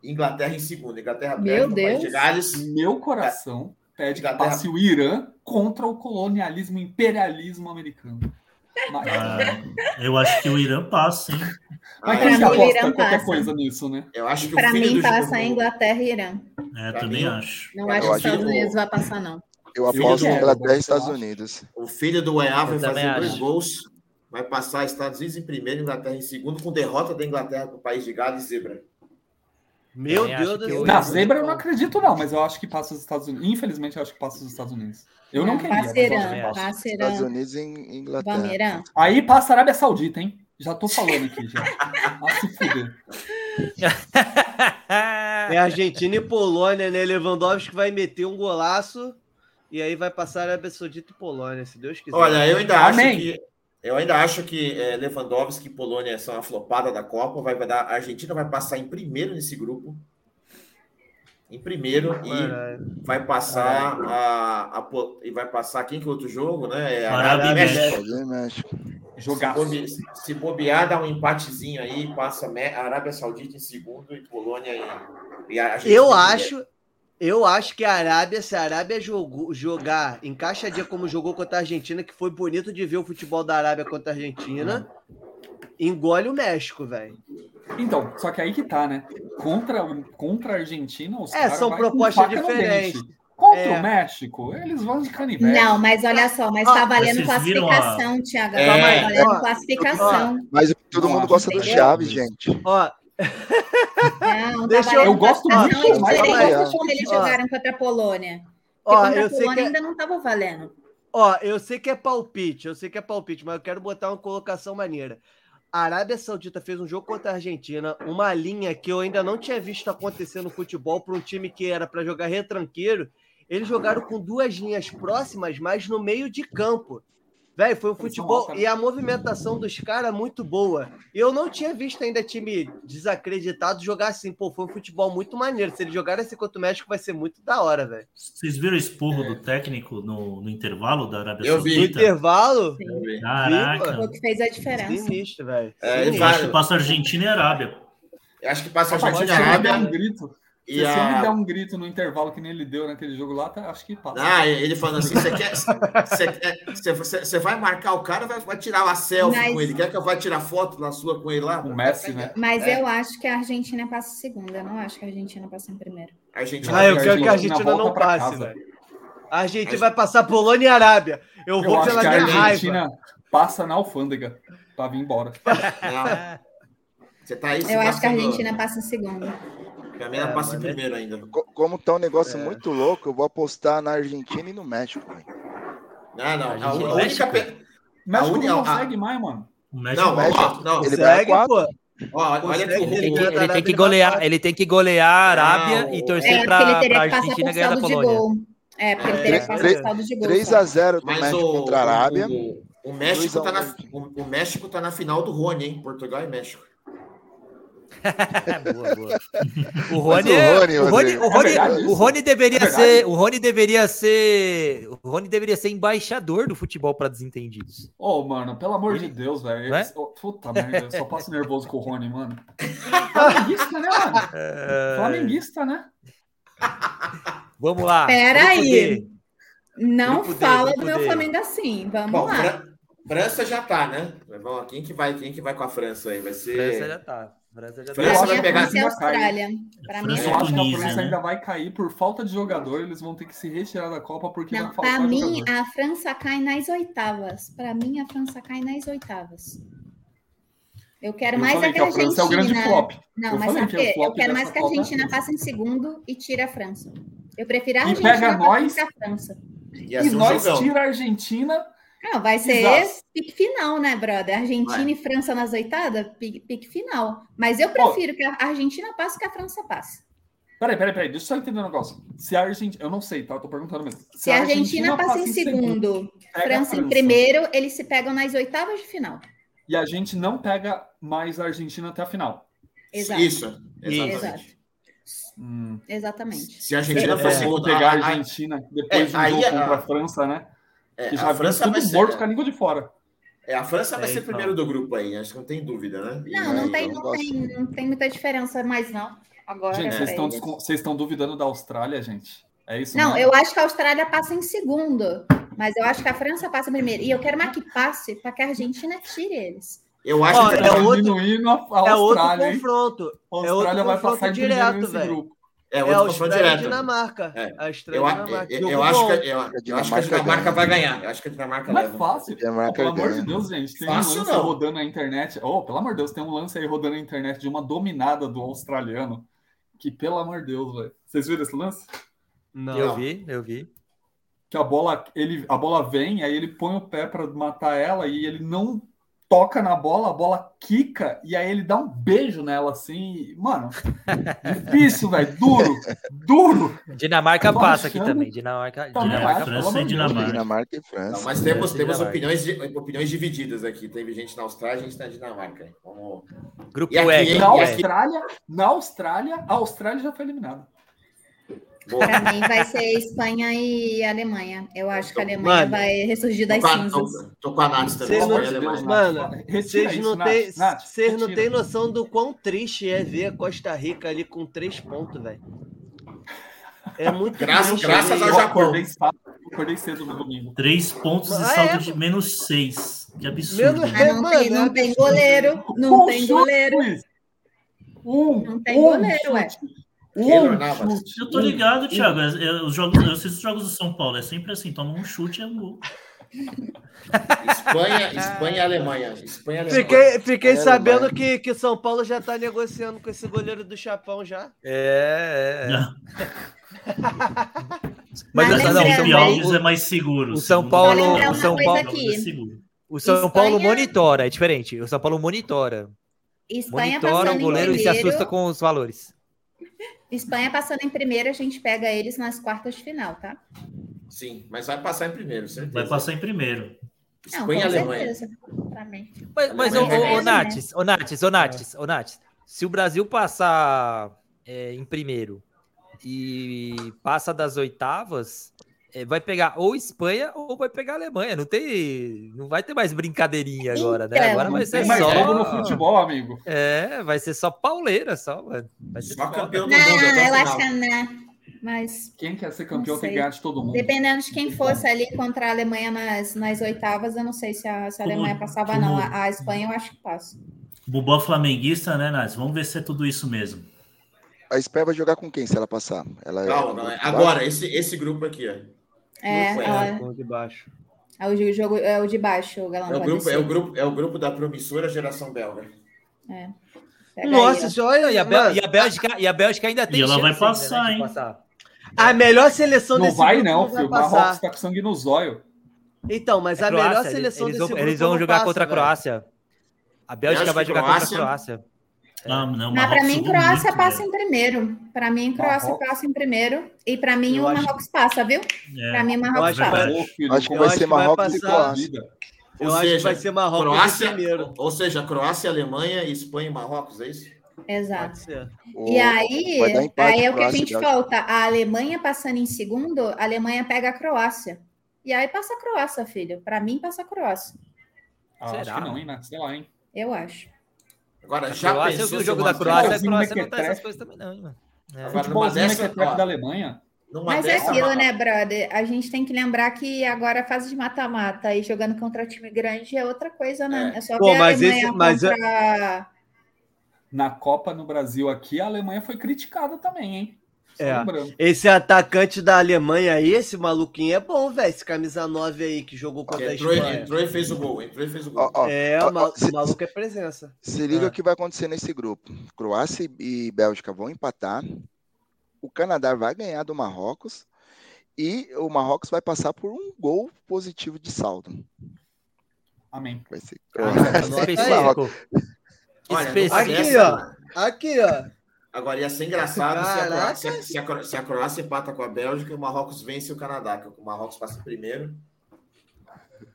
Inglaterra em segundo. Inglaterra Meu Deus. De Gales. Meu coração é, pede que passe o Irã contra o colonialismo imperialismo americano. Mas... Ah, eu acho que o Irã passa, hein? Mas quem que aposta qualquer passa. coisa nisso, né? Eu acho que Para mim passa a Inglaterra e Irã. É, pra também mim, acho. Não acho que os Estados Unidos vai passar, não. Eu aposto em Inglaterra e Estados Unidos. O filho do EA vai fazer dois gols vai passar Estados Unidos em primeiro, Inglaterra em segundo, com derrota da Inglaterra para o país de Gales e zebra. Meu Deus do céu. Na zebra eu não acredito, não, mas eu acho que passa os Estados Unidos. Infelizmente, eu acho que passa os Estados Unidos. Eu não queria. Passerão, passerão. Estados Unidos e Inglaterra. Aí passa a Arábia Saudita, hein? Já tô falando aqui, já. Se fuder. É Argentina e Polônia, né? Lewandowski vai meter um golaço e aí vai passar a Arábia Saudita e Polônia, se Deus quiser. Olha, eu ainda acho Amém. que eu ainda acho que é, Lewandowski e Polônia são a flopada da Copa. Vai, vai dar, a Argentina vai passar em primeiro nesse grupo. Em primeiro e vai passar a, a, e vai passar quem que é outro jogo, né? É Arábia e México. México. Jogar. Se, se bobear, dá um empatezinho aí, passa a Arábia Saudita em segundo e Polônia em, e. Eu acho, eu acho que a Arábia, se a Arábia jogou, jogar encaixadinha como jogou contra a Argentina, que foi bonito de ver o futebol da Arábia contra a Argentina, engole o México, velho. Então, só que aí que tá, né? Contra, contra a Argentina, os É, são propostas diferentes. Contra é. o México, eles vão de canivete. Não, mas olha só, mas tá valendo classificação, a... Thiago. É, tá valendo é, classificação. Mas todo mundo gosta do Chaves, gente. Ó, não, Deixa eu, eu gosto muito mais. Quando eles jogaram contra a Polônia. Ó, eu a Polônia é... ainda não estava valendo. Ó, eu sei que é palpite, eu sei que é palpite, mas eu quero botar uma colocação maneira. A Arábia Saudita fez um jogo contra a Argentina, uma linha que eu ainda não tinha visto acontecer no futebol para um time que era para jogar retranqueiro. Eles jogaram com duas linhas próximas, mas no meio de campo. Velho, foi um futebol e a movimentação dos caras muito boa. Eu não tinha visto ainda time desacreditado jogar assim. Pô, foi um futebol muito maneiro. Se eles jogarem assim contra o México, vai ser muito da hora, velho. Vocês viram o esporro é. do técnico no, no, intervalo da Arábia Eu Saudita? Vi. No intervalo? Sim. Caraca. Foi o que fez a diferença. Sinistro, velho. É, eu acho que passa Argentina e Arábia. Eu acho que passa Argentina e Arábia. Um grito. E se a... ele der um grito no intervalo que nem ele deu naquele jogo lá, tá, acho que passa. Ah, ele falando assim: você quer. Você vai marcar o cara, vai, vai tirar uma selfie Mas... com ele. Quer que eu vá tirar foto na sua com ele lá? O Messi, né? Mas é. eu acho que a Argentina passa em segunda. Eu não acho que a Argentina passa em primeiro. Argentina, ah, eu quero que a Argentina não passe, velho. A Argentina vai passar Polônia e Arábia. Eu, eu vou pela minha a Argentina raiva. passa na alfândega pra vir embora. Você tá aí, eu acho que a Argentina passa em segunda. Pra mim, ela é, passa em é primeiro ainda. Como tá um negócio é. muito louco, eu vou apostar na Argentina e no México. Véio. Não, não. A, a, a única. Pe... México a não consegue a... mais, mano. O México, não, o México, não, ele segue, pô. Ó, olha ele, tem que golear, ele tem que golear a Arábia não, e torcer é, para a Argentina ganhar da Polônia. É, porque ele teria que passar saldo de gol. 3 a 0 do México o, contra a Arábia. O, o México tá na, o, o México tá na final do Rony, hein? Portugal e México. boa, boa. O Rony, o Rony, o Rony, o Rony, é o Rony deveria é ser, o Rony deveria ser, o Rony deveria ser embaixador do futebol para desentendidos. Ô, oh, mano, pelo amor Ele... de Deus, velho. É? Puta merda, eu só passo nervoso com o Rony, mano. Flamenguista, né, mano? É... Flamenguista, né? Vamos lá. Pera aí. Não fala do meu Flamengo assim. Vamos Bom, lá. França já tá, né? Quem que vai, quem que vai com a França aí? Vai ser. França já tá. França já França vai pegar França e Austrália. Para mim, eu acho que a França né? ainda vai cair por falta de jogador. Eles vão ter que se retirar da Copa porque não. Para mim, jogador. a França cai nas oitavas. Para mim, a França cai nas oitavas. Eu quero eu mais a que a Argentina. É o grande flop. Não, eu mas sabe que eu quero mais que a Argentina passe em segundo e tire a França. Eu prefiro a Argentina e pega nós, a França. E, assim, e nós tira a Argentina não, vai ser esse pique final, né, brother? Argentina vai. e França nas oitadas, pique, pique, final. Mas eu prefiro oh. que a Argentina passe que a França passe. Peraí, peraí, peraí, deixa eu só entender um negócio. Se a Argentina. Eu não sei, tá? Eu tô perguntando mesmo. Se, Se a Argentina, Argentina passa em segundo, segundo França, em primeiro, eles se pegam nas oitavas de final. E a gente não pega mais a Argentina até a final. Exato. Isso, exatamente. Exato. Hum. Exatamente. Se a Argentina fosse é, pegar a Argentina depois é, de um jogo a... contra a França, né? É, que já a França tudo ser, morto com a língua de fora. É, a França vai é, ser então. primeiro do grupo aí, acho que não tem dúvida, né? E não, não, tem, não, tem, não tem muita diferença mais, não. Agora, gente, vocês estão, vocês estão duvidando da Austrália, gente? É isso? Não, eu acho que a Austrália passa em segundo, mas eu acho que a França passa primeiro. E eu quero mais que passe para que a Argentina tire eles. Eu acho que é outro, é outro confronto. A Austrália é vai passar direto, velho. É, é a Austrália e Dinamarca. É. A eu, Dinamarca. Eu, eu, eu acho que, eu, eu acho que a Dinamarca vai ganhar. Eu acho que a Dinamarca Não é fácil. Oh, pelo amor de Deus, gente. Tem fácil, um lance não. rodando na internet. Oh, pelo amor de Deus, tem um lance aí rodando na internet de uma dominada do australiano. Que, pelo amor de Deus, velho. Vocês viram esse lance? Não. Eu vi, eu vi. Que a bola, ele, a bola vem, aí ele põe o pé para matar ela e ele não toca na bola, a bola quica e aí ele dá um beijo nela assim. Mano, difícil, velho. Duro, duro. Dinamarca passa aqui também. Dinamarca, tá Dinamarca, França e Dinamarca. Dinamarca e França. Não, mas temos, temos opiniões, opiniões divididas aqui. Teve gente na Austrália, gente na Dinamarca. Vamos... Grupo e aqui, E na Austrália, na Austrália, a Austrália já foi eliminada. Para mim vai ser Espanha e Alemanha. Eu acho que a Alemanha mano, vai ressurgir das cinzas. Tô, com a Nath também. Não, mano, vocês não têm vocês não têm noção do quão triste é ver a Costa Rica ali com três pontos, velho. É muito Graças, graças ao Japão. Acordei cedo no domingo. Três pontos ah, e saldo é? de menos seis. Que absurdo. Menos, ah, não, tem, não tem goleiro. Não tem goleiro. Um, não tem goleiro, ué. Eu tô ligado, Thiago. Eu, os jogos, eu assisto os jogos do São Paulo. É sempre assim: toma um chute e é um gol. Espanha, Espanha e Alemanha. Espanha, Alemanha. Fiquei, fiquei sabendo que, que São Paulo já tá negociando com esse goleiro do Chapão já. É, é. é. Mas, Mas não, o São Paulo é mais seguro. O São Paulo, o São Paulo, é o São Paulo monitora, é diferente. O São Paulo monitora. Espanha monitora o goleiro, goleiro e se assusta com os valores. Espanha passando em primeiro, a gente pega eles nas quartas de final, tá? Sim, mas vai passar em primeiro, certeza. Vai passar em primeiro. Não, Espanha e Alemanha. Mas, mas o, o, o Nates, o Nates, o Nates, o Nates, se o Brasil passar é, em primeiro e passa das oitavas, vai pegar ou Espanha ou vai pegar Alemanha. Não tem, não vai ter mais brincadeirinha agora, né? Então, agora vai ser mais só jogo no futebol, amigo. É, vai ser só pauleira, só, mano. Vai ser só campeão do não, mundo. Não, eu acho que né? Mas quem quer ser campeão tem que ganhar de todo mundo. Dependendo de quem fosse ali contra a Alemanha nas, nas oitavas, eu não sei se a, se a Alemanha passava, não. A, a, Espanha eu acho que passa. Bubó flamenguista, né, Nath? Vamos ver se é tudo isso mesmo. A Espanha vai jogar com quem se ela passar? Ela Calma, é... agora, esse, esse grupo aqui, ó. É, é, o de baixo. É o jogo, é o de baixo, o Galão. É o grupo, é o grupo, é o grupo da promissora geração belga. É. Nossa, aí, olha, e a, Bel, e, a Bélgica, e a Bélgica ainda tem e ela vai passar, né, hein? Passar. A melhor seleção não desse vai, não, filho. O Marrocos tá com sangue no zóio. Então, mas é a Croácia, melhor seleção eles, desse eles, eles vão jogar contra a Croácia. A Bélgica vai jogar Croácia. contra a Croácia. Não, não, Mas para mim, Croácia passa em primeiro. Para mim, Croácia Marrocos. passa em primeiro. E para mim, eu o Marrocos acho... passa, viu? É. Para mim, Marrocos passa. Vai, acho que vai ser Marrocos e Croácia. Eu ou acho seja, que vai ser Marrocos Croácia, primeiro. Ou seja, Croácia, Alemanha, Espanha e Marrocos, é isso? Exato. E aí, aí é o que a gente falta. A Alemanha passando em segundo, a Alemanha pega a Croácia. E aí passa a Croácia, filho. Para mim, passa a Croácia. Ah, Será? Acho que não, hein? Sei lá, hein? Eu acho. Agora, já Croácia, pensou eu vi o jogo da Croácia, a Croácia não tá essas coisas também, não, mano. É. Agora, Futebolzinho dessa, da Alemanha. Mas é aquilo, né, brother? A gente tem que lembrar que agora a fase de mata-mata e jogando contra time grande é outra coisa, né? É, é só Pô, ver mas a Alemanha esse, mas contra... É... Na Copa no Brasil aqui, a Alemanha foi criticada também, hein? É. Esse atacante da Alemanha aí, esse maluquinho é bom, velho. Esse camisa 9 aí que jogou contra entrou, a Espanha. Entrou e fez o gol. Entrou e fez o gol. Ó, ó, é, ó, o, se, maluco é presença. Se liga é. o que vai acontecer nesse grupo. Croácia e Bélgica vão empatar. O Canadá vai ganhar do Marrocos. E o Marrocos vai passar por um gol positivo de saldo. Amém. Vai ser. Ah, Olha, aqui, ó. Aqui, ó. Agora ia ser engraçado se a, Croácia, se, a, se a, Croácia, empata com a Bélgica e o Marrocos vence o Canadá, que o Marrocos passa em primeiro.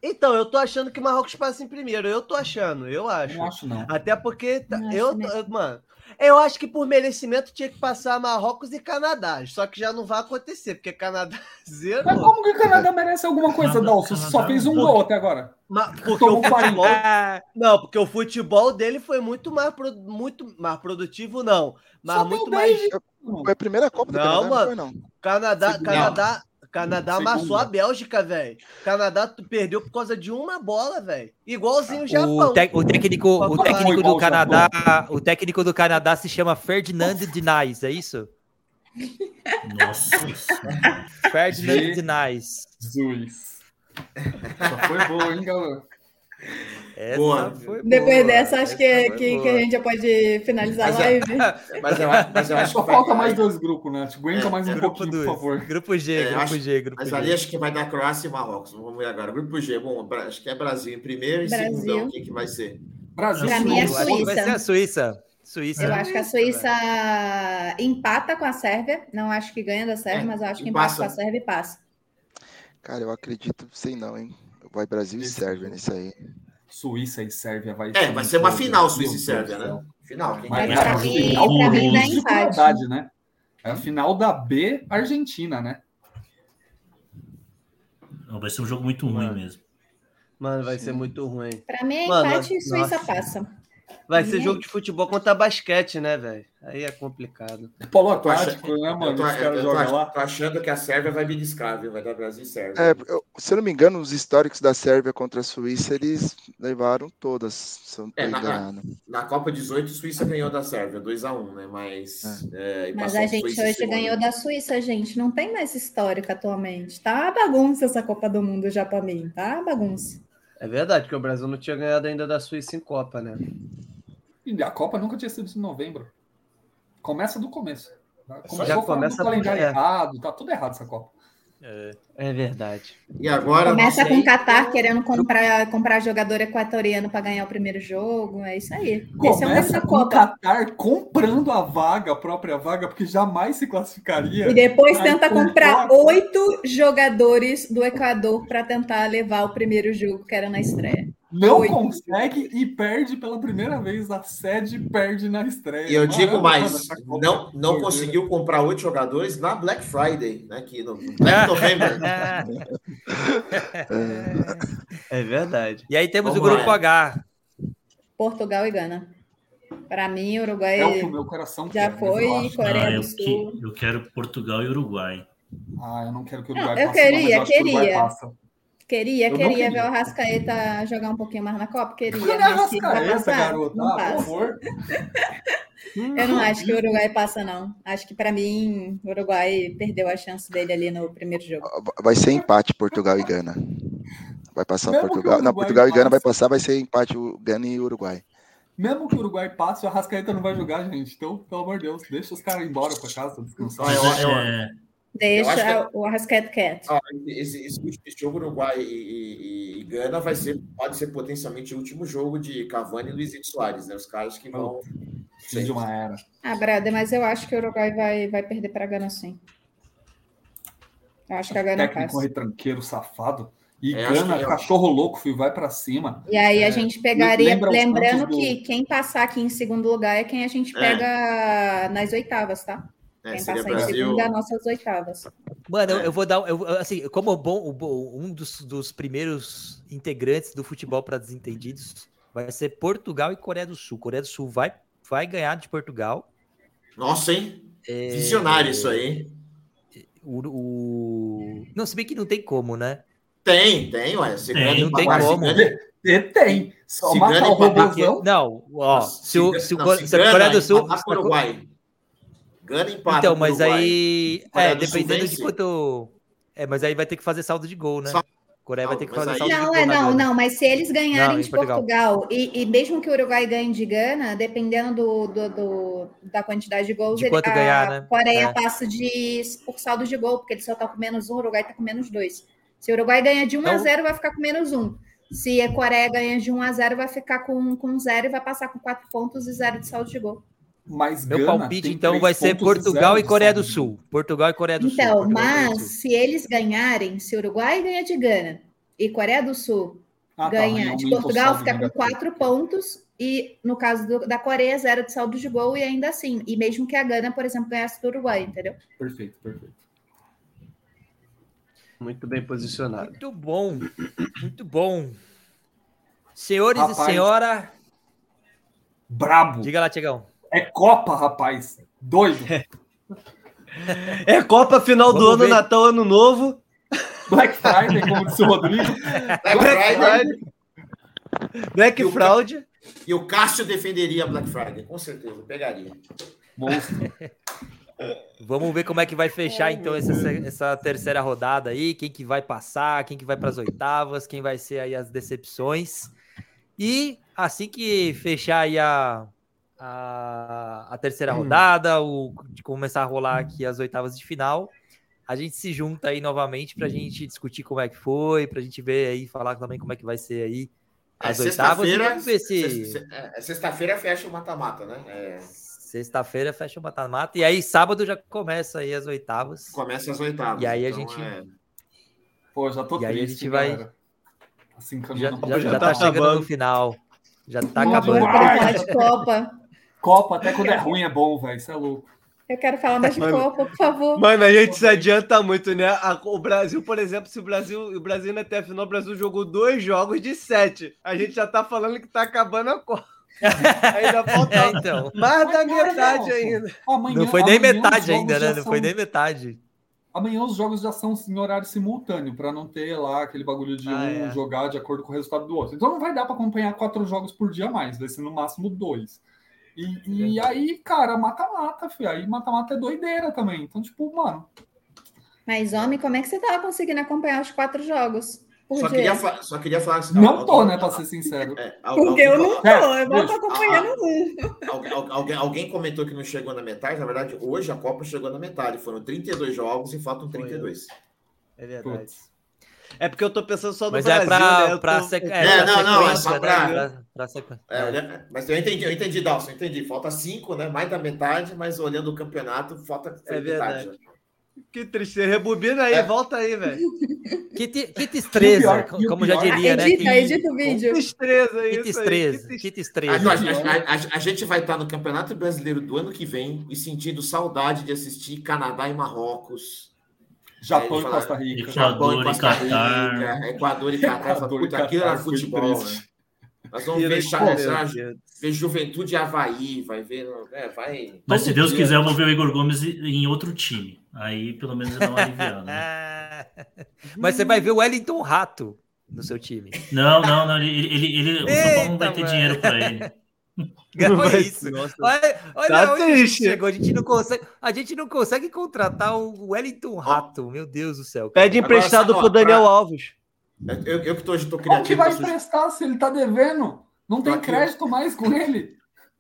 Então, eu tô achando que o Marrocos passa em primeiro. Eu tô achando, eu acho. Não acho, não. Até porque tá, eu, eu, mano, eu acho que por merecimento tinha que passar Marrocos e Canadá. Só que já não vai acontecer, porque Canadá zero. Mas como que o Canadá merece alguma coisa, Dalson? Você só fez um gol até agora. Mas, porque o futebol, não, porque o futebol dele foi muito mais, muito mais produtivo, não. Mas só muito mais. Foi a primeira Copa do não, Canadá, mano. não foi, não. Canadá, Canadá, Canadá amassou a Bélgica, velho. Canadá perdeu por causa de uma bola, velho. Igualzinho o Japão. O, te, o técnico, o técnico do Canadá, o técnico do Canadá se chama Ferdinand Dinais, é isso? Nossa. Ferdinand Dinais. Jesus. Só foi boa, hein, galera? Essa boa. Depois boa. dessa, acho que, que, que, a gente já pode finalizar mas, a live. Mas eu, mas eu acho Só que falta vai... mais dois grupos, né? Tipo, aguenta é, mais um é, pouquinho, dois. por favor. Grupo G, é, grupo acho, G, grupo mas G. ali acho que vai dar Croácia e Marrocos. Vamos ver agora. Grupo G, bom, acho que é Brasil em primeiro e Brasil. segundão. O que, que vai ser? Brasil. Pra mim é Suíça. Vai ser a Suíça. Suíça. Eu acho que a Suíça empata com a Sérvia. Não acho que ganha da Sérvia, é, mas eu acho que empata com a Sérvia e passa. Cara, eu acredito, sei não, hein? Vai Brasil e Sérvia nisso aí. Suíça e Sérvia vai É, vai ser uma final Suíça e Sérvia, né? Final. Quem Mas, é, final pra mim dá empate. né? É a final da B Argentina, né? Não, vai ser um jogo muito ruim Mano. mesmo. Mano, vai ser muito ruim. Para mim é empate e Suíça nossa. passa. Vai ser jogo de futebol contra basquete, né, velho? Aí é complicado. Polo Atlético, né, mano? Tô, eu tô, lá. tô achando que a Sérvia vai beliscar, viu? Vai dar Brasil e Sérvia. É, eu, se eu não me engano, os históricos da Sérvia contra a Suíça, eles levaram todas, se eu não é, na, na, Copa 18, a Suíça ganhou da Sérvia, 2x1, né? Mas. É. É, Mas a gente a hoje ganhou da Suíça, gente. Não tem mais histórico atualmente. Tá bagunça essa Copa do Mundo já pra mim, tá bagunça. É verdade, porque o Brasil não tinha ganhado ainda da Suíça em Copa, né? E a Copa nunca tinha sido em novembro. Começa do começo. Começou já começa o calendário é. errado, tá tudo errado essa Copa. É, é verdade. E agora começa com o Qatar querendo comprar, comprar jogador equatoriano para ganhar o primeiro jogo. É isso aí. Começa é com o Qatar comprando a vaga, a própria vaga, porque jamais se classificaria. E depois tenta comprar oito jogadores do Equador para tentar levar o primeiro jogo, que era na estreia. Não Oito. consegue e perde pela primeira vez. A sede perde na estreia. E eu digo mais: não, não conseguiu comprar oito jogadores na Black Friday, né? Aqui no Black November. é verdade. E aí temos Vamos o grupo lá. H: Portugal e Gana. Para mim, Uruguai é o meu coração já quer, foi. Coreia ah, do Sul. eu quero Portugal e Uruguai. Ah, eu não quero que o Uruguai não, eu passe, queria, eu queria. Queria, queria, queria ver o Rascaeta jogar um pouquinho mais na Copa, queria. Não mas se vai passar, garota, não ah, passa. Por favor. Eu não acho que o Uruguai passa, não. Acho que para mim o Uruguai perdeu a chance dele ali no primeiro jogo. Vai ser empate Portugal e Gana. Vai passar Mesmo Portugal. Não, Portugal passa. e Gana vai passar, vai ser empate o Gana e Uruguai. Mesmo que o Uruguai passe, o Rascaeta não vai jogar, gente. Então, pelo amor de Deus, deixa os caras embora para casa descansar. É, Deixa o Arrascaeta quieto. Ó, esse, esse, esse, jogo Uruguai e, e, e, Gana vai ser, pode ser potencialmente o último jogo de Cavani e Luizito Soares, né? Os caras que vão. Fim de uma era. Ah, Brada, mas eu acho que o Uruguai vai, vai perder para Gana sim. Eu acho que a Gana Técnico passa. retranqueiro safado. E é, Gana, que cachorro louco, filho, vai para cima. E aí a é, gente pegaria, lembrando que do... quem passar aqui em segundo lugar é quem a gente é. pega é. nas oitavas, tá? É, Brasil... em segundo é nossas oitavas. Mano, eu, eu vou dar, eu, assim, como bom, um dos, dos primeiros integrantes do futebol para desentendidos vai ser Portugal e Coreia do Sul. Coreia do Sul vai, vai ganhar de Portugal. Nossa, hein? Visionário isso aí. O, o... Não, se bem que não tem como, né? Tem, tem, ué. Se tem, não tem como. Tem, tem. Só se matar o robôzão. Não, ó. Se, o, se, não, se, se a Coreia do Sul. Uruguai. Gana empata. Então, mas aí. É, dependendo de quanto. É, mas aí vai ter que fazer saldo de gol, né? Só... Coreia vai ter que fazer aí... saldo não, de gol. É, não, não, mas se eles ganharem não, de Portugal, Portugal e, e, mesmo que o Uruguai ganhe de Gana, dependendo do, do, do da quantidade de gols, de quanto ele, ganhar, a né? Coreia é. passa de por saldo de gol, porque ele só tá com menos um, o Uruguai tá com menos dois. Se o Uruguai ganha de 1 então... a 0, vai ficar com menos 1. Se a Coreia ganha de 1 a 0, vai ficar com, com 0 e vai passar com 4 pontos e 0 de saldo de gol. Mas Meu Gana palpite, então, vai ser Portugal e Coreia do Sul. Portugal e Coreia do então, Sul. Então, mas se eles ganharem, se o Uruguai ganha de Gana e Coreia do Sul ah, tá, ganha tá, de Portugal, fica com quatro pontos, e no caso do, da Coreia, zero de saldo de gol, e ainda assim. E mesmo que a Gana, por exemplo, ganhasse do Uruguai, entendeu? Perfeito, perfeito. Muito bem posicionado. Muito bom, muito bom. Senhores Rapaz, e senhora. Brabo. Diga lá, Tiagão. É Copa, rapaz. Doido. É Copa final Vamos do ano, ver. Natal, Ano Novo. Black Friday, como disse o Rodrigo. Black, Black Friday. Black e Fraud. O, e o Cássio defenderia Black Friday, com certeza. Pegaria. Monstro. Vamos ver como é que vai fechar então essa, essa terceira rodada aí, quem que vai passar, quem que vai para as oitavas, quem vai ser aí as decepções. E assim que fechar aí a, a, a terceira hum. rodada, o, de começar a rolar aqui as oitavas de final, a gente se junta aí novamente para a gente discutir como é que foi, para a gente ver aí, falar também como é que vai ser aí é, as é, oitavas. Sexta-feira se... É, sexta-feira fecha o mata-mata, né? É... Sexta-feira fecha o mata-mata. E aí, sábado já começa aí as oitavas. Começa as oitavas. E aí então a gente. É... Pô, já tô e triste, aí a gente vai. Assim, já, já, já, já tá, tá chegando no final. Já tá acabando. de Copa. Copa, até quando é ruim, é bom, velho. Isso é louco. Eu quero falar mais de mano, Copa, por favor. Mano, a gente se adianta muito, né? O Brasil, por exemplo, se o Brasil, o Brasil na TF final, o Brasil jogou dois jogos de sete. A gente já tá falando que tá acabando a Copa. ainda falta é, então. mais da metade ainda. Amanhã, não foi nem metade ainda, né? Não são... foi nem metade. Amanhã os jogos já são em horário simultâneo, para não ter lá aquele bagulho de ah, um é. jogar de acordo com o resultado do outro. Então não vai dar para acompanhar quatro jogos por dia mais, vai ser no máximo dois. E, e aí, cara, mata-mata, filho. Aí mata-mata é doideira também. Então, tipo, mano. Mas, homem, como é que você tava conseguindo acompanhar os quatro jogos? Só queria, só queria, falar assim, Não alguém, tô, né, pra ser sincero. É, Porque eu não tô, é, eu não tô acompanhando um. Alguém, alguém comentou que não chegou na metade. Na verdade, hoje a Copa chegou na metade. Foram 32 jogos e faltam 32. É verdade. Putz. É porque eu tô pensando só no mas Brasil, é pra, né? Pra, tô... sequ... é, é, não, não, é só pra... Né? pra, pra é, né? Mas eu entendi, eu entendi, Dalson, eu entendi. Falta cinco, né? Mais da metade, mas olhando o campeonato, falta é verdade. Metade. Que tristeza. Rebobina aí, é. volta aí, velho. Que, que destreza, como já diria, né? Edita, edita o vídeo. Que destreza isso. Que destreza, que destreza. A, gente vai estar no Campeonato Brasileiro do ano que vem e sentindo saudade de assistir Canadá e Marrocos Japão e Costa Rica. Japão e Costa Rica. Equador e Catar. Puta, aquilo era futebol, né? Nós vamos ver, ver, ver Juventude e Havaí, vai ver. É, vai... Mas se Deus dia. quiser, eu vou ver o Igor Gomes em outro time. Aí pelo menos dá uma aliviada. Né? Mas você vai ver o Wellington Rato no seu time. Não, não, não. Ele, ele, ele, o São Paulo não vai ter dinheiro para ele. Olha isso. Olha, olha tá onde chegou. A gente, não consegue, a gente não consegue contratar o Wellington Rato. Meu Deus do céu. Cara. Pede emprestado Agora, pro Daniel pra... Alves. Eu, eu que tô, tô criativo. Como que vai emprestar se ele tá devendo? Não tem crédito mais com ele.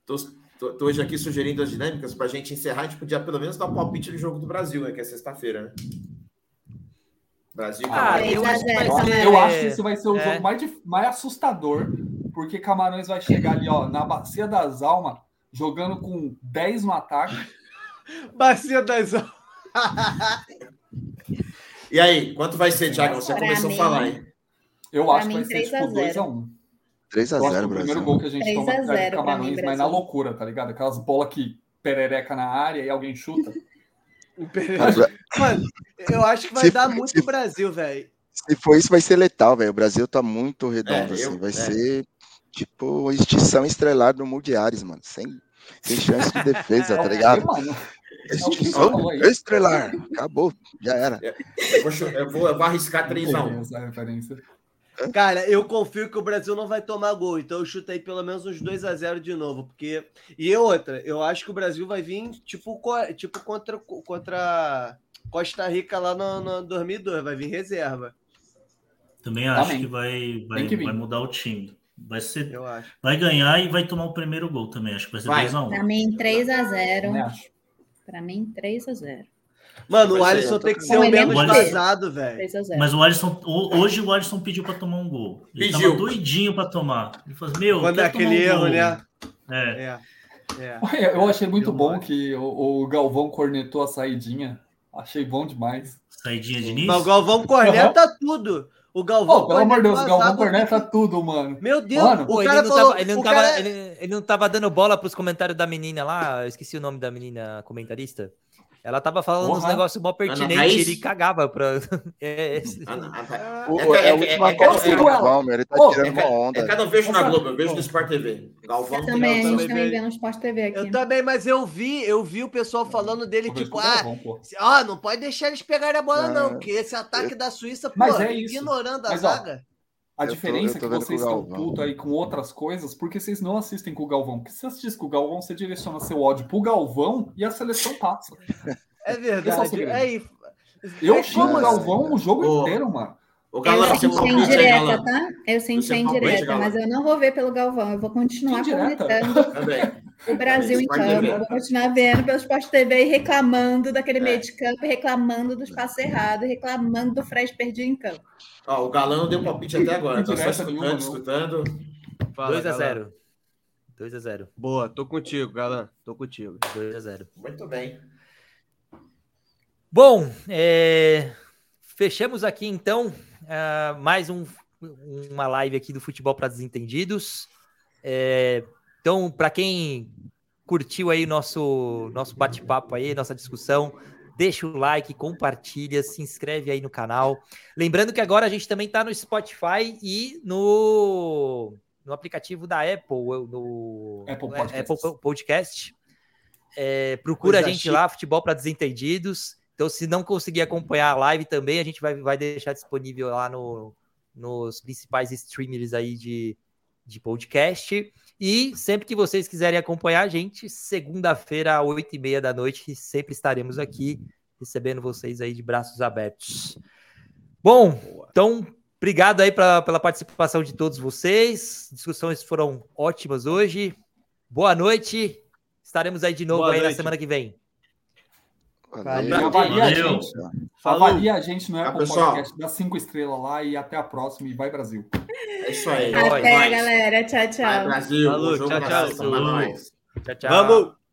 Tô, Tô, hoje aqui sugerindo as dinâmicas para a gente encerrar. A gente podia pelo menos dar um palpite do jogo do Brasil, né? Que é sexta-feira, né? Brasil. Ah, eu, acho ser... eu acho que esse vai ser o é. jogo mais, mais assustador, porque Camarões vai chegar ali, ó, na Bacia das Almas, jogando com 10 no ataque. Bacia das Almas. e aí, quanto vai ser, Thiago? Você pra começou mim, a falar aí. Eu acho que vai ser tipo 2x1. 3x0, Brasil. O primeiro gol que a gente toma é Camarões, mas na loucura, tá ligado? Aquelas bolas que perereca na área e alguém chuta. Mano, eu acho que vai se dar muito se, Brasil, velho. Se for isso, vai ser letal, velho. O Brasil tá muito redondo, é, assim. Eu, vai é. ser tipo extinção estrelar do Mundiares, mano. Sem, sem chance de defesa, tá ligado? Extinção estrelar. Acabou, já era. Eu vou, eu vou, eu vou arriscar 3x1. Cara, eu confio que o Brasil não vai tomar gol, então eu chutei pelo menos uns 2 a 0 de novo, porque e outra, eu acho que o Brasil vai vir tipo tipo contra contra Costa Rica lá no, no 2002, vai vir reserva. Também acho Amém. que vai vai, que vai mudar o time. Vai ser vai ganhar e vai tomar o primeiro gol também, acho que vai ser 2 a 1. Para mim 3 a 0. Para mim 3 a 0. Mano, o Alisson tem que ser o menos vazado, velho. Mas o Alisson, hoje o Alisson pediu para tomar um gol. Ele pediu. tava doidinho para tomar. Ele falou, meu, quando é aquele um erro, gol. né? É. é. é. Eu achei muito bom que o, o, Galvão cornetou a saidinha. Achei bom demais. Saidinha de início? Mas o Galvão corneta uhum. tudo. O Galvão. Oh, pelo amor de Deus, o Galvão corneta tudo, mano. Meu Deus, mano, o cara ele, não falou, tava, ele, não tava, cara... ele, ele, não tava dando bola pros comentários da menina lá. Eu esqueci o nome da menina comentarista. Ela tava falando uns negócios mó pertinentes, ele cagava pra. é, é, é, a última coisa do Galvão, ele tá tirando uma onda. É que eu não vejo na Globo, eu vejo no Sport TV. Galvão eu também, a gente também vê no Sport TV aqui. Eu também, mas eu vi, eu vi o pessoal falando dele, tipo, ah, ah, não pode deixar eles pegarem a bola, não, porque esse ataque da Suíça, pô, ignorando a zaga. A eu diferença tô, é que vocês estão puto aí com outras coisas, porque vocês não assistem com o Galvão. Porque se você assiste com o Galvão, você direciona seu ódio pro Galvão e a seleção passa. É verdade. É, é, eu chamo o Galvão o jogo oh. inteiro, mano. O Galvão, eu senti em direta, tá? Eu senti em direta, mas eu não vou ver pelo Galvão. Eu vou continuar comentando o Brasil em campo. Eu vou continuar vendo pelo Sport TV e reclamando daquele é. meio de campo, reclamando dos passos errados, reclamando do Fred perdido em campo. Ó, o Galão deu palpite até agora. Tá só escutando, escutando. 2x0. 2x0. Boa, tô contigo, Galã. Tô contigo. 2x0. Muito bem. Bom, é... fechamos aqui então uh, mais um, uma live aqui do Futebol para Desentendidos. É... Então, para quem curtiu aí nosso nosso bate-papo aí, nossa discussão, deixa o like, compartilha, se inscreve aí no canal. Lembrando que agora a gente também está no Spotify e no, no aplicativo da Apple, no Apple Podcast. Apple Podcast. É, procura Coisa a gente chique. lá, Futebol para Desentendidos. Então, se não conseguir acompanhar a live também, a gente vai, vai deixar disponível lá no, nos principais streamers aí de, de podcast. E sempre que vocês quiserem acompanhar a gente, segunda-feira, às oito e meia da noite, sempre estaremos aqui recebendo vocês aí de braços abertos. Bom, então, obrigado aí pra, pela participação de todos vocês. Discussões foram ótimas hoje. Boa noite. Estaremos aí de novo Boa aí noite. na semana que vem. Valeu. Avalia, a gente, avalia a gente no Apple pessoal. Podcast, dá cinco estrelas lá e até a próxima e vai Brasil. É isso aí. Até, galera. Tchau, tchau. Vai Brasil. Falou, tchau, tchau. Tchau, tchau. Vamos.